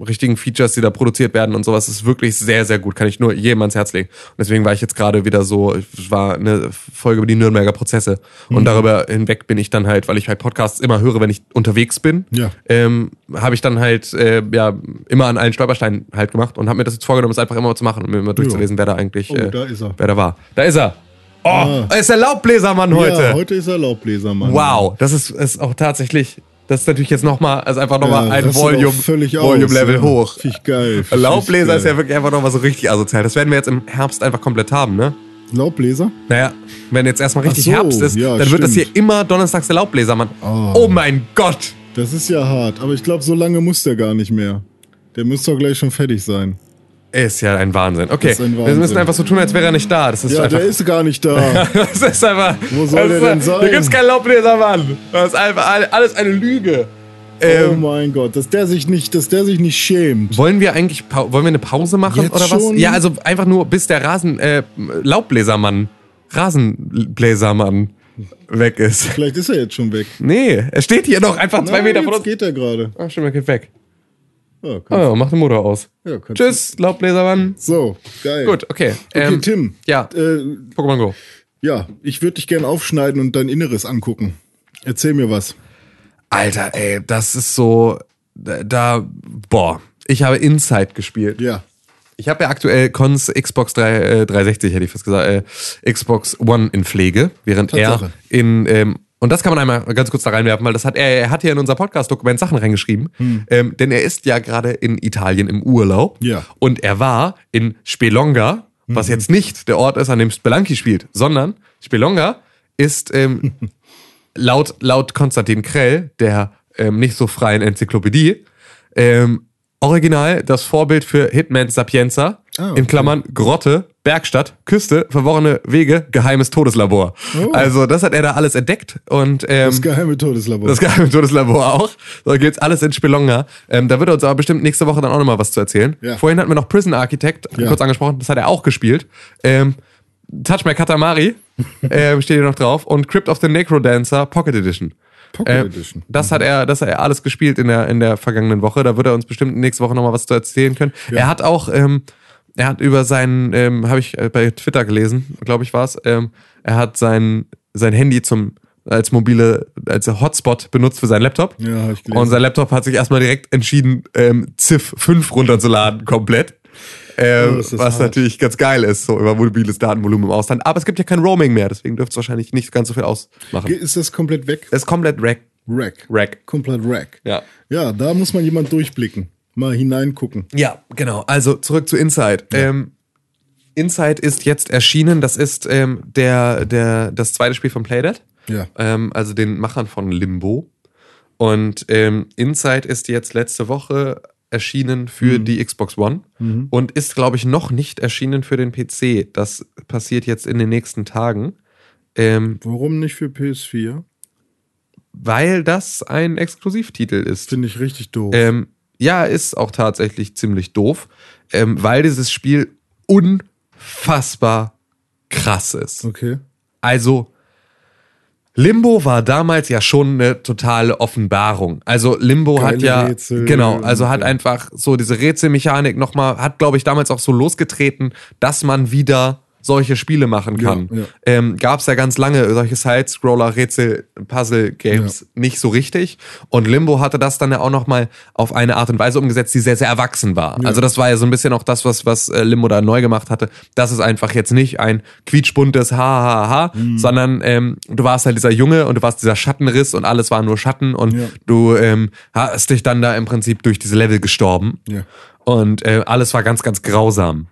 richtigen Features, die da produziert werden und sowas, ist wirklich sehr, sehr gut. Kann ich nur jedem ans Herz legen. Und deswegen war ich jetzt gerade wieder so, es war eine Folge über die Nürnberger Prozesse. Mhm. Und darüber hinweg bin ich dann halt, weil ich halt Podcasts immer höre, wenn ich unterwegs bin, Ja. ähm, habe ich dann halt äh, ja immer an allen Stolpersteinen halt gemacht und habe mir das jetzt vorgenommen, es einfach immer zu machen und mir immer durchzulesen, wer da eigentlich, Oh, äh, da ist er. wer da war. Da ist er. Oh, Ah. er ist der Laubbläsermann heute. Ja, heute ist er Laubbläser, Mann. Wow, das ist, ist auch tatsächlich, das ist natürlich jetzt nochmal, also einfach nochmal Ja, ein Volume, Volume Level ja. hoch. Finde ich geil. Laubbläser ist ja wirklich einfach nochmal so richtig asozial. Das werden wir jetzt im Herbst einfach komplett haben, ne? Laubbläser? Naja, wenn jetzt erstmal richtig so, Herbst ist, ja, dann wird das hier stimmt. immer donnerstags der Laubbläsermann. Oh. Oh mein Gott! Das ist ja hart. Aber ich glaube, so lange muss der gar nicht mehr. Der müsste doch gleich schon fertig sein. Ist ja ein Wahnsinn. Okay, ein wir müssen Wahnsinn. einfach so tun, als wäre er nicht da. Das ist Ja, einfach. der ist gar nicht da. [LAUGHS] das ist einfach. Wo soll das der denn sein? Hier gibt's keinen Laubbläsermann. Das ist einfach all- alles eine Lüge. oh Ähm, mein Gott, dass der sich nicht, dass der sich nicht schämt. Wollen wir eigentlich wollen wir eine Pause machen Jetzt oder was? schon? Ja, also einfach nur bis der Rasen äh, Laubbläsermann Rasenbläsermann weg ist. Vielleicht ist er jetzt schon weg. Nee, er steht hier noch einfach zwei Nein, Meter von uns. geht er gerade. Ach, stimmt, er geht weg. Ja, kannst- Oh, mach den Motor aus. ja, Tschüss, Laubbläsermann. So, geil. Gut, okay. Okay, Ähm, Tim. Ja, Äh, Pokémon Go. ja, ich würde dich gerne aufschneiden und dein Inneres angucken. Erzähl mir was. Alter, ey, das ist so da, da boah, ich habe Inside gespielt. Ja. Ich habe ja aktuell Cons Xbox 3, äh, 360, hätte ich fast gesagt, äh, Xbox One in Pflege, während Tatsache. er in ähm, und das kann man einmal ganz kurz da reinwerfen, weil das hat er, er hat hier in unser Podcast-Dokument Sachen reingeschrieben, ähm, denn er ist ja gerade in Italien im Urlaub. Ja. und er war in Spelonga, was jetzt nicht der Ort ist, an dem Spelunky spielt, sondern Spelonga ist ähm, [LAUGHS] laut, laut Konstantin Krell, der ähm, nicht so freien Enzyklopädie, ähm, original das Vorbild für Hitman Sapienza, Ah, okay. in Klammern Grotte, Bergstadt, Küste, verworrene Wege, geheimes Todeslabor. Oh. Also das hat er da alles entdeckt und ähm, Das geheime Todeslabor. das geheime Todeslabor auch. Da geht's alles in Spelonga. Ähm, da wird er uns aber bestimmt nächste Woche dann auch nochmal was zu erzählen. Ja. Vorhin hatten wir noch Prison Architect Ja. kurz angesprochen, das hat er auch gespielt. Ähm, Touch My Katamari [LAUGHS] ähm, steht hier noch drauf und Crypt of the Necrodancer Pocket Edition. Pocket Äh, Edition. Das hat er, das hat er alles gespielt in der in der vergangenen Woche. Da wird er uns bestimmt nächste Woche nochmal was zu erzählen können. Er hat auch, ähm, er hat über seinen, ähm, habe ich äh, bei Twitter gelesen, glaube ich war es. Ähm, er hat sein sein Handy zum als mobile als Hotspot benutzt für seinen Laptop. Ja, ich gelesen. Und sein Laptop hat sich erstmal direkt entschieden, ähm, Civ 5 runterzuladen komplett. Ähm, Oh, das was hart. natürlich ganz geil ist, so über mobiles Datenvolumen im Ausland. Aber es gibt ja kein Roaming mehr, deswegen dürfte es wahrscheinlich nicht ganz so viel ausmachen. Ist das komplett weg? Es ist komplett rack. Rack. Rack. Komplett Rack. Ja. Ja, da muss man jemand durchblicken. Mal hineingucken. Ja, genau. Also zurück zu Inside. Ähm, Inside ist jetzt erschienen. Das ist ähm, der, der, das zweite Spiel von Playdead. Ja. Ähm, also den Machern von Limbo. Und ähm, Inside ist jetzt letzte Woche erschienen für Mhm. die Xbox One und ist, glaube ich, noch nicht erschienen für den PC. Das passiert jetzt in den nächsten Tagen. Ähm, Warum nicht für PS4? weil das ein Exklusivtitel ist. Finde ich richtig doof. Ähm, ja, ist auch tatsächlich ziemlich doof, ähm, weil dieses Spiel unfassbar krass ist. okay. Also, Limbo war damals ja schon eine totale Offenbarung. Also Limbo Geile hat ja Rätsel genau, also hat einfach so diese Rätselmechanik nochmal, hat glaube ich damals auch so losgetreten, dass man wieder solche Spiele machen kann. Ja, ja. Ähm, Gab es ja ganz lange solche Side-Scroller, Rätsel, Puzzle-Games nicht so richtig. Und Limbo hatte das dann ja auch nochmal auf eine Art und Weise umgesetzt, die sehr, sehr erwachsen war. Also das war ja so ein bisschen auch das, was, was äh, Limbo da neu gemacht hatte. Das ist einfach jetzt nicht ein quietschbuntes Ha, ha, ha, Mhm. sondern ähm, du warst halt dieser Junge und du warst dieser Schattenriss und alles war nur Schatten und Ja. du ähm, hast dich dann da im Prinzip durch diese Level gestorben. Ja. Und äh, alles war ganz, ganz grausam.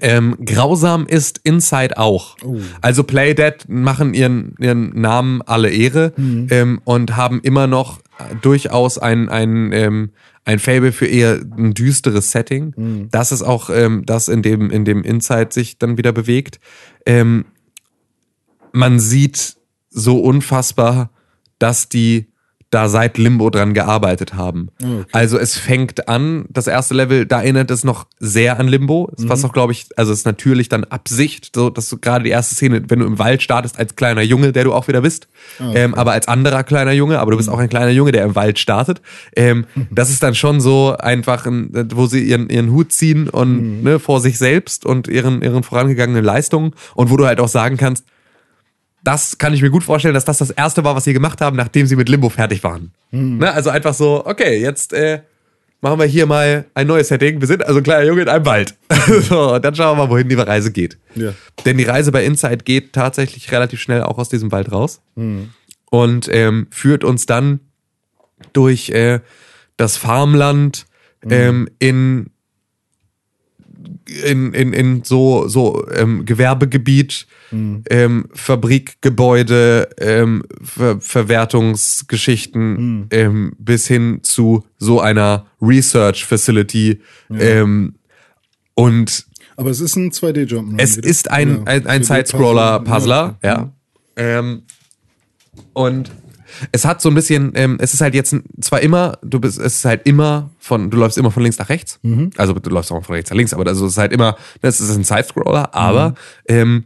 Ähm, grausam ist Inside auch. Also Playdead machen ihren, ihren Namen alle Ehre ähm, und haben immer noch äh, durchaus ein, ein, ähm, ein Fable für eher ein düsteres Setting. Das ist auch ähm, das, in dem, in dem Inside sich dann wieder bewegt. Ähm, man sieht so unfassbar, dass die da seit Limbo dran gearbeitet haben. okay. Also es fängt an, das erste Level, da erinnert es noch sehr an Limbo, was auch glaube ich, also es ist natürlich dann Absicht, so dass du gerade die erste Szene, wenn du im Wald startest als kleiner Junge, der du auch wieder bist, ähm, aber als anderer kleiner Junge, aber du bist auch ein kleiner Junge, der im Wald startet. Ähm, [LAUGHS] das ist dann schon so einfach, ein, wo sie ihren, ihren Hut ziehen und ne, vor sich selbst und ihren, ihren vorangegangenen Leistungen und wo du halt auch sagen kannst, das kann ich mir gut vorstellen, dass das das erste war, was sie gemacht haben, nachdem sie mit Limbo fertig waren. Ne? Also einfach so, okay, jetzt äh, machen wir hier mal ein neues Setting. Wir sind also ein kleiner Junge in einem Wald. [LAUGHS] so, und dann schauen wir mal, wohin die Reise geht. Ja. Denn die Reise bei Inside geht tatsächlich relativ schnell auch aus diesem Wald raus und ähm, führt uns dann durch äh, das Farmland ähm, in in, in, in so, so ähm, Gewerbegebiet, ähm, Fabrikgebäude, ähm, Ver Verwertungsgeschichten ähm, bis hin zu so einer Research Facility. Ähm, und Aber es ist ein 2D-Jump. es ist ein, ein, ein Side-Scroller-Puzzler, ja. Ähm, und es hat so ein bisschen, ähm, es ist halt jetzt zwar immer, du bist, es ist halt immer von, du läufst immer von links nach rechts. Also du läufst auch von rechts nach links, aber also es ist halt immer, das ist ein Side-Scroller, aber ähm,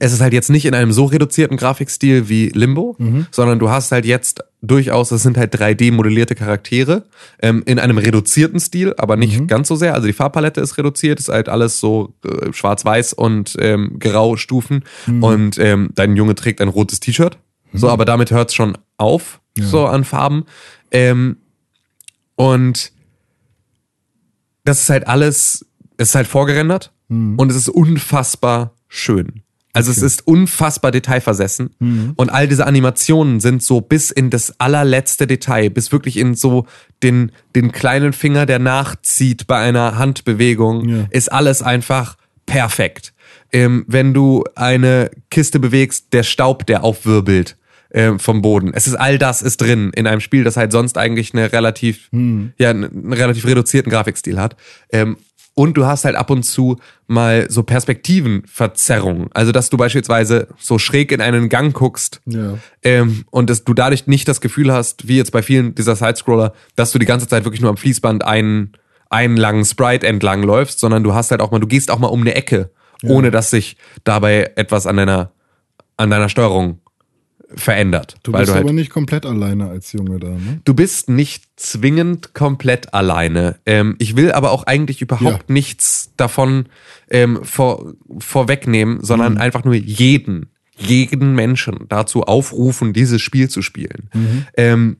es ist halt jetzt nicht in einem so reduzierten Grafikstil wie Limbo, sondern du hast halt jetzt durchaus, es sind halt 3D-modellierte Charaktere ähm, in einem reduzierten Stil, aber nicht ganz so sehr. Also die Farbpalette ist reduziert, ist halt alles so äh, schwarz-weiß und ähm, grau Stufen und ähm, dein Junge trägt ein rotes T-Shirt. So, aber damit hört's schon auf, so an Farben. Ähm, und das ist halt alles, es ist halt vorgerendert und es ist unfassbar schön. Also es ist unfassbar detailversessen und all diese Animationen sind so bis in das allerletzte Detail, bis wirklich in so den, den kleinen Finger, der nachzieht bei einer Handbewegung, Ja. ist alles einfach perfekt. Ähm, wenn du eine Kiste bewegst, der Staub, der aufwirbelt ähm, vom Boden. Es ist all das ist drin in einem Spiel, das halt sonst eigentlich eine relativ, ja, einen relativ reduzierten Grafikstil hat. Ähm, und du hast halt ab und zu mal so Perspektivenverzerrungen. Also, dass du beispielsweise so schräg in einen Gang guckst Ja. ähm, und dass du dadurch nicht das Gefühl hast, wie jetzt bei vielen dieser Sidescroller, dass du die ganze Zeit wirklich nur am Fließband einen, einen langen Sprite entlang läufst, sondern du hast halt auch mal, du gehst auch mal um eine Ecke, ohne dass sich dabei etwas an deiner, an deiner Steuerung verändert. Du bist du halt aber nicht komplett alleine als Junge da, ne? Du bist nicht zwingend komplett alleine. Ähm, ich will aber auch eigentlich überhaupt Ja. nichts davon ähm, vor, vorwegnehmen, Mhm. sondern einfach nur jeden, jeden Menschen dazu aufrufen, dieses Spiel zu spielen. Mhm. Ähm,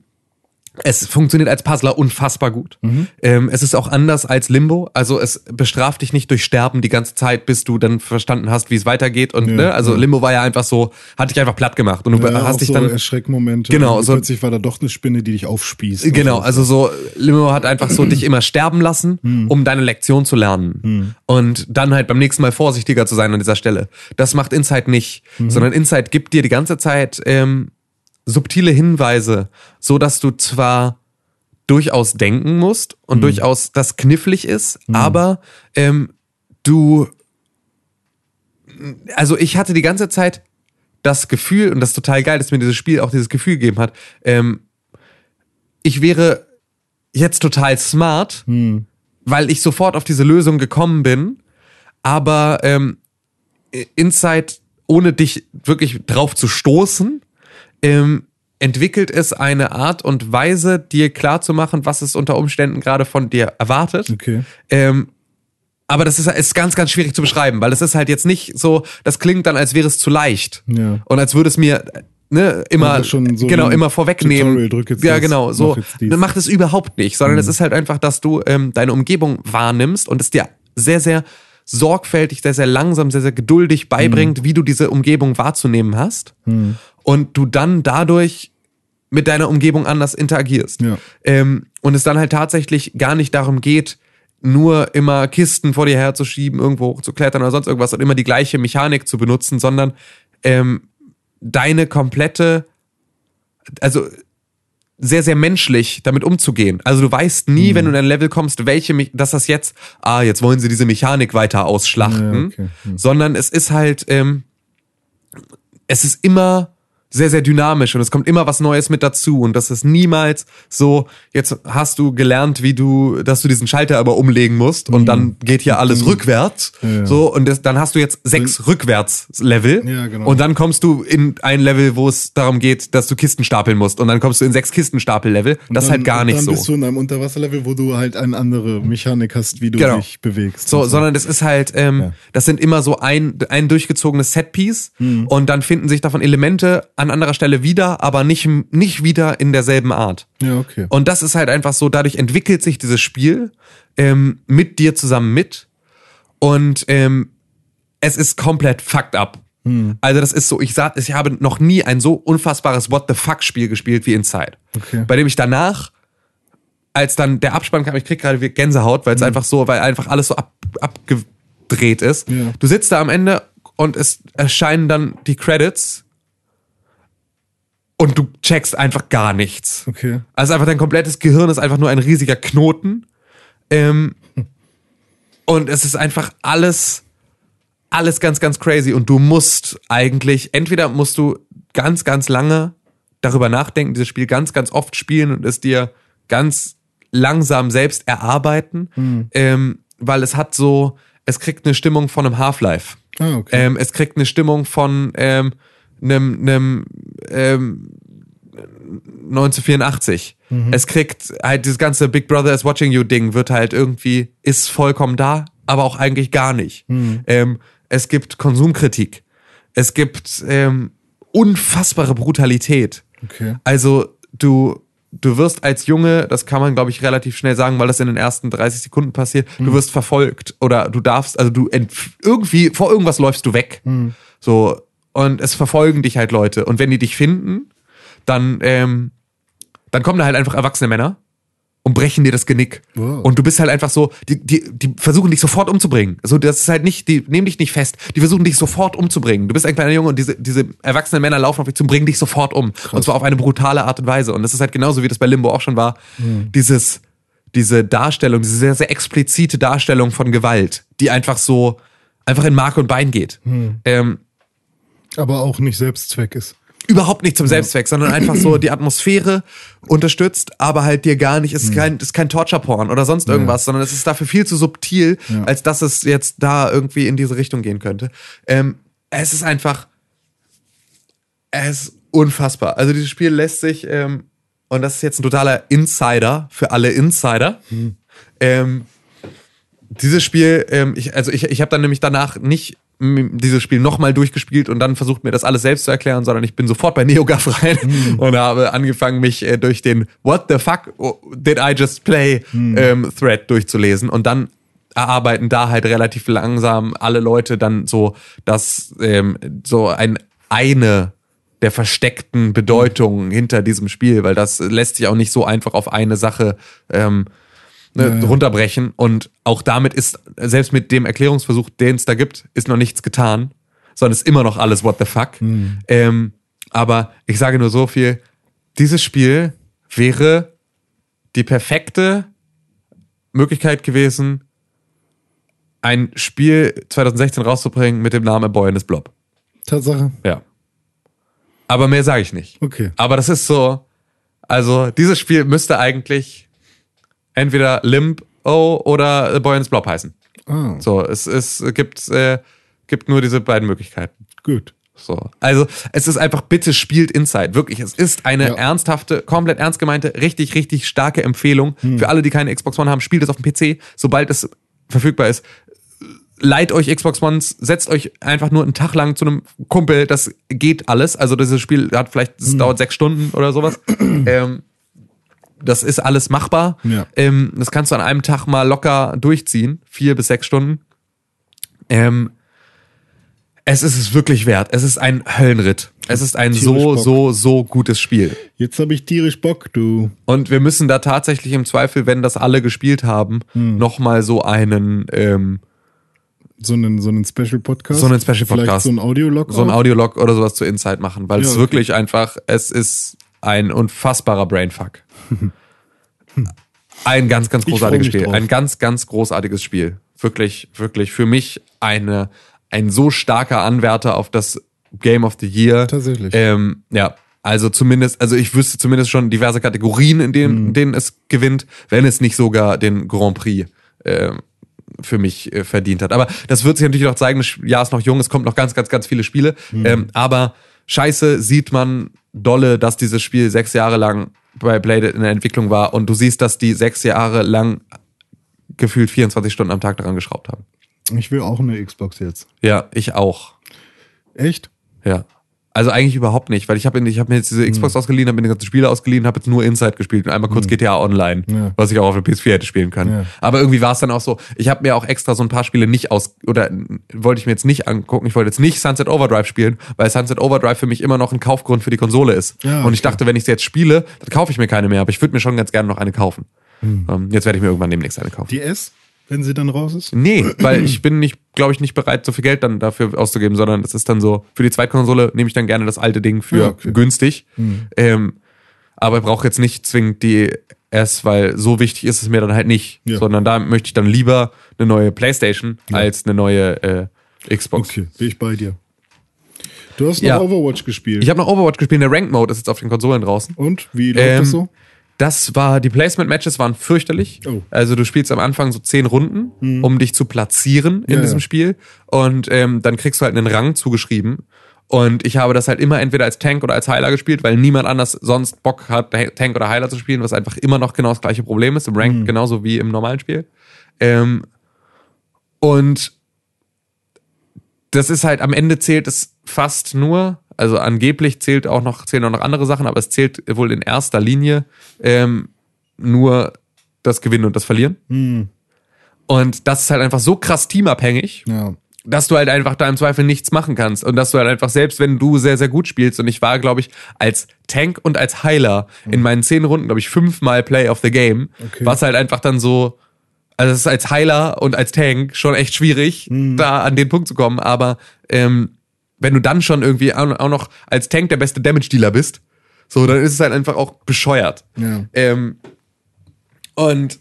Es funktioniert als Puzzler unfassbar gut. Ähm, es ist auch anders als Limbo. Also es bestraft dich nicht durch Sterben die ganze Zeit, bis du dann verstanden hast, wie es weitergeht. Und Ja, ne, also ja. Limbo war ja einfach so, hat dich einfach platt gemacht. Und du Ja, hast dich so dann. Erschreckmomente. Genau, Und so- Plötzlich war da doch eine Spinne, die dich aufspießt. Genau, also so, Limbo hat einfach so [CLEARS THROAT] dich immer sterben lassen, Hm. um deine Lektion zu lernen. Und dann halt beim nächsten Mal vorsichtiger zu sein an dieser Stelle. Das macht Insight nicht, Mhm. sondern Insight gibt dir die ganze Zeit ähm, subtile Hinweise, so dass du zwar durchaus denken musst Mhm. und durchaus das knifflig ist, aber ähm, du, also ich hatte die ganze Zeit das Gefühl, und das ist total geil, dass mir dieses Spiel auch dieses Gefühl gegeben hat, ähm, ich wäre jetzt total smart, weil ich sofort auf diese Lösung gekommen bin, aber ähm, Inside, ohne dich wirklich drauf zu stoßen, ähm, entwickelt es eine Art und Weise, dir klarzumachen, was es unter Umständen gerade von dir erwartet. Okay. Ähm, aber das ist, ist ganz, ganz schwierig zu beschreiben, weil es ist halt jetzt nicht so, das klingt dann, als wäre es zu leicht. Ja. Und als würde es mir ne, immer, so genau, immer vorwegnehmen. Tutorial, ja, genau, so. mach. Mhm. Macht es überhaupt nicht, sondern es ist halt einfach, dass du ähm, deine Umgebung wahrnimmst und es dir sehr, sehr sorgfältig, sehr, sehr langsam, sehr, sehr geduldig beibringt, Mhm. wie du diese Umgebung wahrzunehmen hast. Und du dann dadurch mit deiner Umgebung anders interagierst. Ja. Ähm, und es dann halt tatsächlich gar nicht darum geht, nur immer Kisten vor dir herzuschieben, irgendwo hochzuklettern oder sonst irgendwas und immer die gleiche Mechanik zu benutzen, sondern ähm, deine komplette, also sehr, sehr menschlich damit umzugehen. Also du weißt nie, Mhm. wenn du in ein Level kommst, welche, Me- dass das jetzt, ah, jetzt wollen sie diese Mechanik weiter ausschlachten, Ja, okay. Hm. sondern es ist halt, ähm, es ist immer sehr, sehr dynamisch und es kommt immer was Neues mit dazu und das ist niemals so, jetzt hast du gelernt, wie du, dass du diesen Schalter aber umlegen musst und dann geht hier alles rückwärts, Mhm. Ja. so und das, dann hast du jetzt sechs Rückwärts-Level Ja, genau. und dann kommst du in ein Level, wo es darum geht, dass du Kisten stapeln musst und dann kommst du in sechs Kistenstapel-Level, das ist Dann- halt gar nicht dann so. bist du in einem Unterwasserlevel, wo du halt eine andere Mechanik hast, wie du Genau. dich bewegst. So, Und sondern das ist halt, ähm, Ja. das sind immer so ein, ein durchgezogenes Setpiece Hm. und dann finden sich davon Elemente an anderer Stelle wieder, aber nicht, nicht wieder in derselben Art. Ja, okay. Und das ist halt einfach so, dadurch entwickelt sich dieses Spiel ähm, mit dir zusammen mit und ähm, es ist komplett fucked up. Hm. Also das ist so, ich sag, ich habe noch nie ein so unfassbares What the fuck Spiel gespielt wie Inside. Okay. Bei dem ich danach, als dann der Abspann kam, ich krieg gerade Gänsehaut, weil es einfach so, weil einfach alles so ab, abgedreht ist. Ja. Du sitzt da am Ende und es erscheinen dann die Credits und du checkst einfach gar nichts. Okay. Also einfach dein komplettes Gehirn ist einfach nur ein riesiger Knoten. Ähm, und es ist einfach alles, alles ganz, ganz crazy. Und du musst eigentlich, entweder musst du ganz, ganz lange darüber nachdenken, dieses Spiel ganz, ganz oft spielen und es dir ganz langsam selbst erarbeiten, ähm, weil es hat so, es kriegt eine Stimmung von einem Half-Life. Ah, okay. Ähm, es kriegt eine Stimmung von ähm, einem, einem ähm, 1984. Es kriegt halt dieses ganze Big Brother is watching you Ding wird halt irgendwie, ist vollkommen da, aber auch eigentlich gar nicht. Ähm, es gibt Konsumkritik. Es gibt ähm, unfassbare Brutalität. Okay. Also du, du wirst als Junge, das kann man glaube ich relativ schnell sagen, weil das in den ersten 30 Sekunden passiert, du wirst verfolgt oder du darfst, also du irgendwie, vor irgendwas läufst du weg. So, und es verfolgen dich halt Leute. Und wenn die dich finden, dann, ähm, dann kommen da halt einfach erwachsene Männer und brechen dir das Genick. Wow. Und du bist halt einfach so, die, die, die versuchen dich sofort umzubringen. So, das ist halt nicht, die nehmen dich nicht fest, die versuchen dich sofort umzubringen. Du bist ein kleiner Junge und diese, diese erwachsenen Männer laufen auf dich zu und bringen dich sofort um. Und zwar auf eine brutale Art und Weise. Und das ist halt genauso, wie das bei Limbo auch schon war. Dieses, diese Darstellung, diese sehr, sehr explizite Darstellung von Gewalt, die einfach so, einfach in Mark und Bein geht. Ähm, Aber auch nicht Selbstzweck ist. überhaupt nicht zum Selbstzweck, sondern einfach so die Atmosphäre unterstützt, aber halt dir gar nicht, es ist kein, es ist kein Torture-Porn oder sonst irgendwas, sondern es ist dafür viel zu subtil, als dass es jetzt da irgendwie in diese Richtung gehen könnte. Ähm, es ist einfach, es ist unfassbar. Also dieses Spiel lässt sich, ähm, und das ist jetzt ein totaler Insider für alle Insider, ähm, dieses Spiel, ähm, ich, also ich, ich habe dann nämlich danach nicht dieses Spiel nochmal durchgespielt und dann versucht mir das alles selbst zu erklären, sondern ich bin sofort bei NeoGAF [LAUGHS] rein und habe angefangen, mich äh, durch den What the fuck did I just play ähm, Thread durchzulesen und dann erarbeiten da halt relativ langsam alle Leute dann so, dass ähm, so ein eine der versteckten Bedeutungen hinter diesem Spiel, weil das lässt sich auch nicht so einfach auf eine Sache ähm, ne, runterbrechen. Und auch damit ist, selbst mit dem Erklärungsversuch, den es da gibt, ist noch nichts getan, sondern ist immer noch alles what the fuck. Ähm, aber ich sage nur so viel, dieses Spiel wäre die perfekte Möglichkeit gewesen, ein Spiel 2016 rauszubringen mit dem Namen A Boy in Blob. Tatsache. Ja. Aber mehr sage ich nicht. Okay. Aber das ist so, also dieses Spiel müsste eigentlich entweder Limbo oder A Boy in Blob heißen. Ah, So, es, es gibt, äh, gibt nur diese beiden Möglichkeiten. gut. So. Also, es ist einfach, bitte spielt Inside. Wirklich. Es ist eine Ja. ernsthafte, komplett ernst gemeinte, richtig, richtig starke Empfehlung. Für alle, die keine Xbox One haben, spielt es auf dem PC, sobald es verfügbar ist. Leiht euch Xbox Ones, setzt euch einfach nur einen Tag lang zu einem Kumpel, das geht alles. Also dieses Spiel hat vielleicht, es dauert sechs Stunden oder sowas. [CLEARS THROAT] ähm, das ist alles machbar. Ja. Ähm, das kannst du an einem Tag mal locker durchziehen. Vier bis sechs Stunden. Ähm, es ist es wirklich wert. Es ist ein Höllenritt. Es ist ein so, Bock. so, so gutes Spiel. Jetzt habe ich tierisch Bock, du. Und wir müssen da tatsächlich im Zweifel, wenn das alle gespielt haben, Hm. noch mal so einen, ähm, So einen, so einen Special Podcast. So einen Special Vielleicht Podcast. so ein Audiolog. so ein? Audiolog oder sowas zu Inside machen, weil Ja, es okay. wirklich einfach, es ist ein unfassbarer Brainfuck. Ein ganz, ganz großartiges Spiel. drauf. Ein ganz, ganz großartiges Spiel. Wirklich, wirklich für mich eine, ein so starker Anwärter auf das Game of the Year. Tatsächlich. Ähm, ja, also zumindest, also ich wüsste zumindest schon diverse Kategorien, in denen, Mhm. in denen es gewinnt, wenn es nicht sogar den Grand Prix ähm, für mich äh, verdient hat. Aber das wird sich natürlich noch zeigen. Das Jahr ist noch jung, es kommt noch ganz, ganz, ganz viele Spiele. Mhm. Ähm, aber scheiße sieht man dolle, dass dieses Spiel sechs Jahre lang bei Blade in der Entwicklung war und du siehst, dass die sechs Jahre lang gefühlt 24 Stunden am Tag daran geschraubt haben. Ich will auch eine Xbox jetzt. Ja, ich auch. Echt? Ja. Also eigentlich überhaupt nicht, weil ich habe ich hab mir jetzt diese Xbox ausgeliehen, habe mir die ganzen Spiele ausgeliehen, habe jetzt nur Inside gespielt und einmal kurz GTA Online, Ja. was ich auch auf der PS4 hätte spielen können. Ja. Aber irgendwie war es dann auch so, ich habe mir auch extra so ein paar Spiele nicht aus oder wollte ich mir jetzt nicht angucken, ich wollte jetzt nicht Sunset Overdrive spielen, weil Sunset Overdrive für mich immer noch ein Kaufgrund für die Konsole ist. Ja, und ich okay. dachte, wenn ich sie jetzt spiele, dann kaufe ich mir keine mehr, aber ich würde mir schon ganz gerne noch eine kaufen. Hm. Ähm, jetzt werde ich mir irgendwann demnächst eine kaufen. Die S, wenn sie dann raus ist? Nee, [CLEARS THROAT] weil ich bin nicht, glaube ich, nicht bereit, so viel Geld dann dafür auszugeben, sondern das ist dann so, für die Zweitkonsole nehme ich dann gerne das alte Ding für Ja, okay. günstig. Ähm, aber ich brauche jetzt nicht zwingend die S, weil so wichtig ist es mir dann halt nicht. Ja. Sondern da möchte ich dann lieber eine neue Playstation als eine neue äh, Xbox. Okay, bin ich bei dir. Du hast noch Ja. Overwatch gespielt. Ich habe noch Overwatch gespielt, der Rank Mode ist jetzt auf den Konsolen draußen. Und wie läuft Ähm, das so? Das war, die Placement-Matches waren fürchterlich. Oh. Also du spielst am Anfang so zehn Runden, um dich zu platzieren in Ja, diesem ja. Spiel. Und ähm, dann kriegst du halt einen Rang zugeschrieben. Und ich habe das halt immer entweder als Tank oder als Heiler gespielt, weil niemand anders sonst Bock hat, Tank oder Heiler zu spielen, was einfach immer noch genau das gleiche Problem ist, im Rank genauso wie im normalen Spiel. Ähm, und das ist halt, am Ende zählt es fast nur, also angeblich zählt auch noch, zählen auch noch andere Sachen, aber es zählt wohl in erster Linie ähm, nur das Gewinnen und das Verlieren. Und das ist halt einfach so krass teamabhängig, Ja. dass du halt einfach da im Zweifel nichts machen kannst. Und dass du halt einfach, selbst wenn du sehr, sehr gut spielst, und ich war, glaube ich, als Tank und als Heiler in meinen zehn Runden, glaube ich, fünfmal Play of the Game, Okay. was halt einfach dann so, also es ist als Heiler und als Tank schon echt schwierig, da an den Punkt zu kommen. Aber ähm, wenn du dann schon irgendwie auch noch als Tank der beste Damage-Dealer bist, so, dann ist es halt einfach auch bescheuert. Ja. Ähm, und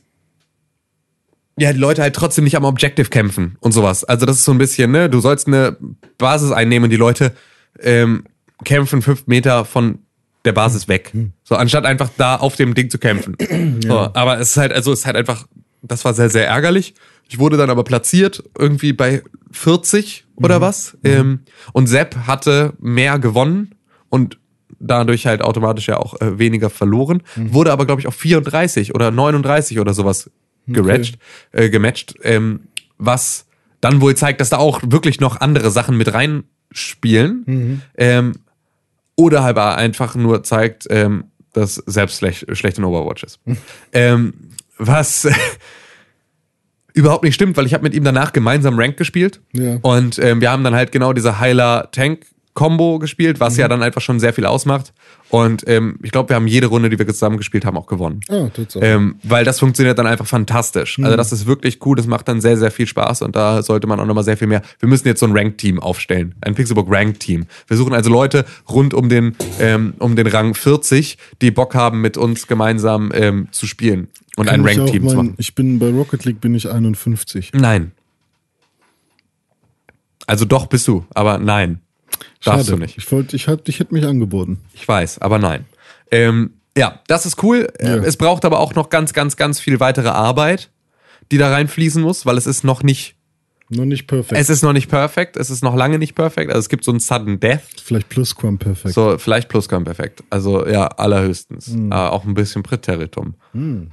ja, die Leute halt trotzdem nicht am Objective kämpfen und sowas. Also das ist so ein bisschen, ne, du sollst eine Basis einnehmen und die Leute ähm, kämpfen fünf Meter von der Basis weg. So, anstatt einfach da auf dem Ding zu kämpfen. [CLEARS THROAT] So, aber es ist halt, also es ist halt einfach, das war sehr, sehr ärgerlich. Ich wurde dann aber platziert, irgendwie bei 40 oder was. Ähm, und Sepp hatte mehr gewonnen und dadurch halt automatisch ja auch äh, weniger verloren. Wurde aber, glaube ich, auf 34 oder 39 oder sowas geratcht, äh, gematcht, ähm, was dann wohl zeigt, dass da auch wirklich noch andere Sachen mit reinspielen. Ähm, oder halt einfach nur zeigt, ähm, dass selbst schlecht, schlecht in Overwatch ist. [LAUGHS] ähm, was überhaupt nicht stimmt, weil ich habe mit ihm danach gemeinsam Rank gespielt. Ja. Und ähm, wir haben dann halt genau diese Heiler-Tank-Kombo gespielt, was ja dann einfach schon sehr viel ausmacht. Und ähm, ich glaube, wir haben jede Runde, die wir zusammen gespielt haben, auch gewonnen. Ah, Tatsache. Ähm, weil das funktioniert dann einfach fantastisch. Also das ist wirklich cool, das macht dann sehr, sehr viel Spaß und da sollte man auch nochmal sehr viel mehr. Wir müssen jetzt so ein Rank-Team aufstellen, ein Pixelbook Rank-Team. Wir suchen also Leute rund um den, ähm, um den Rang 40, die Bock haben, mit uns gemeinsam ähm, zu spielen und ein Kann auch Rank-Team zu machen. Ich bin bei Rocket League bin ich 51. Nein. Also doch bist du, aber nein. Darfst du nicht. Ich wollte, ich, hab, ich hätte mich angeboten. Ich weiß, aber nein. Ähm, ja, das ist cool. Ja. Äh, Es braucht aber auch noch ganz, ganz, ganz viel weitere Arbeit, die da reinfließen muss, weil es ist noch nicht, Noch nicht perfekt. es ist noch nicht perfekt, es ist noch lange nicht perfekt. Also es gibt so ein Sudden Death, Vielleicht Plusquam perfekt. so vielleicht Plusquam perfekt. Also ja, allerhöchstens. Hm. Äh, auch ein bisschen Präteritum.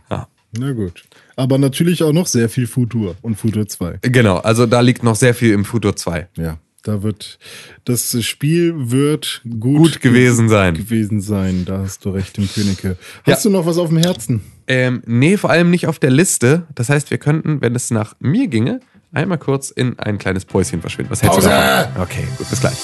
Ja. Na gut. Aber natürlich auch noch sehr viel Futur und Futur 2. Genau, also da liegt noch sehr viel im Futur 2. Ja. Da wird, das Spiel wird gut, Gut gewesen sein. gewesen sein. Da hast du recht, Tim Königke. Ja. Hast du noch was auf dem Herzen? Ähm, nee, vor allem nicht auf der Liste. Das heißt, wir könnten, wenn es nach mir ginge, einmal kurz in ein kleines Päuschen verschwinden. Was hältst du davon? Okay, gut, bis gleich.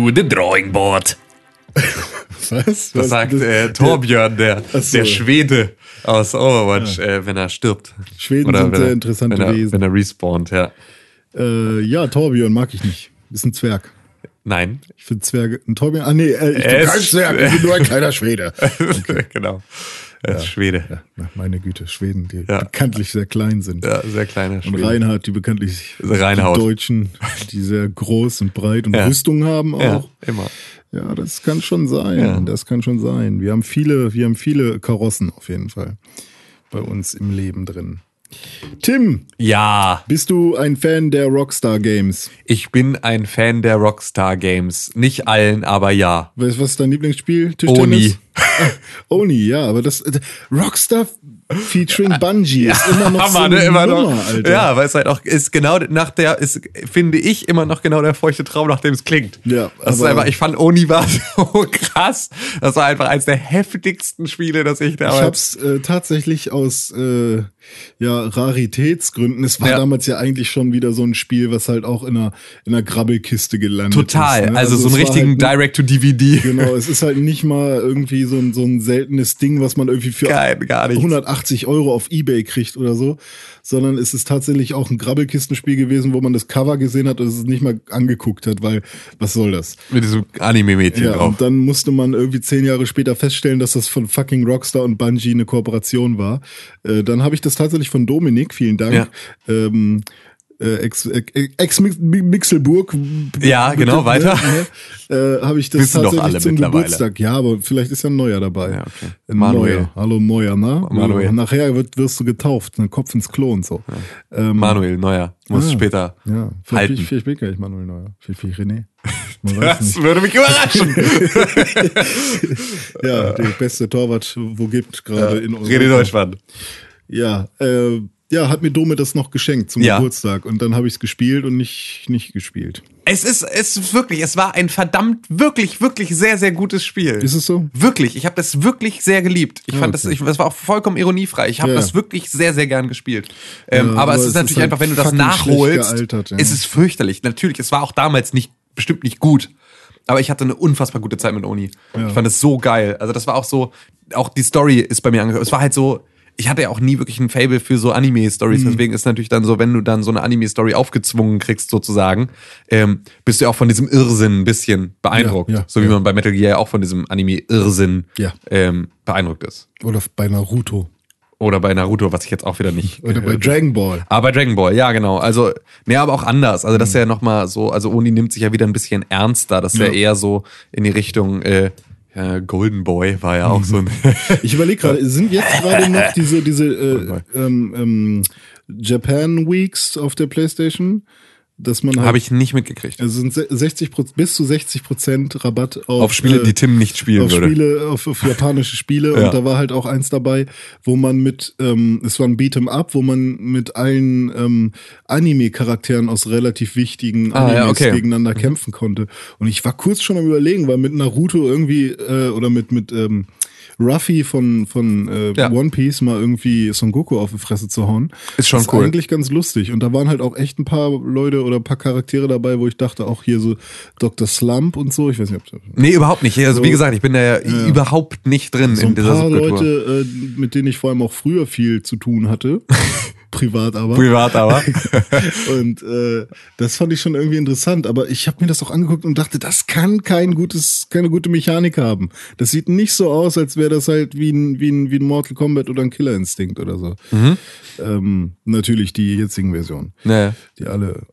To the drawing board. Was? Das sagt äh, Torbjörn, der, so. der Schwede aus Overwatch, äh, wenn er stirbt. Schweden sind wenn sehr er, interessante wenn er, Wesen. Wenn er respawnt, ja. Äh, ja, Torbjörn mag ich nicht. Ist ein Zwerg. Nein. Ich finde Zwerge. Ein Torbjörn. Ah, nee, äh, ich bin kein Zwerg. Ich bin nur ein kleiner Schwede. [LAUGHS] genau. Er ist Schwede. Ja, meine Güte, Schweden, die Ja. bekanntlich sehr klein sind. Ja, sehr kleiner Und Schwede. Reinhard, die bekanntlich Reinhaut. die Deutschen, die sehr groß und breit und Ja. Rüstung haben Ja, auch. immer. Ja, das kann schon sein. Ja. Das kann schon sein. Wir haben viele, wir haben viele Karossen auf jeden Fall bei uns im Leben drin. Tim, Ja, bist du ein Fan der Rockstar Games? ich bin ein Fan der Rockstar Games. Nicht allen, aber ja. Was was ist dein Lieblingsspiel? Oni. Ah, Oni, ja, aber das äh, Rockstar featuring Bungie ist immer noch [LAUGHS] so Hammer, eine ne? Immer Nummer, noch. Alter. Ja, weil es halt auch ist genau nach der, ist, finde ich, immer noch genau der feuchte Traum, nach dem es klingt. Ja, das ist einfach, ich fand Oni war [LAUGHS] so krass. Das war einfach eines der heftigsten Spiele, das ich Ich damals. hab's äh, tatsächlich aus äh, ja, Raritätsgründen. Es war Ja. damals ja eigentlich schon wieder so ein Spiel, was halt auch in einer, in einer Grabbelkiste gelandet Total. ist. ne? Also, so es einen war richtigen halt, nicht- Direct-to-DVD. Genau, es ist halt nicht mal irgendwie so ein, so ein seltenes Ding, was man irgendwie für Kein, gar nichts. 180 Euro auf Ebay kriegt oder so, sondern es ist tatsächlich auch ein Grabbelkistenspiel gewesen, wo man das Cover gesehen hat und es nicht mal angeguckt hat, weil was soll das? Mit diesem Anime-Mädchen Ja, drauf. und dann musste man irgendwie zehn Jahre später feststellen, dass das von fucking Rockstar und Bungie eine Kooperation war. Äh, dann habe ich das tatsächlich von Dominik, vielen Dank. Ja. Ähm, äh, Ex, äh, Ex-Mixelburg. Ja, genau, weiter. Ne, äh, habe ich das Wissen doch tatsächlich alle zum. Geburtstag. Ja, aber vielleicht ist ja ein neuer dabei. Ja, okay. Manuel. Neuer. Hallo Neuer, ne? Manuel. Ja, nachher wird, wirst du getauft, ein Kopf ins Klo und so. Ähm, Manuel Neuer. Muss ah, später Ja, vielleicht, halten. ich- vielleicht bin ich gar nicht Manuel Neuer. Vielleicht bin ich René. [LAUGHS] Das würde mich überraschen. [LAUGHS] Ja, der beste Torwart, wo gibt gerade in Europa. Rede Deutschland. Ja, äh, ja, hat mir Dome das noch geschenkt zum Ja. Geburtstag und dann habe ich es gespielt und nicht nicht gespielt. Es ist, es ist wirklich, es war ein verdammt, wirklich, wirklich sehr, sehr gutes Spiel. Ist es so? Wirklich, ich habe das wirklich sehr geliebt. Ich Ja, fand das, okay. ich, das war auch vollkommen ironiefrei. Ich habe Ja. das wirklich sehr, sehr gern gespielt. Ähm, Ja, aber, aber es es ist ist natürlich halt einfach, wenn du das nachholst, gealtert, ist es fürchterlich. Natürlich, es war auch damals nicht, bestimmt nicht gut. Aber ich hatte eine unfassbar gute Zeit mit Oni. Ich fand es so geil. Also das war auch so, auch die Story ist bei mir angekommen. Es war halt so, ich hatte ja auch nie wirklich ein Fable für so Anime-Stories. Mhm. Deswegen ist natürlich dann so, wenn du dann so eine Anime-Story aufgezwungen kriegst, sozusagen, ähm, bist du auch von diesem Irrsinn ein bisschen beeindruckt. Ja, ja, so wie ja. man bei Metal Gear auch von diesem Anime-Irrsinn ähm, beeindruckt ist. Oder bei Naruto Oder bei Naruto, was ich jetzt auch wieder nicht. oder bei Dragon Ball. aber bei Dragon Ball, ja, genau. Also, nee, aber auch anders. Also, das ist ja nochmal so, also Oni nimmt sich ja wieder ein bisschen ernster. Das ist ja, Ja. eher so in die Richtung, äh, Äh, Golden Boy war ja auch so ein. [LAUGHS] Ich überlege gerade, sind jetzt gerade noch diese, diese äh, ähm, ähm, Japan Weeks auf der Playstation? Dass man halt, Habe ich nicht mitgekriegt. also sind se- 60 Prozent, bis zu 60 Prozent Rabatt auf, Auf Spiele, äh, die Tim nicht spielen auf würde. Spiele, auf, auf japanische Spiele [LAUGHS] Ja. und da war halt auch eins dabei, wo man mit, ähm, es war ein Beat'em Up, wo man mit allen ähm, Anime-Charakteren aus relativ wichtigen Ah, ja, Animes okay. gegeneinander kämpfen konnte. Und ich war kurz schon am überlegen, weil mit Naruto irgendwie äh, oder mit mit ähm, Ruffy von von äh, Ja. One Piece mal irgendwie Son Goku auf die Fresse zu hauen. Ist schon ist cool. eigentlich ganz lustig. Und da waren halt auch echt ein paar Leute oder ein paar Charaktere dabei, wo ich dachte, auch hier so Dr. Slump und so. Ich weiß nicht, ob Nee, überhaupt nicht. Also So. wie gesagt, ich bin da ja, überhaupt nicht drin so ein in dieser paar Subkultur. Leute, äh, mit denen ich vor allem auch früher viel zu tun hatte. [LAUGHS] privat aber. Privat aber. [LAUGHS] Und äh, das fand ich schon irgendwie interessant. Aber ich habe mir das auch angeguckt und dachte, das kann kein gutes, keine gute Mechanik haben. Das sieht nicht so aus, als wäre das halt wie ein, wie, ein, wie ein Mortal Kombat oder ein Killer Instinct oder so. Ähm, natürlich die jetzigen Versionen, nee. die alle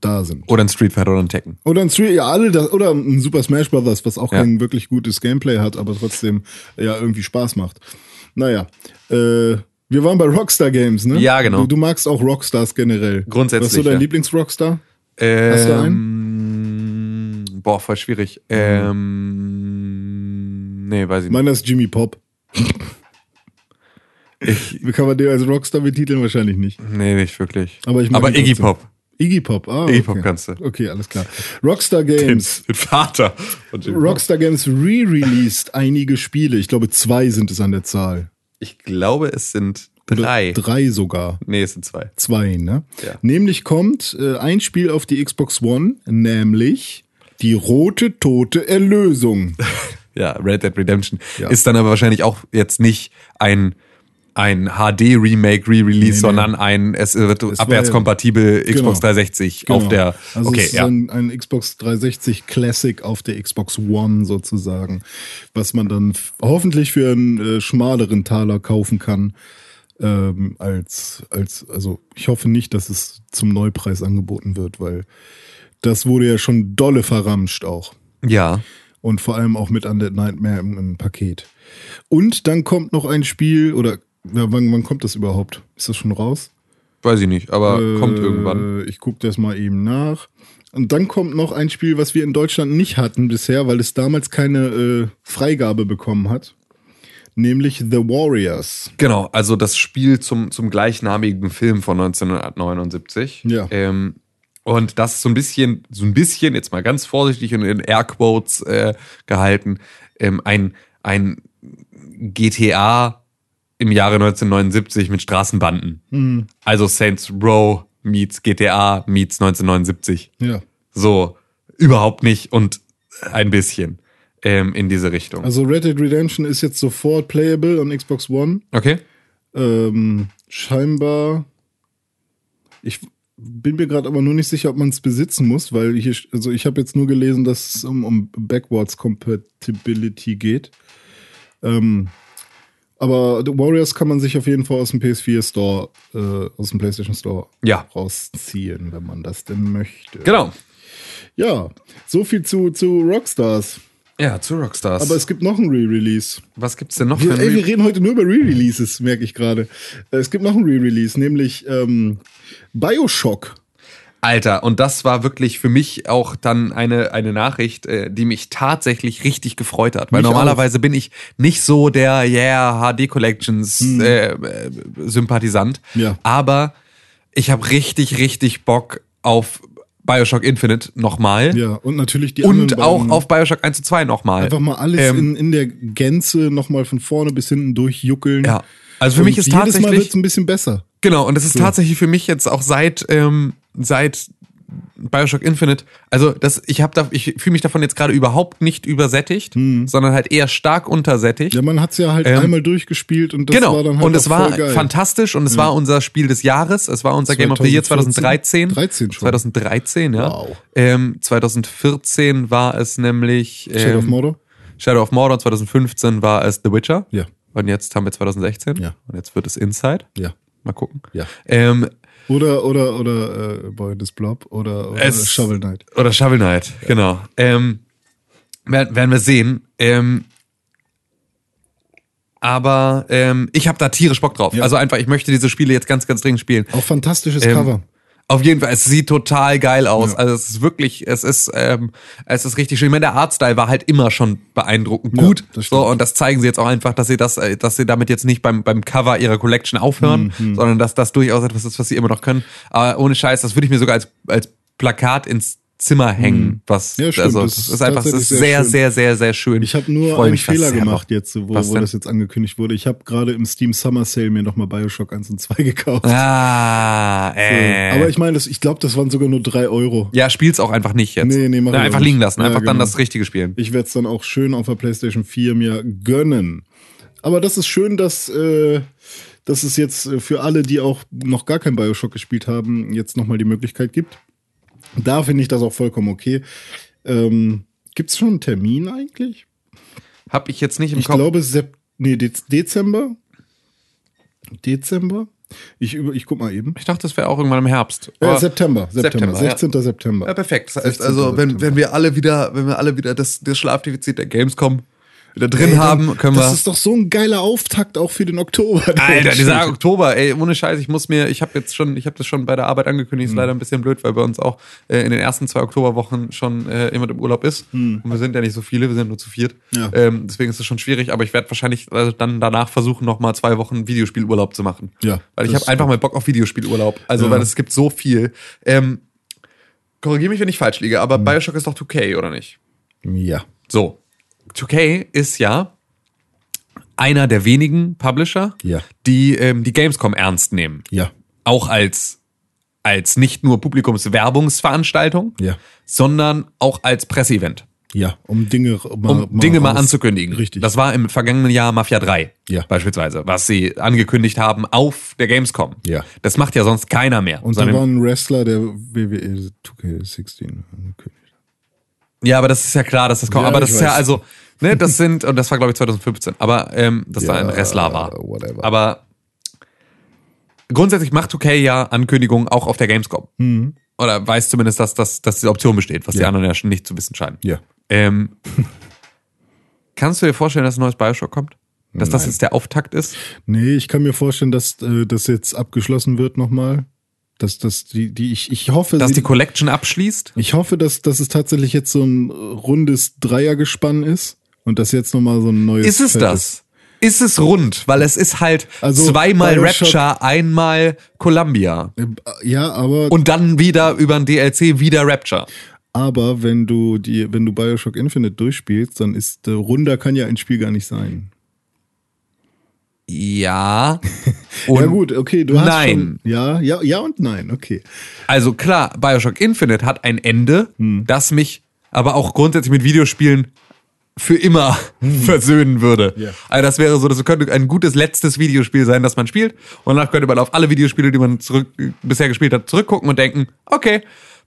da sind. Oder ein Street Fighter oder ein Tekken. Oder ein Street, ja, alle das, oder ein Super Smash Bros., was auch Ja. kein wirklich gutes Gameplay hat, aber trotzdem ja irgendwie Spaß macht. Naja, äh, wir waren bei Rockstar Games, ne? Ja, genau. Du, du magst auch Rockstars generell. Grundsätzlich, Was ist so dein ja. Lieblings-Rockstar? Ähm, Hast du Boah, voll schwierig. Ähm, nee, weiß ich nicht. Meiner ist Jimmy Pop. Ich, [LAUGHS] Wie kann man den als Rockstar betiteln? Wahrscheinlich nicht. nee, nicht wirklich. Aber ich mag Aber Iggy. Pop. Iggy Pop, ah. Iggy okay. Pop kannst du. Okay, alles klar. Rockstar Games. Den Vater. von Jimmy Pop. Rockstar Games re-released einige Spiele. Ich glaube, zwei sind es an der Zahl. Ich glaube, es sind Oder drei. Drei sogar. Nee, es sind zwei. Zwei, ne? Ja. Nämlich kommt äh, ein Spiel auf die Xbox One, nämlich die rote tote Erlösung. [LAUGHS] Ja, Red Dead Redemption. Ja. Ist dann aber wahrscheinlich auch jetzt nicht ein, ein HD-Remake, Re-Release, nee. sondern ein, es wird war abwärtskompatibel ja- Xbox Genau. 360 Genau. auf der, also okay, es ist ja. ein, ein Xbox 360 Classic auf der Xbox One sozusagen, was man dann hoffentlich für einen äh, schmaleren Taler kaufen kann. Ähm, als, als, also ich hoffe nicht, dass es zum Neupreis angeboten wird, weil das wurde ja schon dolle verramscht auch. Ja. Und vor allem auch mit Undead Nightmare im, im Paket. Und dann kommt noch ein Spiel, oder ja, wann, wann kommt das überhaupt? Ist das schon raus? Weiß ich nicht, aber kommt Äh, irgendwann. Ich gucke das mal eben nach. Und dann kommt noch ein Spiel, was wir in Deutschland nicht hatten bisher, weil es damals keine äh, Freigabe bekommen hat. Nämlich The Warriors. Genau, also das Spiel zum, zum gleichnamigen Film von 1979. Ja. Ähm, und das ist so ein bisschen, so ein bisschen, jetzt mal ganz vorsichtig und in Airquotes äh, gehalten, ähm, ein, ein GTA im Jahre 1979 mit Straßenbanden. Hm. Also Saints Row meets GTA meets 1979. Ja. So, überhaupt nicht und ein bisschen ähm, in diese Richtung. Also Red Dead Redemption ist jetzt sofort playable on Xbox One. Okay. Ähm, scheinbar. Ich bin mir gerade aber nur nicht sicher, ob man es besitzen muss, weil hier, also ich habe jetzt nur gelesen, dass es um, um Backwards Compatibility geht. Ähm, aber The Warriors kann man sich auf jeden Fall aus dem PS4 Store, äh, aus dem PlayStation Store Ja. rausziehen, wenn man das denn möchte. Genau. Ja, so viel zu, zu Rockstars. Ja, zu Rockstars. Aber es gibt noch ein Re-Release. Was gibt's denn noch Wir, ey, wir Re reden heute nur über Re-Releases, merke ich gerade. Äh, Es gibt noch ein Re-Release, nämlich ähm, Bioshock. Alter, und das war wirklich für mich auch dann eine, eine Nachricht, äh, die mich tatsächlich richtig gefreut hat. Weil Mich normalerweise bin ich nicht so der Yeah HD Collections äh, äh, Sympathisant. Hm. Ja. Aber ich habe richtig, richtig Bock auf Bioshock Infinite nochmal. Ja, und natürlich die Und anderen auch auf Bioshock 1 zu 2 nochmal. einfach mal alles Ähm, in, in der Gänze nochmal von vorne bis hinten durchjuckeln. Ja. Also für Und mich ist jedes Mal tatsächlich. wird es ein bisschen besser. Genau, und es ist tatsächlich für mich jetzt auch seit, ähm, seit Bioshock Infinite, also das, ich habe da, ich fühle mich davon jetzt gerade überhaupt nicht übersättigt, sondern halt eher stark untersättigt. Hm. Ja, man hat es ja halt Ähm, einmal durchgespielt und das genau, war dann halt und es war fantastisch und es war unser Spiel des Jahres, es war unser Game of the Year 2014? 2013. 13 schon. 2013, ja. Wow. Ähm, 2014 war es nämlich ähm, Shadow of Mordor? Shadow of Mordor, 2015 war es The Witcher. Ja. Und jetzt haben wir 2016. Ja. Und jetzt wird es Inside. Ja. Mal gucken. Ja. Ähm, oder, oder, oder äh, Boy des Blob oder, oder es, Shovel Knight. Oder Shovel Knight, genau. Ähm, werden wir sehen. Ähm, aber ähm, ich habe da tierisch Bock drauf. Ja. Also einfach, ich möchte diese Spiele jetzt ganz, ganz dringend spielen. Auch fantastisches ähm, Cover. Auf jeden Fall, es sieht total geil aus. Ja. Also es ist wirklich, es ist, ähm, es ist richtig schön. Ich meine, der Artstyle war halt immer schon beeindruckend Ja, gut. stimmt. so und das zeigen sie jetzt auch einfach, dass sie das, äh, dass sie damit jetzt nicht beim beim Cover ihrer Collection aufhören, Mhm, sondern dass das durchaus etwas ist, was sie immer noch können. Aber ohne Scheiß, das würde ich mir sogar als als Plakat ins Zimmer hängen. Was Mhm. Ja, stimmt. also Das ist ist einfach, ist sehr sehr, sehr, sehr, sehr schön. Ich habe nur einen Fehler gemacht jetzt, wo, Was wo das jetzt angekündigt wurde. Ich habe gerade im Steam Summer Sale mir nochmal Bioshock 1 und 2 [LAUGHS] gekauft. Ah, äh. Aber ich meine, ich glaube, das waren sogar nur drei Euro. ja, spiel's auch einfach nicht jetzt. Nee, nee, mach Na, einfach nicht. liegen lassen, Ja, einfach dann genau. das Richtige spielen. Ich werde es dann auch schön auf der PlayStation 4 mir gönnen. Aber das ist schön, dass, äh, dass es jetzt äh, für alle, die auch noch gar kein Bioshock gespielt haben, jetzt nochmal die Möglichkeit gibt. Da finde ich das auch vollkommen okay. Ähm, Gibt es schon einen Termin eigentlich? Hab ich jetzt nicht im Ich Kopf. glaube, Sep nee, Dez Dezember. Dezember? Ich, ich guck mal eben. Ich dachte, das wäre auch irgendwann im Herbst. Äh, September, September, September, ja. 16. September. Ja, perfekt. Das heißt 16. also, wenn, September. wenn wir alle wieder, wenn wir alle wieder das, das Schlafdefizit der Gamescom wieder drin Ey, haben, können das wir. ist doch so ein geiler Auftakt auch für den Oktober. Alter, dieser Oktober, ey, ohne Scheiß, ich muss mir, ich habe jetzt schon, ich habe das schon bei der Arbeit angekündigt, Hm. ist leider ein bisschen blöd, weil bei uns auch äh, in den ersten zwei Oktoberwochen schon äh, jemand im Urlaub ist. Und wir sind ja nicht so viele, wir sind nur zu viert. Hm. Ja. Ähm, deswegen ist es schon schwierig, aber ich werde wahrscheinlich also dann danach versuchen, nochmal zwei Wochen Videospielurlaub zu machen. Ja, Weil ich das habe einfach mal Bock auf Videospielurlaub. Also, Ja. weil es gibt so viel. Ähm, Korrigiere mich, wenn ich falsch liege, Hm. aber Bioshock ist doch 2K, oder nicht? Ja. So. 2K ist ja einer der wenigen Publisher, Ja. die ähm, die Gamescom ernst nehmen. Ja. Auch als, als nicht nur Publikumswerbungsveranstaltung, Ja. sondern auch als Presseevent. Ja, um Dinge mal, Um Dinge mal anzukündigen. Richtig. Das war im vergangenen Jahr Mafia 3 Ja. beispielsweise, was sie angekündigt haben auf der Gamescom. Ja. Das macht ja sonst keiner mehr. und da war ein Wrestler, der WWE 2K16 angekündigt. Ja, aber das ist ja klar, dass das kommt. Ja, aber das ist ja weiß. also, ne, [LAUGHS] das sind, und das war glaube ich 2015, aber ähm, dass da Ja, ein Wrestler war. whatever. Aber grundsätzlich macht 2K ja Ankündigungen auch auf der Gamescom. Oder weiß zumindest, dass, dass, dass diese Option besteht, was die Mhm. Ja. anderen ja schon nicht zu wissen scheinen. Ja. Ähm, [LAUGHS] kannst du dir vorstellen, dass ein neues Bioshock kommt? Dass das Nein. jetzt der Auftakt ist? Nee, ich kann mir vorstellen, dass äh, das jetzt abgeschlossen wird nochmal. Dass das die, die, ich, ich hoffe, Dass sie, die Collection abschließt? ich hoffe, dass, dass es tatsächlich jetzt so ein rundes Dreiergespann ist und dass jetzt nochmal so ein neues. Ist es Feld das? Ist es rund? Weil es ist halt Also, zweimal Bioshock- Rapture, einmal Columbia. Äh, Ja, aber Und dann wieder über ein DLC wieder Rapture. Aber wenn du die, wenn du Bioshock Infinite durchspielst, dann ist äh, runder kann ja ein Spiel gar nicht sein. Ja. [LAUGHS] Ja gut, okay, du hast Nein. schon, ja, ja, ja und nein, okay. Also klar, Bioshock Infinite hat ein Ende, Hm. das mich aber auch grundsätzlich mit Videospielen für immer [LAUGHS] versöhnen würde. Hm. Ja. Also das wäre so, das könnte ein gutes letztes Videospiel sein, das man spielt. Und danach könnte man auf alle Videospiele, die man zurück, bisher gespielt hat, zurückgucken und denken, okay,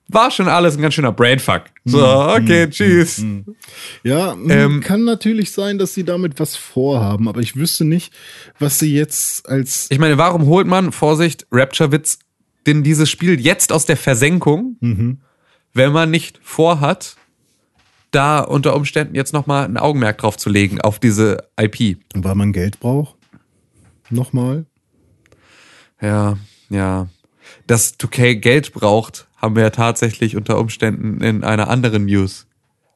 war schon alles ein ganz schöner Brainfuck. So, Hm. okay, tschüss. Ja, m, Ähm, kann natürlich sein, dass sie damit was vorhaben, aber ich wüsste nicht, was sie jetzt als Ich meine, warum holt man, Vorsicht, Rapture-Witz, denn dieses Spiel jetzt aus der Versenkung, Mhm. wenn man nicht vorhat, da unter Umständen jetzt nochmal ein Augenmerk drauf zu legen, auf diese IP. weil man Geld braucht. Nochmal. Ja, ja. Dass 2K Geld braucht, haben wir ja tatsächlich unter Umständen in einer anderen News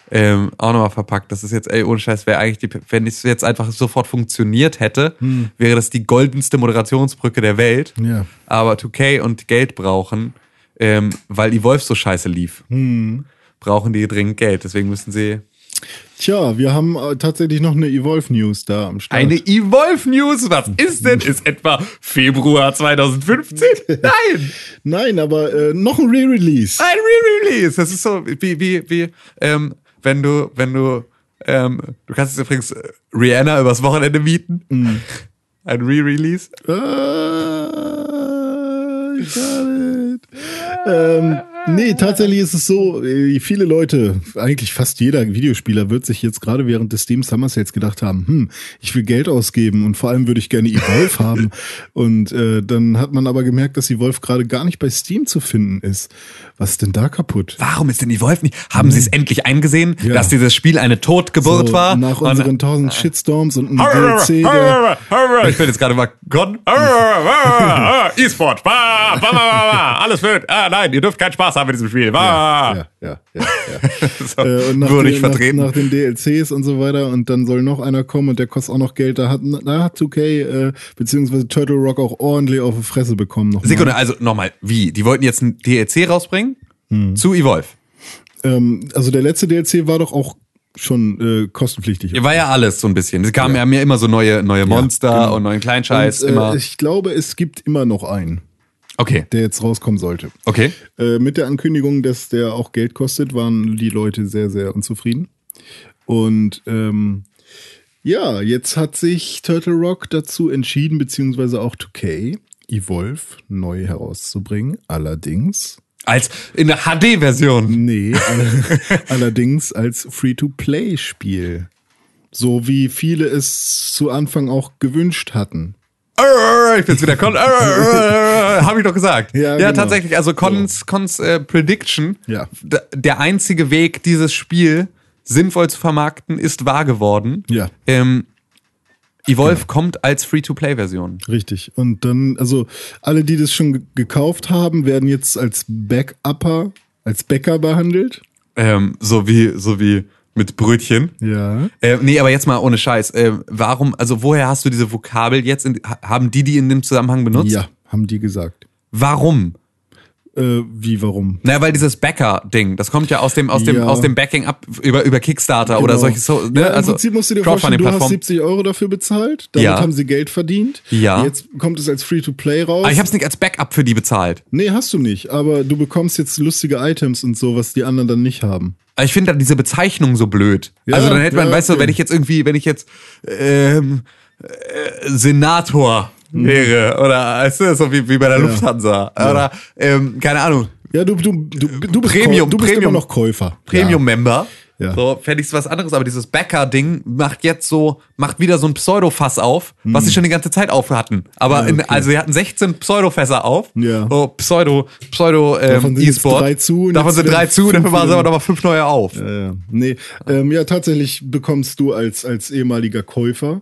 ähm, auch nochmal verpackt. Das ist jetzt, ey, ohne Scheiß, wäre eigentlich die, wenn es jetzt einfach sofort funktioniert hätte, Hm. wäre das die goldenste Moderationsbrücke der Welt. Ja. Aber 2K und Geld brauchen, ähm, weil die Wolf so scheiße lief, Hm. brauchen die dringend Geld. Deswegen müssen sie Tja, wir haben äh, tatsächlich noch eine Evolve News da am Start. eine Evolve News. Was ist denn? Ist etwa Februar 2015? [LAUGHS] Nein! Nein, aber äh, noch ein Re-Release. Ein Re-Release. Das ist so wie, wie, wie, ähm, wenn du, wenn du, ähm, du kannst jetzt übrigens äh, Rihanna übers Wochenende mieten. Ein Re-Release. Ah, got it. ähm, Nee, tatsächlich ist es so, äh, viele Leute, eigentlich fast jeder Videospieler wird sich jetzt gerade während des Steam Summer Sales gedacht haben, hm, ich will Geld ausgeben und vor allem würde ich gerne Evolve [LAUGHS] haben. Und äh, dann hat man aber gemerkt, dass Evolve gerade gar nicht bei Steam zu finden ist. Was ist denn da kaputt? Warum ist denn Evolve nicht? Haben sie es endlich eingesehen, Ja. dass dieses Spiel eine Totgeburt So, war? Nach Und- unseren tausend Shitstorms und einem DLC, der Ich bin jetzt gerade mal Con. [LAUGHS] E-Sport. Alles wird. Ah, nein, ihr dürft keinen Spaß haben mit diesem Spiel. Bah. ja, ja, ja, ja. [LAUGHS] So, Äh, und nach, würde ich nach, vertreten. nach den DLCs und so weiter und dann soll noch einer kommen und der kostet auch noch Geld. Da hat, da hat 2K äh, beziehungsweise Turtle Rock auch ordentlich auf die Fresse bekommen. Noch mal. Sekunde, also nochmal, wie? Die wollten jetzt ein DLC rausbringen Hm. zu Evolve. Ähm, also der letzte DLC war doch auch schon äh, kostenpflichtig. War ja alles so ein bisschen. Es kamen ja. mir immer so neue, neue Monster genau. und neuen Kleinscheiß. und, äh, immer. Ich glaube, es gibt immer noch einen, Okay, der jetzt rauskommen sollte. okay. Äh, mit der Ankündigung, dass der auch Geld kostet, waren die Leute sehr, sehr unzufrieden. Und ähm, ja, jetzt hat sich Turtle Rock dazu entschieden, beziehungsweise auch 2K, Evolve neu herauszubringen. Allerdings, Als in der HD-Version. nee, [LAUGHS] all, allerdings als Free-to-Play-Spiel. So wie viele es zu Anfang auch gewünscht hatten. Ich bin's wieder. Con Habe ich doch gesagt. Ja, Ja, genau. tatsächlich. Also Cons, Cons äh, Prediction. Ja. Der einzige Weg, dieses Spiel sinnvoll zu vermarkten, ist wahr geworden. Ja. Ähm, Evolve kommt als Free-to-Play-Version. Richtig. Und dann, also alle, die das schon ge- gekauft haben, werden jetzt als Backupper, als Bäcker behandelt. Ähm, so wie, so wie mit Brötchen. Ja. Äh, nee, aber jetzt mal ohne Scheiß. Äh, warum, also woher hast du diese Vokabel jetzt? In, ha- haben die die in dem Zusammenhang benutzt? Ja, haben die gesagt. Warum? Äh, wie, warum? Naja, weil dieses Bäcker-Ding, das kommt ja aus dem, aus dem, Ja. aus dem Backing up über, über Kickstarter oder Genau. solche so, ne? ja, Im also Prinzip musst du dir vorstellen, du hast Crowdfunding-Plattform. 70 Euro dafür bezahlt, damit Ja. haben sie Geld verdient. Ja. Jetzt kommt es als Free-to-Play raus. Aber ich habe es nicht als Backup für die bezahlt. nee, hast du nicht, aber du bekommst jetzt lustige Items und so, was die anderen dann nicht haben. Aber ich finde dann diese Bezeichnung so blöd. Ja, also dann hätte man, ja, weißt du, wenn ich jetzt irgendwie, wenn ich jetzt ähm, äh, Senator wäre oder weißt du, so wie, wie bei der Lufthansa oder ähm, keine Ahnung, Ja, du, du, du, du bist, Premium, du bist Premium. immer noch Käufer. Premium-Member. Ja. So fände ich was anderes, aber dieses Bäcker-Ding macht jetzt so, macht wieder so ein Pseudo-Fass auf, was sie schon die ganze Zeit auf hatten. Aber Hm. Ja, in, okay. also sie hatten 16 Pseudo-Fässer auf. Ja. So Pseudo, Pseudo ähm, Davon sind E-Sport. drei zu Davon sind drei werden zu, dafür waren sie aber nochmal fünf neue auf. Ja, ja. Nee, ähm, ja, tatsächlich bekommst du als, als ehemaliger Käufer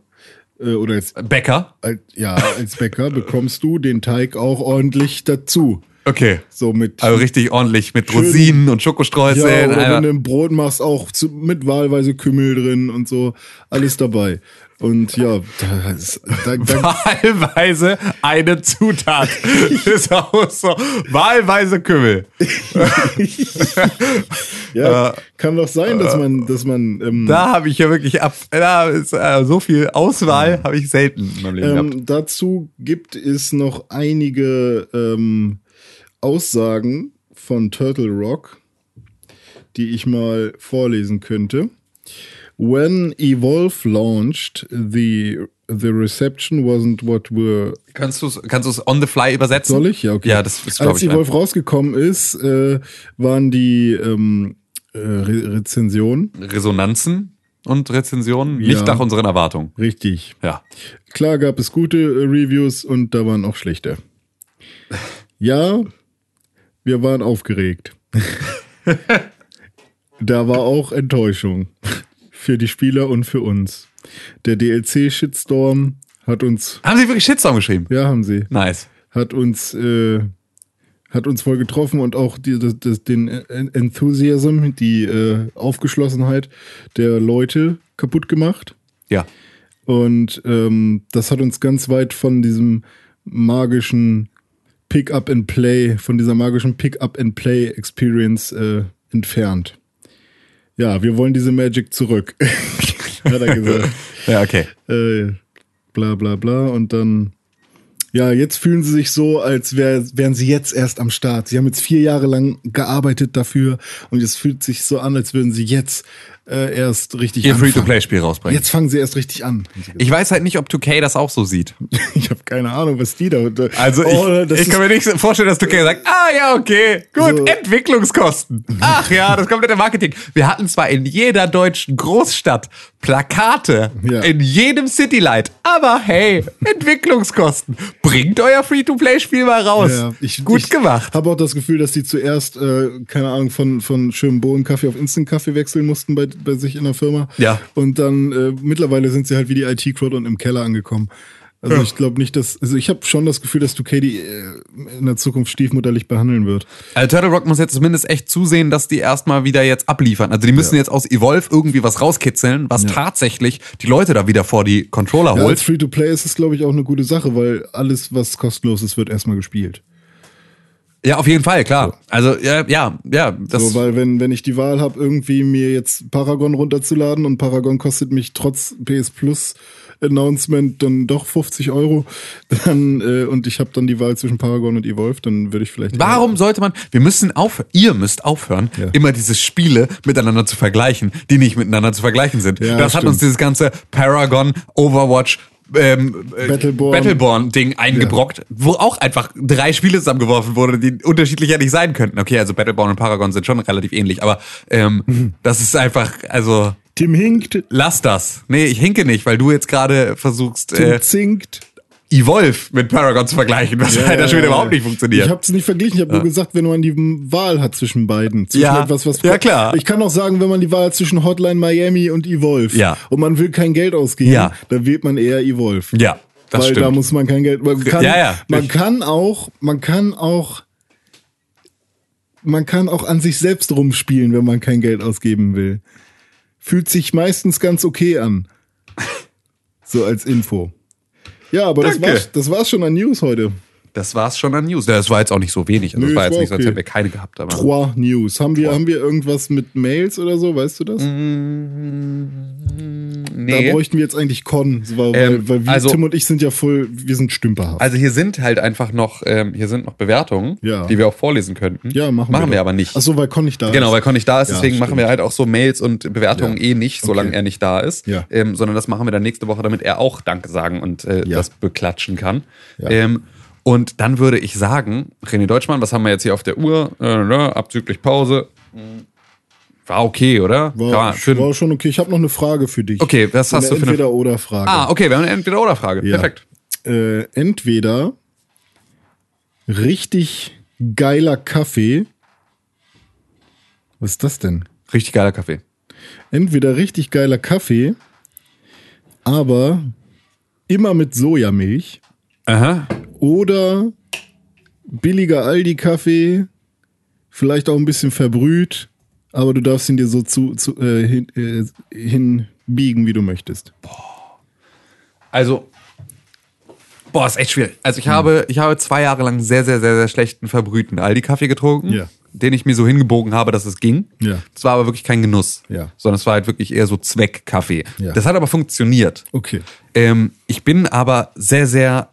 äh, oder als, Bäcker. als, ja, als Bäcker bekommst du den Teig auch ordentlich dazu. Okay. So mit. Also richtig ordentlich mit Schön. Rosinen und ja, Schokostreuseln. oder Alter. wenn du ein Brot machst, auch zu, mit wahlweise Kümmel drin und so. Alles dabei. Und ja, da, ist, da, da, [LAUGHS] Wahlweise eine Zutat. [LAUGHS] ist auch so. Wahlweise Kümmel. [LAUGHS] ja, kann doch sein, dass man, dass man, ähm, Da habe ich ja wirklich ab. Da ist äh, so viel Auswahl habe ich selten in meinem Leben. Ähm, dazu gibt es noch einige ähm, Aussagen von Turtle Rock, die ich mal vorlesen könnte. When Evolve launched, the the reception wasn't what we're. Kannst du es kannst du's on the fly übersetzen? Soll ich? Ja, okay. Ja, das ist Als. Evolve rausgekommen ist, äh, waren die ähm, äh, Re Rezensionen Resonanzen und Rezensionen Ja. nicht nach unseren Erwartungen. richtig. Ja. Klar gab es gute äh, Reviews und da waren auch schlechte. [LAUGHS] Ja, wir waren aufgeregt. [LAUGHS] da war auch Enttäuschung. Für die Spieler und für uns. Der DLC-Shitstorm hat uns, Haben sie wirklich Shitstorm geschrieben? ja, haben sie, Nice. hat uns, äh, hat uns voll getroffen und auch die, das, das, den En- Enthusiasm, die äh, Aufgeschlossenheit der Leute kaputt gemacht. Ja. Und ähm, das hat uns ganz weit von diesem magischen Pick-up and Play, von dieser magischen Pick-up and Play Experience äh, entfernt. Ja, wir wollen diese Magic zurück, [LAUGHS] hat er gesagt. [LAUGHS] Ja, okay. äh, bla bla bla. Und dann, ja, jetzt fühlen sie sich so, als wär, wären sie jetzt erst am Start. Sie haben jetzt vier Jahre lang gearbeitet dafür und es fühlt sich so an, als würden sie jetzt äh, erst richtig Ihr. Free-to-Play-Spiel rausbringen. Jetzt fangen sie erst richtig an. Ich weiß halt nicht, ob 2K das auch so sieht. [LAUGHS] Ich habe keine Ahnung, was die da. Also Oh, ich, ich kann mir nicht vorstellen, dass 2K sagt, ah ja, okay, gut, So. Entwicklungskosten. Ach ja, das komplette Marketing. Wir hatten zwar in jeder deutschen Großstadt Plakate, Ja. in jedem Citylight, aber hey, Entwicklungskosten. Bringt euer Free-to-Play-Spiel mal raus. Ja, ich, gut ich gemacht. habe auch das Gefühl, dass die zuerst, äh, keine Ahnung, von, von schönem Bohnenkaffee auf Instant-Kaffee wechseln mussten bei, bei sich in der Firma. Ja. Und dann äh, mittlerweile sind sie halt wie die IT-Crowd und im Keller angekommen. Also ich glaube nicht, dass, also ich habe schon das Gefühl, dass 2K die äh, in der Zukunft stiefmutterlich behandeln wird. Also Turtle Rock muss jetzt zumindest echt zusehen, dass die erstmal wieder jetzt abliefern. Also die müssen jetzt aus Evolve irgendwie was rauskitzeln, was tatsächlich die Leute da wieder vor die Controller Ja, als holt. Free-to-Play ist es, glaube ich, auch eine gute Sache, weil alles, was kostenlos ist, wird erstmal gespielt. Ja, auf jeden Fall, klar. Also ja, ja, ja, das So, weil wenn, wenn ich die Wahl habe, irgendwie mir jetzt Paragon runterzuladen und Paragon kostet mich trotz PS Plus Announcement dann doch 50 Euro, dann äh, und ich habe dann die Wahl zwischen Paragon und Evolve, dann würde ich vielleicht. Warum sollte man, wir müssen auf, ihr müsst aufhören, Ja. immer diese Spiele miteinander zu vergleichen, die nicht miteinander zu vergleichen sind. Ja, das hat stimmt. uns dieses ganze Paragon, Overwatch, ähm, äh, Battleborn. Battleborn-Ding eingebrockt, wo auch einfach drei Spiele zusammengeworfen wurden, die unterschiedlicher nicht sein könnten. Okay, also Battleborn und Paragon sind schon relativ ähnlich, aber ähm, Mhm. das ist einfach, also Tim hinkt, lass das. Nee, ich hinke nicht, weil du jetzt gerade versuchst, Tim äh, zinkt. Evolve mit Paragon zu vergleichen, was halt da schon wieder überhaupt nicht funktioniert. Ich habe es nicht verglichen, ich habe nur gesagt, wenn man die Wahl hat zwischen beiden. Zwischen Ja. etwas, was Ja, klar. Ich kann auch sagen, wenn man die Wahl hat zwischen Hotline Miami und Evolve Ja. und man will kein Geld ausgeben, Ja. dann wählt man eher Evolve. ja, das weil stimmt. da muss man kein Geld. Man kann, Ja, ja. man kann auch, man kann auch, man kann auch an sich selbst rumspielen, wenn man kein Geld ausgeben will. Fühlt sich meistens ganz okay an. So als Info. Ja, aber das Danke. war's, das war's schon an News heute. Das war's schon an News. Das war jetzt auch nicht so wenig. Also Nö, das war jetzt war nicht so, als okay. hätten wir keine gehabt. Aber Trois News. Haben wir, haben wir irgendwas mit Mails oder so? Weißt du das? Da bräuchten wir jetzt eigentlich Con, weil, Ähm, weil, wir, also- Tim und ich sind ja voll, wir sind stümperhaft. Also hier sind halt einfach noch, ähm, hier sind noch Bewertungen, Ja. die wir auch vorlesen könnten. ja, machen, machen wir doch. aber nicht. Ach so, weil Con nicht da Genau, ist. weil Con nicht da ist, Ja, deswegen machen stimmt. wir halt auch so Mails und Bewertungen Ja. eh nicht, solange Okay. er nicht da ist. Ja. Ähm, sondern das machen wir dann nächste Woche, damit er auch Danke sagen und äh, das beklatschen kann. Ja. Und dann würde ich sagen, René Deutschmann, was haben wir jetzt hier auf der Uhr? Äh, ne, abzüglich Pause. War okay, oder? War, man für- war schon okay. Ich habe noch eine Frage für dich. Okay, was hast du für eine- Entweder-Oder-Frage. Ah, okay, wir haben eine Entweder-Oder-Frage. Ja. Perfekt. Äh, entweder richtig geiler Kaffee. Was ist das denn? Richtig geiler Kaffee. Entweder richtig geiler Kaffee, aber immer mit Sojamilch. Aha. Oder billiger Aldi-Kaffee, vielleicht auch ein bisschen verbrüht, aber du darfst ihn dir so zu, zu äh, hin, äh, hinbiegen, wie du möchtest. Also, boah, ist echt schwierig. Also Hm. ich habe, ich habe zwei Jahre lang sehr, sehr, sehr, sehr schlechten verbrühten Aldi-Kaffee getrunken, Ja. den ich mir so hingebogen habe, dass es ging. Ja. Es war aber wirklich kein Genuss, Ja. sondern es war halt wirklich eher so Zweckkaffee. Ja. Das hat aber funktioniert. Okay. Ähm, ich bin aber sehr, sehr,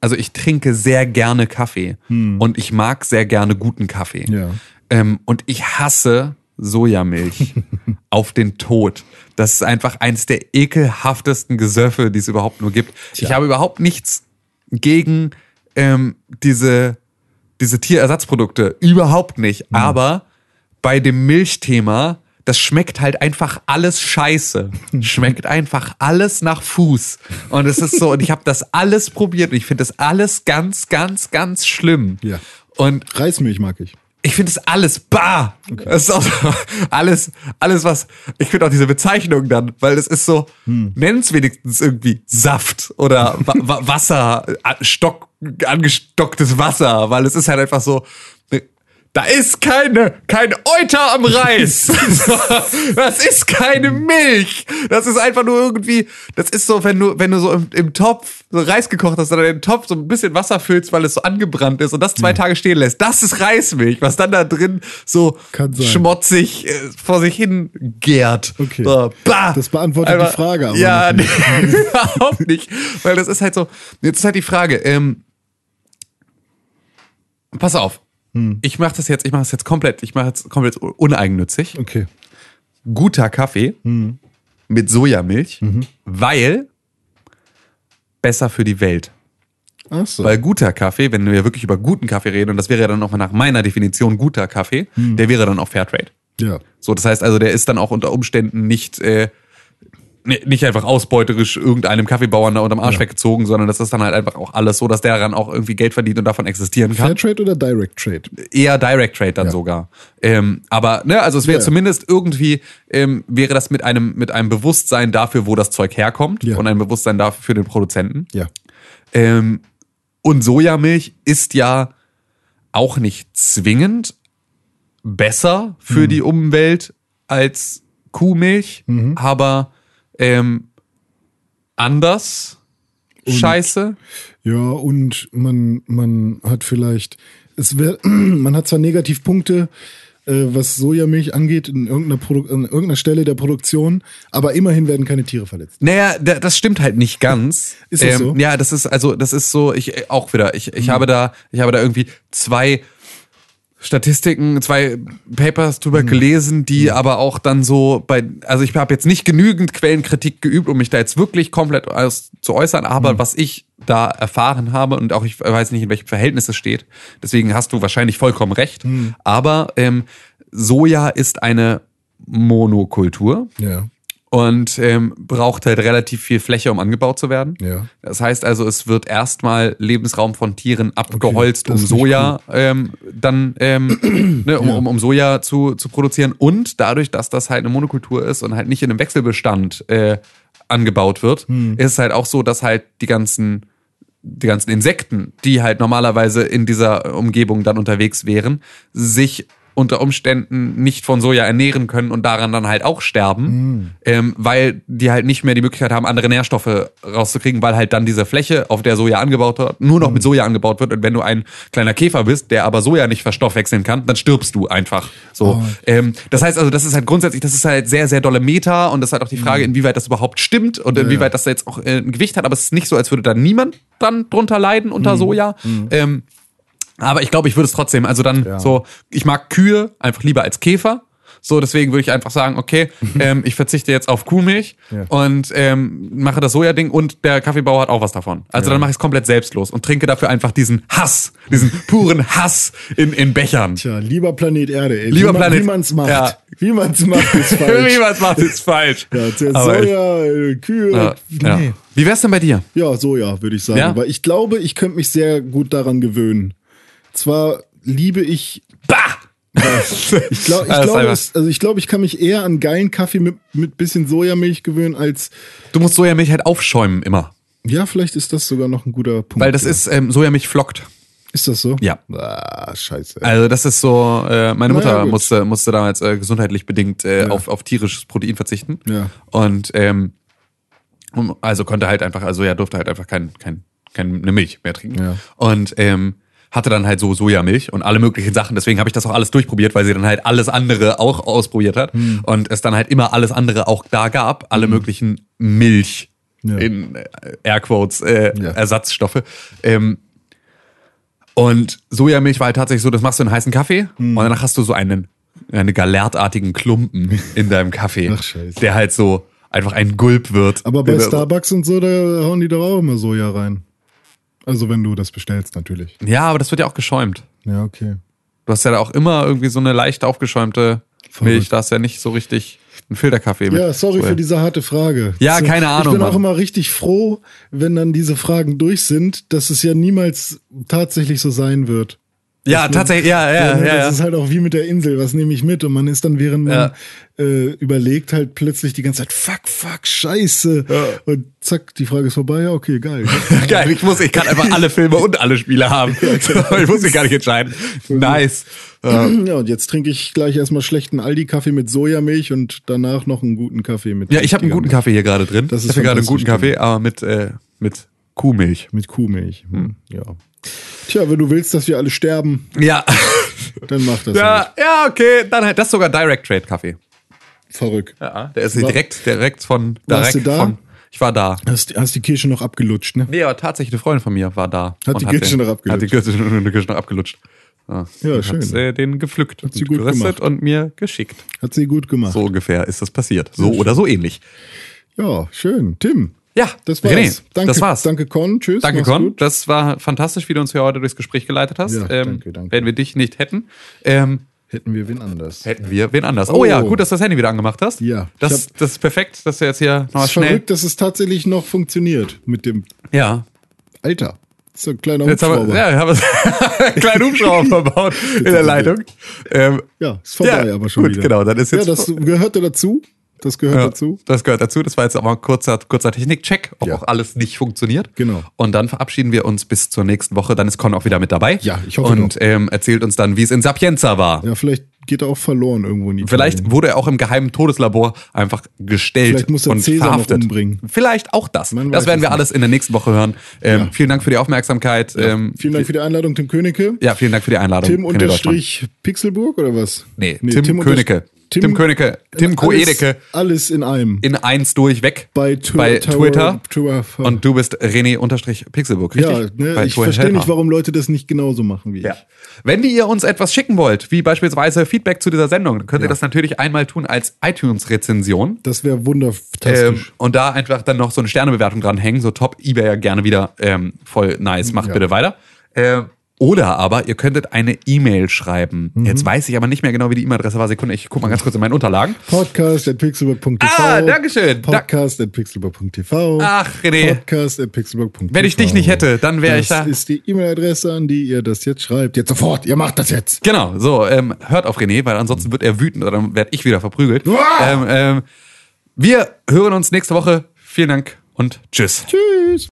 also ich trinke sehr gerne Kaffee und ich mag sehr gerne guten Kaffee. Hm. Ja. Ähm, und ich hasse Sojamilch [LAUGHS] auf den Tod. Das ist einfach eins der ekelhaftesten Gesöffe, die es überhaupt nur gibt. Ich habe überhaupt nichts gegen ähm, diese, diese Tierersatzprodukte. Überhaupt nicht. Aber bei dem Milchthema, das schmeckt halt einfach alles scheiße. Schmeckt einfach alles nach Fuß. Und es ist so, und ich habe das alles probiert und ich finde das alles ganz, ganz, ganz schlimm. Ja. Und Reismilch mag ich. ich finde es alles bar. Das ist auch so, alles, alles was, ich finde auch diese Bezeichnung dann, weil es ist so, nenn es wenigstens irgendwie Saft oder wa wa Wasser, äh, Stock, angestocktes Wasser, weil es ist halt einfach so, da ist keine, kein Euter am Reis. [LAUGHS] das ist keine Milch. Das ist einfach nur irgendwie, das ist so, wenn du, wenn du so im, im Topf so Reis gekocht hast, dann den Topf so ein bisschen Wasser füllst, weil es so angebrannt ist und das zwei Tage stehen lässt. Das ist Reismilch, was dann da drin so schmotzig äh, vor sich hin gärt. Okay. So. Das beantwortet die Frage aber Ja, nee, [LAUGHS] überhaupt nicht. Weil das ist halt so, jetzt ist halt die Frage, ähm, pass auf. Hm. Ich mache das jetzt, ich mache das jetzt komplett, ich mache jetzt komplett uneigennützig. Okay. guter Kaffee mit Sojamilch, weil besser für die Welt. Ach so. Weil guter Kaffee, wenn wir wirklich über guten Kaffee reden, und das wäre ja dann auch nach meiner Definition guter Kaffee, der wäre dann auch Fairtrade. ja. So, das heißt also, der ist dann auch unter Umständen nicht, äh, nicht einfach ausbeuterisch irgendeinem Kaffeebauern da unterm Arsch Ja. weggezogen, sondern das ist dann halt einfach auch alles so, dass der daran auch irgendwie Geld verdient und davon existieren kann. Fairtrade oder Direct Trade? Eher Direct Trade dann Ja. sogar. Ähm, aber, ne, also es wäre Ja. zumindest irgendwie, ähm, wäre das mit einem, mit einem Bewusstsein dafür, wo das Zeug herkommt und ein Bewusstsein dafür für den Produzenten. Ja. Ähm, und Sojamilch ist ja auch nicht zwingend besser für Mhm. die Umwelt als Kuhmilch, aber ähm, anders scheiße. Ja, und man, man hat vielleicht, es wär, [CLEARS THROAT] man hat zwar Negativpunkte, äh, was Sojamilch angeht, in irgendeiner, Produ an irgendeiner Stelle der Produktion, aber immerhin werden keine Tiere verletzt. Naja, da- das stimmt halt nicht ganz. Ist das so? Ja, das ist also, das ist so. Ich äh, auch wieder. Ich, ich habe da, ich habe da irgendwie zwei Statistiken, zwei Papers drüber Mhm. gelesen, die aber auch dann so bei, also ich habe jetzt nicht genügend Quellenkritik geübt, um mich da jetzt wirklich komplett aus, zu äußern, aber Mhm. was ich da erfahren habe und auch ich weiß nicht, in welchem Verhältnis es steht, deswegen hast du wahrscheinlich vollkommen recht, Mhm. aber ähm, Soja ist eine Monokultur Ja, und ähm, braucht halt relativ viel Fläche, um angebaut zu werden. ja. Das heißt also, es wird erstmal Lebensraum von Tieren abgeholzt, das um Soja ähm, dann ähm, [CLEARS THROAT] ne, um, Ja. um, um Soja zu, zu produzieren. Und dadurch, dass das halt eine Monokultur ist und halt nicht in einem Wechselbestand äh, angebaut wird, Hm. ist es halt auch so, dass halt die ganzen die ganzen Insekten, die halt normalerweise in dieser Umgebung dann unterwegs wären, sich unter Umständen nicht von Soja ernähren können und daran dann halt auch sterben, ähm, weil die halt nicht mehr die Möglichkeit haben, andere Nährstoffe rauszukriegen, weil halt dann diese Fläche, auf der Soja angebaut wird, nur noch mit Soja angebaut wird. Und wenn du ein kleiner Käfer bist, der aber Soja nicht verstoffwechseln kann, dann stirbst du einfach. So. Ähm, das heißt also, das ist halt grundsätzlich, das ist halt sehr, sehr dolle Meta und das ist halt auch die Frage, inwieweit das überhaupt stimmt und inwieweit das jetzt auch äh, ein Gewicht hat. Aber es ist nicht so, als würde da niemand dann drunter leiden unter Soja. Ähm, aber ich glaube, ich würde es trotzdem, also dann Ja. so, ich mag Kühe einfach lieber als Käfer. So, deswegen würde ich einfach sagen, okay, ähm, ich verzichte jetzt auf Kuhmilch Ja. und ähm, mache das Sojading und der Kaffeebauer hat auch was davon. Also dann mache ich es komplett selbstlos und trinke dafür einfach diesen Hass, diesen puren Hass in, in Bechern. Tja, lieber Planet Erde, ey. Lieber wie man, Planet- Wie man's macht. Ja. Wie man's macht, ist [LAUGHS] falsch. Wie man es macht, ist falsch. ja, zuerst Aber ich- Soja, äh, Kühe. Ja, ja. nee. Wie wär's denn bei dir? Ja, Soja, würde ich sagen. Ja? Weil ich glaube, ich könnte mich sehr gut daran gewöhnen. Zwar liebe ich Bah! Ich glaube, [LAUGHS] ich, glaub, es, also ich, glaub, ich kann mich eher an geilen Kaffee mit, mit bisschen Sojamilch gewöhnen als. Du musst Sojamilch halt aufschäumen immer. Ja, vielleicht ist das sogar noch ein guter Punkt. Weil das ja. ist, ähm, Sojamilch flockt. Ist das so? Ja. Ah, scheiße. Also das ist so, äh, meine Mutter ja, gut. musste, musste damals äh, gesundheitlich bedingt äh, auf, auf tierisches Protein verzichten. Ja. Und ähm, also konnte halt einfach, also ja, durfte halt einfach kein, kein, keine Milch mehr trinken. Ja. Und ähm, hatte dann halt so Sojamilch und alle möglichen Sachen. Deswegen habe ich das auch alles durchprobiert, weil sie dann halt alles andere auch ausprobiert hat. Hm. Und es dann halt immer alles andere auch da gab, alle möglichen Milch Ja. in äh, Airquotes äh, Ja. Ersatzstoffe. Ähm, und Sojamilch war halt tatsächlich so, das machst du in heißen Kaffee Hm. und danach hast du so einen, einen galertartigen Klumpen in deinem Kaffee, der halt so einfach ein Gulp wird. Aber bei Starbucks und so, da hauen die doch auch immer Soja rein. Also wenn du das bestellst, natürlich. Ja, aber das wird ja auch geschäumt. Ja, okay. Du hast ja da auch immer irgendwie so eine leicht aufgeschäumte Verrückt. Milch. Da ist ja nicht so richtig ein Filterkaffee mit. Ja, sorry für diese harte Frage. Ja, So, keine Ahnung, Ich bin auch Mann. immer richtig froh, wenn dann diese Fragen durch sind, dass es ja niemals tatsächlich so sein wird. Ja, tatsächlich, ja, ja, ja. das ja. ist halt auch wie mit der Insel, was nehme ich mit? Und man ist dann, während man Ja. äh, überlegt, halt plötzlich die ganze Zeit, fuck, fuck, scheiße. Und zack, die Frage ist vorbei, ja, okay, geil. [LAUGHS] Geil, ich muss, ich kann einfach alle Filme und alle Spiele haben. [LAUGHS] ich muss mich gar nicht entscheiden. Nice. Ja, und jetzt trinke ich gleich erstmal schlechten Aldi-Kaffee mit Sojamilch und danach noch einen guten Kaffee mit. Ja, ich habe einen guten Kaffee hier gerade drin. Das ist ich habe gerade einen guten Kaffee, aber mit, äh, mit Kuhmilch. Mit Kuhmilch. Hm. Ja. Tja, wenn du willst, dass wir alle sterben, Ja. dann mach das. Halt. ja, ja, okay. Dann halt, das ist sogar Direct Trade Kaffee. Verrückt. Ja, der ist War- direkt, direkt von, Warst direkt du da? von, ich war da. Hast, hast die Kirsche noch abgelutscht, ne? Nee, aber tatsächlich eine Freundin von mir war da. Hat die Kirsche noch abgelutscht? Hat die Kirsche, [LAUGHS] noch abgelutscht. Ja, Ja, hat schön. äh, den gepflückt, Hat sie gut geröstet gemacht. und mir geschickt. Hat sie gut gemacht. So ungefähr ist das passiert. So oder so ähnlich. Ja, schön. Tim. Ja, Das war's. René, danke, das war's. Danke, Con. Tschüss. Danke, Con. gut. Das war fantastisch, wie du uns hier heute durchs Gespräch geleitet hast. Ja, ähm, danke, danke. Wenn wir dich nicht hätten, ähm, Hätten wir wen anders. hätten wir wen anders. Oh, Oh. ja, gut, dass du das Handy wieder angemacht hast. Ja, Das, ich das ist perfekt, dass du jetzt hier noch Es mal ist schnell. verrückt, dass es tatsächlich noch funktioniert mit dem Ja. Alter. Ist ein kleiner Jetzt haben Hubschrauber. wir, ja, haben wir [LAUGHS] einen kleinen Hubschrauber [LAUGHS] verbaut in der Leitung. Ähm, Ja, ist vorbei Ja, aber schon gut, wieder. genau, dann ist jetzt- Ja, das gehörte dazu. Das gehört Ja, dazu. Das gehört dazu. Das war jetzt aber ein kurzer, kurzer Technikcheck, ob Ja. auch alles nicht funktioniert. Genau. Und dann verabschieden wir uns bis zur nächsten Woche. Dann ist Con auch wieder mit dabei. Ja, ich hoffe Und ähm, erzählt uns dann, wie es in Sapienza war. Ja, vielleicht geht er auch verloren irgendwo in Italien. Vielleicht wurde er auch im geheimen Todeslabor einfach gestellt Vielleicht muss er und Cäsar noch verhaftet. umbringen. Vielleicht auch das. Man das werden wir nicht. alles in der nächsten Woche hören. Ähm, Ja. Vielen Dank für die Aufmerksamkeit. Ähm, Vielen Dank für die Einladung, Tim Königke. ja, vielen Dank für die Einladung. Tim René unterstrich Pixelburg oder was? Nee, Tim, unter- Königke. Tim, Königke. Tim Koedeke. Alles, alles in einem. In eins durchweg. Bei, Tw bei Tower- Twitter. Twitter. Und du bist René-Pixelburg, richtig? ja, ne, ich verstehe nicht, warum Leute das nicht genauso machen wie Ja. ich. Wenn ihr uns etwas schicken wollt, wie beispielsweise Feedback zu dieser Sendung, dann könnt ihr Ja. das natürlich einmal tun als iTunes-Rezension. Das wäre Ähm, wunderfantastisch. und da einfach dann noch so eine Sternebewertung dranhängen, so top, eBay ja gerne wieder, ähm, voll nice, macht Ja. bitte weiter. Ähm, oder aber ihr könntet eine E-Mail schreiben. Mhm. Jetzt weiß ich aber nicht mehr genau, wie die E-Mail-Adresse war. Sekunde, ich guck mal ganz kurz in meinen Unterlagen. Podcast at pixelburg.tv. Ah, Dankeschön. Da- Podcast at pixelburg.tv. Ach, René. Podcast at pixelburg.tv. Wenn ich dich nicht hätte, dann wäre ich Das da. ist die E-Mail-Adresse, an die ihr das jetzt schreibt. Jetzt sofort, ihr macht das jetzt. Genau, so, ähm, hört auf René, weil ansonsten wird er wütend oder dann werde ich wieder verprügelt. Ähm, ähm, wir hören uns nächste Woche. Vielen Dank und tschüss. Tschüss.